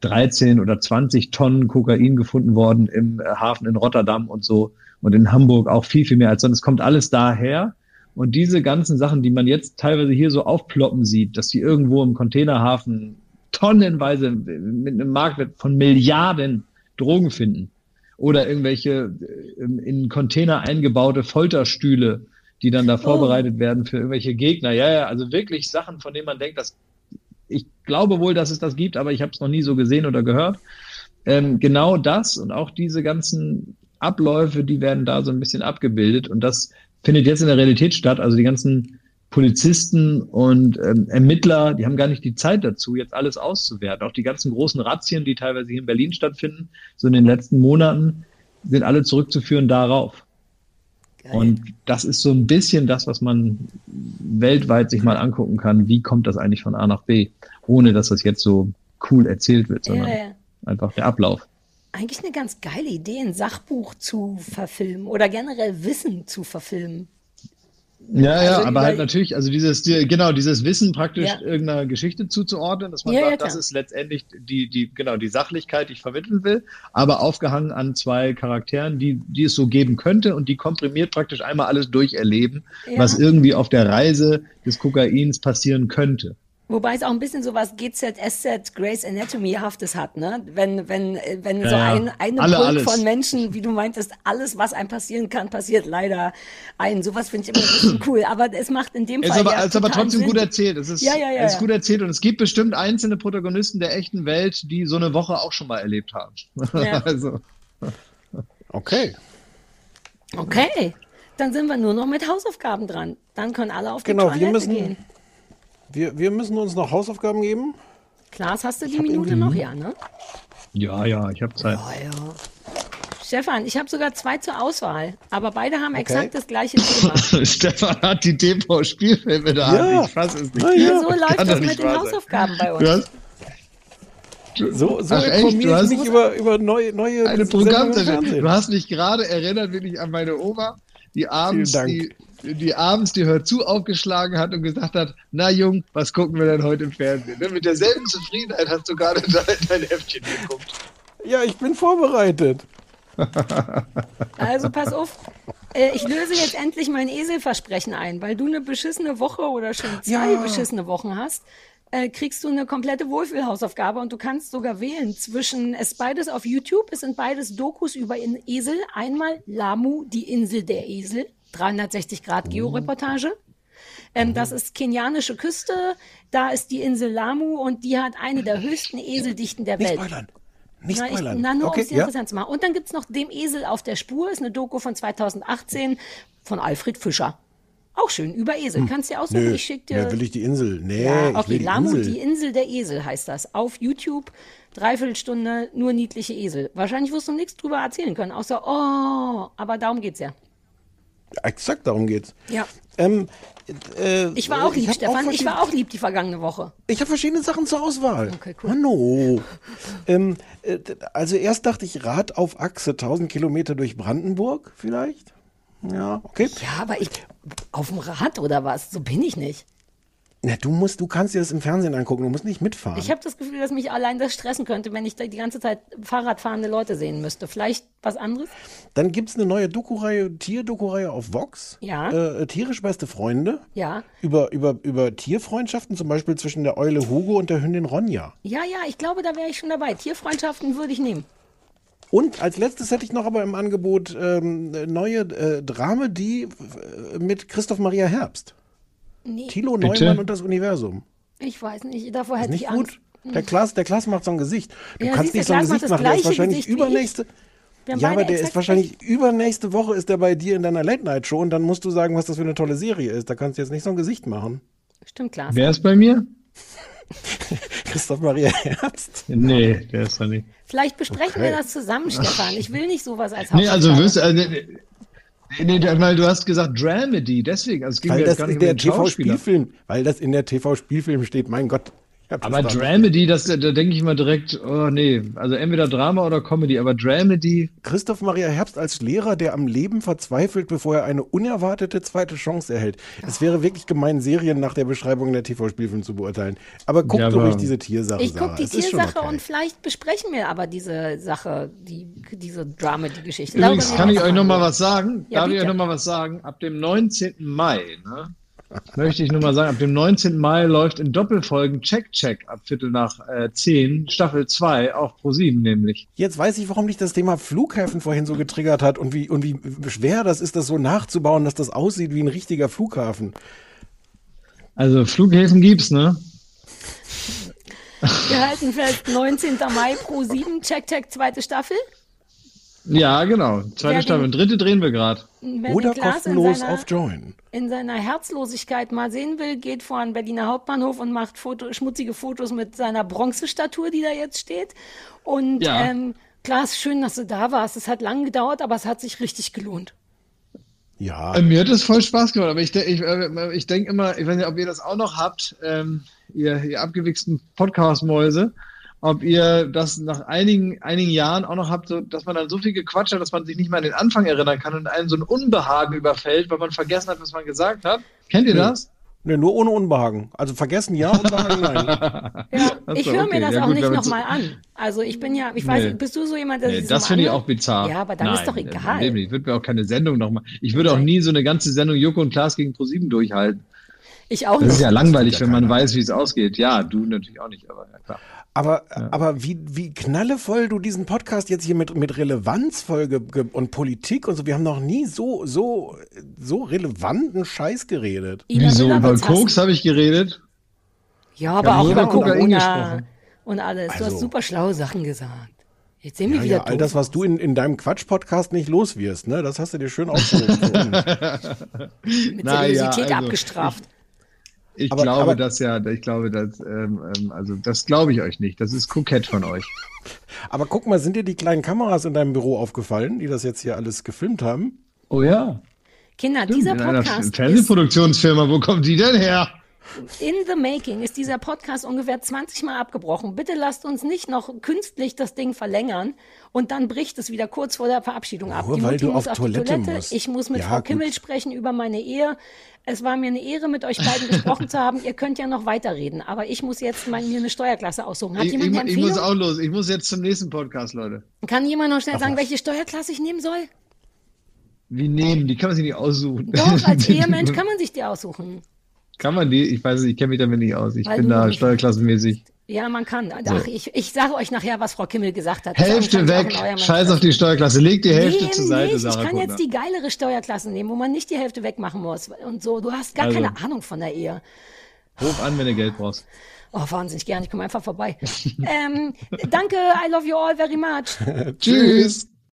13 oder 20 Tonnen Kokain gefunden worden im Hafen in Rotterdam und so und in Hamburg auch viel, viel mehr als sonst. Es kommt alles daher. Und diese ganzen Sachen, die man jetzt teilweise hier so aufploppen sieht, dass die irgendwo im Containerhafen tonnenweise mit einem Marktwert von Milliarden Drogen finden oder irgendwelche äh, in Container eingebaute Folterstühle, die dann da vorbereitet werden für irgendwelche Gegner. Ja, ja, also wirklich Sachen, von denen man denkt, dass ich glaube wohl, dass es das gibt, aber ich habe es noch nie so gesehen oder gehört. Ähm, genau das und auch diese ganzen Abläufe, die werden da so ein bisschen abgebildet und das findet jetzt in der Realität statt. Also die ganzen Polizisten und ähm, Ermittler, die haben gar nicht die Zeit dazu, jetzt alles auszuwerten. Auch die ganzen großen Razzien, die teilweise hier in Berlin stattfinden, so in den letzten Monaten, sind alle zurückzuführen darauf. Und das ist so ein bisschen das, was man weltweit sich mal angucken kann. Wie kommt das eigentlich von A nach B? Ohne dass das jetzt so cool erzählt wird, sondern Ja, ja. einfach der Ablauf. Eigentlich eine ganz geile Idee, ein Sachbuch zu verfilmen oder generell Wissen zu verfilmen. Ja, ja, Also aber halt natürlich, also dieses, die, genau, dieses Wissen praktisch Ja. irgendeiner Geschichte zuzuordnen, dass man Ja, ja, sagt, das klar. ist letztendlich die, die, genau, die Sachlichkeit, die ich vermitteln will, aber aufgehangen an zwei Charakteren, die, die es so geben könnte und die komprimiert praktisch einmal alles durcherleben, Ja. was irgendwie auf der Reise des Kokains passieren könnte. Wobei es auch ein bisschen so was GZSZ Grace Anatomy-haftes hat, ne? Wenn, wenn, wenn Ja, so ein, eine Alle, Pulk alles. von Menschen, wie du meintest, alles, was einem passieren kann, passiert leider ein. Sowas finde ich immer ein bisschen cool. Aber es macht in dem Ist Fall aber, ja ist aber trotzdem Sinn. gut erzählt. Es ist, Ja, ja, ja, es ist gut erzählt und es gibt bestimmt einzelne Protagonisten der echten Welt, die so eine Woche auch schon mal erlebt haben. Ja. also. Okay. Okay. Dann sind wir nur noch mit Hausaufgaben dran. Dann können alle auf die Genau, wir Toilette müssen, gehen. Wir, wir müssen uns noch Hausaufgaben geben. Klaas, hast du die Minute noch? Ja, ne? Ja, ja, ich habe Zeit. Ja, ja. Stefan, ich habe sogar zwei zur Auswahl, aber beide haben Okay. exakt das gleiche Thema. Stefan hat die TV-Spielfilme da. Ja. Ich fasse es nicht. Ja. so läuft das mit den sein. Hausaufgaben bei uns. Du hast So, so Ach, echt? informiere Du ich hast- mich über, über neue, neue eine. Fernsehen. Du hast mich gerade erinnert, wirklich an meine Oma, die abends, Dank. die, die abends die Hör zu aufgeschlagen hat und gesagt hat, na Jung, was gucken wir denn heute im Fernsehen? Ne? Mit derselben Zufriedenheit hast du gerade dein, dein Heftchen geguckt. Ja, ich bin vorbereitet. Also pass auf, äh, ich löse jetzt endlich mein Eselversprechen ein, weil du eine beschissene Woche oder schon zwei Ja. beschissene Wochen hast. Äh, kriegst du eine komplette Wohlfühlhausaufgabe und du kannst sogar wählen zwischen, es ist beides auf YouTube, es sind beides Dokus über in Esel. Einmal Lamu, die Insel der Esel, 360 Grad Georeportage. Ähm, das ist kenianische Küste, da ist die Insel Lamu und die hat eine der höchsten Eseldichten der Nicht Welt. spoilern. Nicht Na, ich, na, nur Okay, um es ja. interessant zu machen. Und dann gibt's noch Dem Esel auf der Spur, ist eine Doku von 2018 von Alfred Fischer. Auch schön, über Esel. Kannst dir aussuchen, Hm. Nö, ich schick dir. nee, will ich die Insel. Nee, ja, ich okay, will die Lamu, Insel. die Insel der Esel heißt das. Auf YouTube, Dreiviertelstunde, nur niedliche Esel. Wahrscheinlich wirst du nichts drüber erzählen können, außer, oh, aber darum geht's ja. Exakt darum geht's. Ja. Ähm, äh, Ich war auch lieb, Stefan. ich verschiedene- war auch lieb die vergangene Woche. Ich habe verschiedene Sachen zur Auswahl. Okay, cool. Hanno. Ähm, äh, also erst dachte ich Rad auf Achse, 1000 Kilometer durch Brandenburg vielleicht. Ja, okay. Ja, aber ich, auf dem Rad oder was? So bin ich nicht. Na, du musst, du kannst dir das im Fernsehen angucken, du musst nicht mitfahren. Ich habe das Gefühl, dass mich allein das stressen könnte, wenn ich da die ganze Zeit Fahrradfahrende Leute sehen müsste. Vielleicht was anderes? Dann gibt's eine neue Doku-Reihe, Tier-Doku-Reihe auf Vox. Ja. Äh, tierisch beste Freunde. Ja. Über, über, über Tierfreundschaften, zum Beispiel zwischen der Eule Hugo und der Hündin Ronja. Ja, ja, ich glaube, da wäre ich schon dabei. Tierfreundschaften würde ich nehmen. Und als letztes hätte ich noch aber im Angebot ähm, eine neue äh, Dramedie äh, mit Christoph Maria Herbst. Nee, Thilo Bitte? Neumann und das Universum. ich weiß nicht. Davor Ist hätte nicht ich gut? Angst. Der Klaas, der Klaas macht so ein Gesicht. Du Ja, kannst siehst, nicht der so ein Gesicht machen. Der ist wahrscheinlich übernächste. Ja, aber der ist wahrscheinlich übernächste Woche ist er bei dir in deiner Late Night Show und dann musst du sagen, was das für eine tolle Serie ist. Da kannst du jetzt nicht so ein Gesicht machen. Stimmt, Klaas. Wer ist bei mir? Christoph Maria Herbst. Nee, der ist da nicht. Vielleicht besprechen Okay. wir das zusammen, Stefan. Ich will nicht sowas als Nee, also wirst also, nee, nee, weil du hast gesagt Dramedy, deswegen, also es ging Weil das gar nicht in um der. TV-Spielfilm, weil das in der TV-Spielfilm steht, mein Gott. Ich das Aber. Dramedy, das, da denke ich mal direkt, oh nee, also entweder Drama oder Comedy, aber Dramedy, Christoph Maria Herbst als Lehrer, der am Leben verzweifelt, bevor er eine unerwartete zweite Chance erhält. Es wäre wirklich gemein, Serien nach der Beschreibung der TV-Spielfilm zu beurteilen. Aber guck Ja, aber- ruhig diese Tiersache. Ich gucke die Tiersache okay. und vielleicht besprechen wir aber diese Sache, die, diese Drama, die Geschichte. Übrigens kann ich euch noch mal mal. was sagen. Ja, Darf ich bitte. euch noch mal was sagen? Ab dem 19. Mai, ne, möchte ich nur mal sagen, ab dem 19. Mai läuft in Doppelfolgen Check Check ab Viertel nach äh, 10, Staffel 2 auf ProSieben nämlich. Jetzt weiß ich, warum dich das Thema Flughäfen vorhin so getriggert hat und wie, und wie schwer das ist, das so nachzubauen, dass das aussieht wie ein richtiger Flughafen. Also Flughäfen gibt's, ne? Wir halten fest, 19. Mai pro 7, Check, Check, zweite Staffel. Ja, genau. Zweite Staffel. Dritte drehen wir gerade. Oder kostenlos seiner, auf Join. in seiner Herzlosigkeit mal sehen will, geht vor einen Berliner Hauptbahnhof und macht Foto, schmutzige Fotos mit seiner Bronzestatue, die da jetzt steht. Und Ja. ähm, Klaas, schön, dass du da warst. Es hat lang gedauert, aber es hat sich richtig gelohnt. Ja. Äh, Mir hat es voll Spaß gemacht, aber ich, ich, äh, ich denke immer, ich weiß nicht, ob ihr das auch noch habt, ähm, ihr, ihr abgewichsten Podcast-Mäuse, ob ihr das nach einigen, einigen Jahren auch noch habt, so, dass man dann so viel gequatscht hat, dass man sich nicht mehr an den Anfang erinnern kann und einen so ein Unbehagen überfällt, weil man vergessen hat, was man gesagt hat. Kennt ihr Nö. das? Ne, nur ohne Unbehagen. Also vergessen ja, Unbehagen nein. Ja, ich so, höre okay. mir das Ja, auch gut, nicht nochmal an. Also ich bin ja, ich weiß Nee. nicht, bist du so jemand, der Nee, sich das so finde ich auch bizarr. Ja, aber dann ist doch Nein, egal. nicht. Ich würde mir auch keine Sendung noch mal. Ich würde auch nie so eine ganze Sendung Joko und Klaas gegen ProSieben durchhalten. Ich auch Das ist nicht. ja langweilig, wenn man weiß, wie es ausgeht. Ja, du natürlich auch nicht, aber ja klar. Aber, aber wie, wie knallevoll du diesen Podcast jetzt hier mit, mit Relevanzfolge ge- und Politik und so, wir haben noch nie so, so, so relevanten Scheiß geredet. Wieso? Über Koks habe ich geredet. Ja, aber Ja, auch über Corona und alles. Du Also- hast super schlaue Sachen gesagt. Jetzt sehen wir Ja, wieder ja, all das, was du in, in deinem Quatsch-Podcast nicht los wirst, ne? Das hast du dir schön aufgehoben. mit ja, Seriosität also, abgestraft. Ich Aber- glaube, aber- dass ja, ich glaube, dass, ähm, ähm, also das glaube ich euch nicht. Das ist kokett von euch. Aber guck mal, sind dir die kleinen Kameras in deinem Büro aufgefallen, die das jetzt hier alles gefilmt haben? Oh ja. Kinder, dieser In einer Podcast ist Fernsehproduktionsfirma, wo kommt die denn her? in the making. Ist dieser Podcast ungefähr 20 Mal abgebrochen. Bitte lasst uns nicht noch künstlich das Ding verlängern und dann bricht es wieder kurz vor der Verabschiedung ab. Nur die weil Mutti du muss auf auf die Toilette Toilette. musst. Ich muss mit Ja, Frau gut. Kimmel sprechen über meine Ehe. Es war mir eine Ehre, mit euch beiden gesprochen zu haben. Ihr könnt ja noch weiterreden, aber ich muss jetzt mal mir eine Steuerklasse aussuchen. Hat Ich, jemand ich, eine ich muss auch los. Ich muss jetzt zum nächsten Podcast, Leute. Kann jemand noch schnell sagen, welche Steuerklasse ich nehmen soll? Wie nehmen? Die kann man sich nicht aussuchen. Doch, als Ehemensch kann man sich die aussuchen. Kann man die? Ich weiß nicht, ich kenne mich damit nicht aus. Ich Weil bin da steuerklassenmäßig. Ja, man kann. Ach, ich, ich sage euch nachher, was Frau Kimmel gesagt hat. Hälfte weg. Scheiß auf die Steuerklasse. Leg die Hälfte nee, zur Seite, nicht. Sarah Ich kann Kuttner. jetzt die geilere Steuerklasse nehmen, wo man nicht die Hälfte wegmachen muss. Und so, du hast gar Also. keine Ahnung von der Ehe. Ruf an, wenn du Geld brauchst. Oh, wahnsinnig gern, ich komme einfach vorbei. ähm, danke, I love you all very much. Tschüss.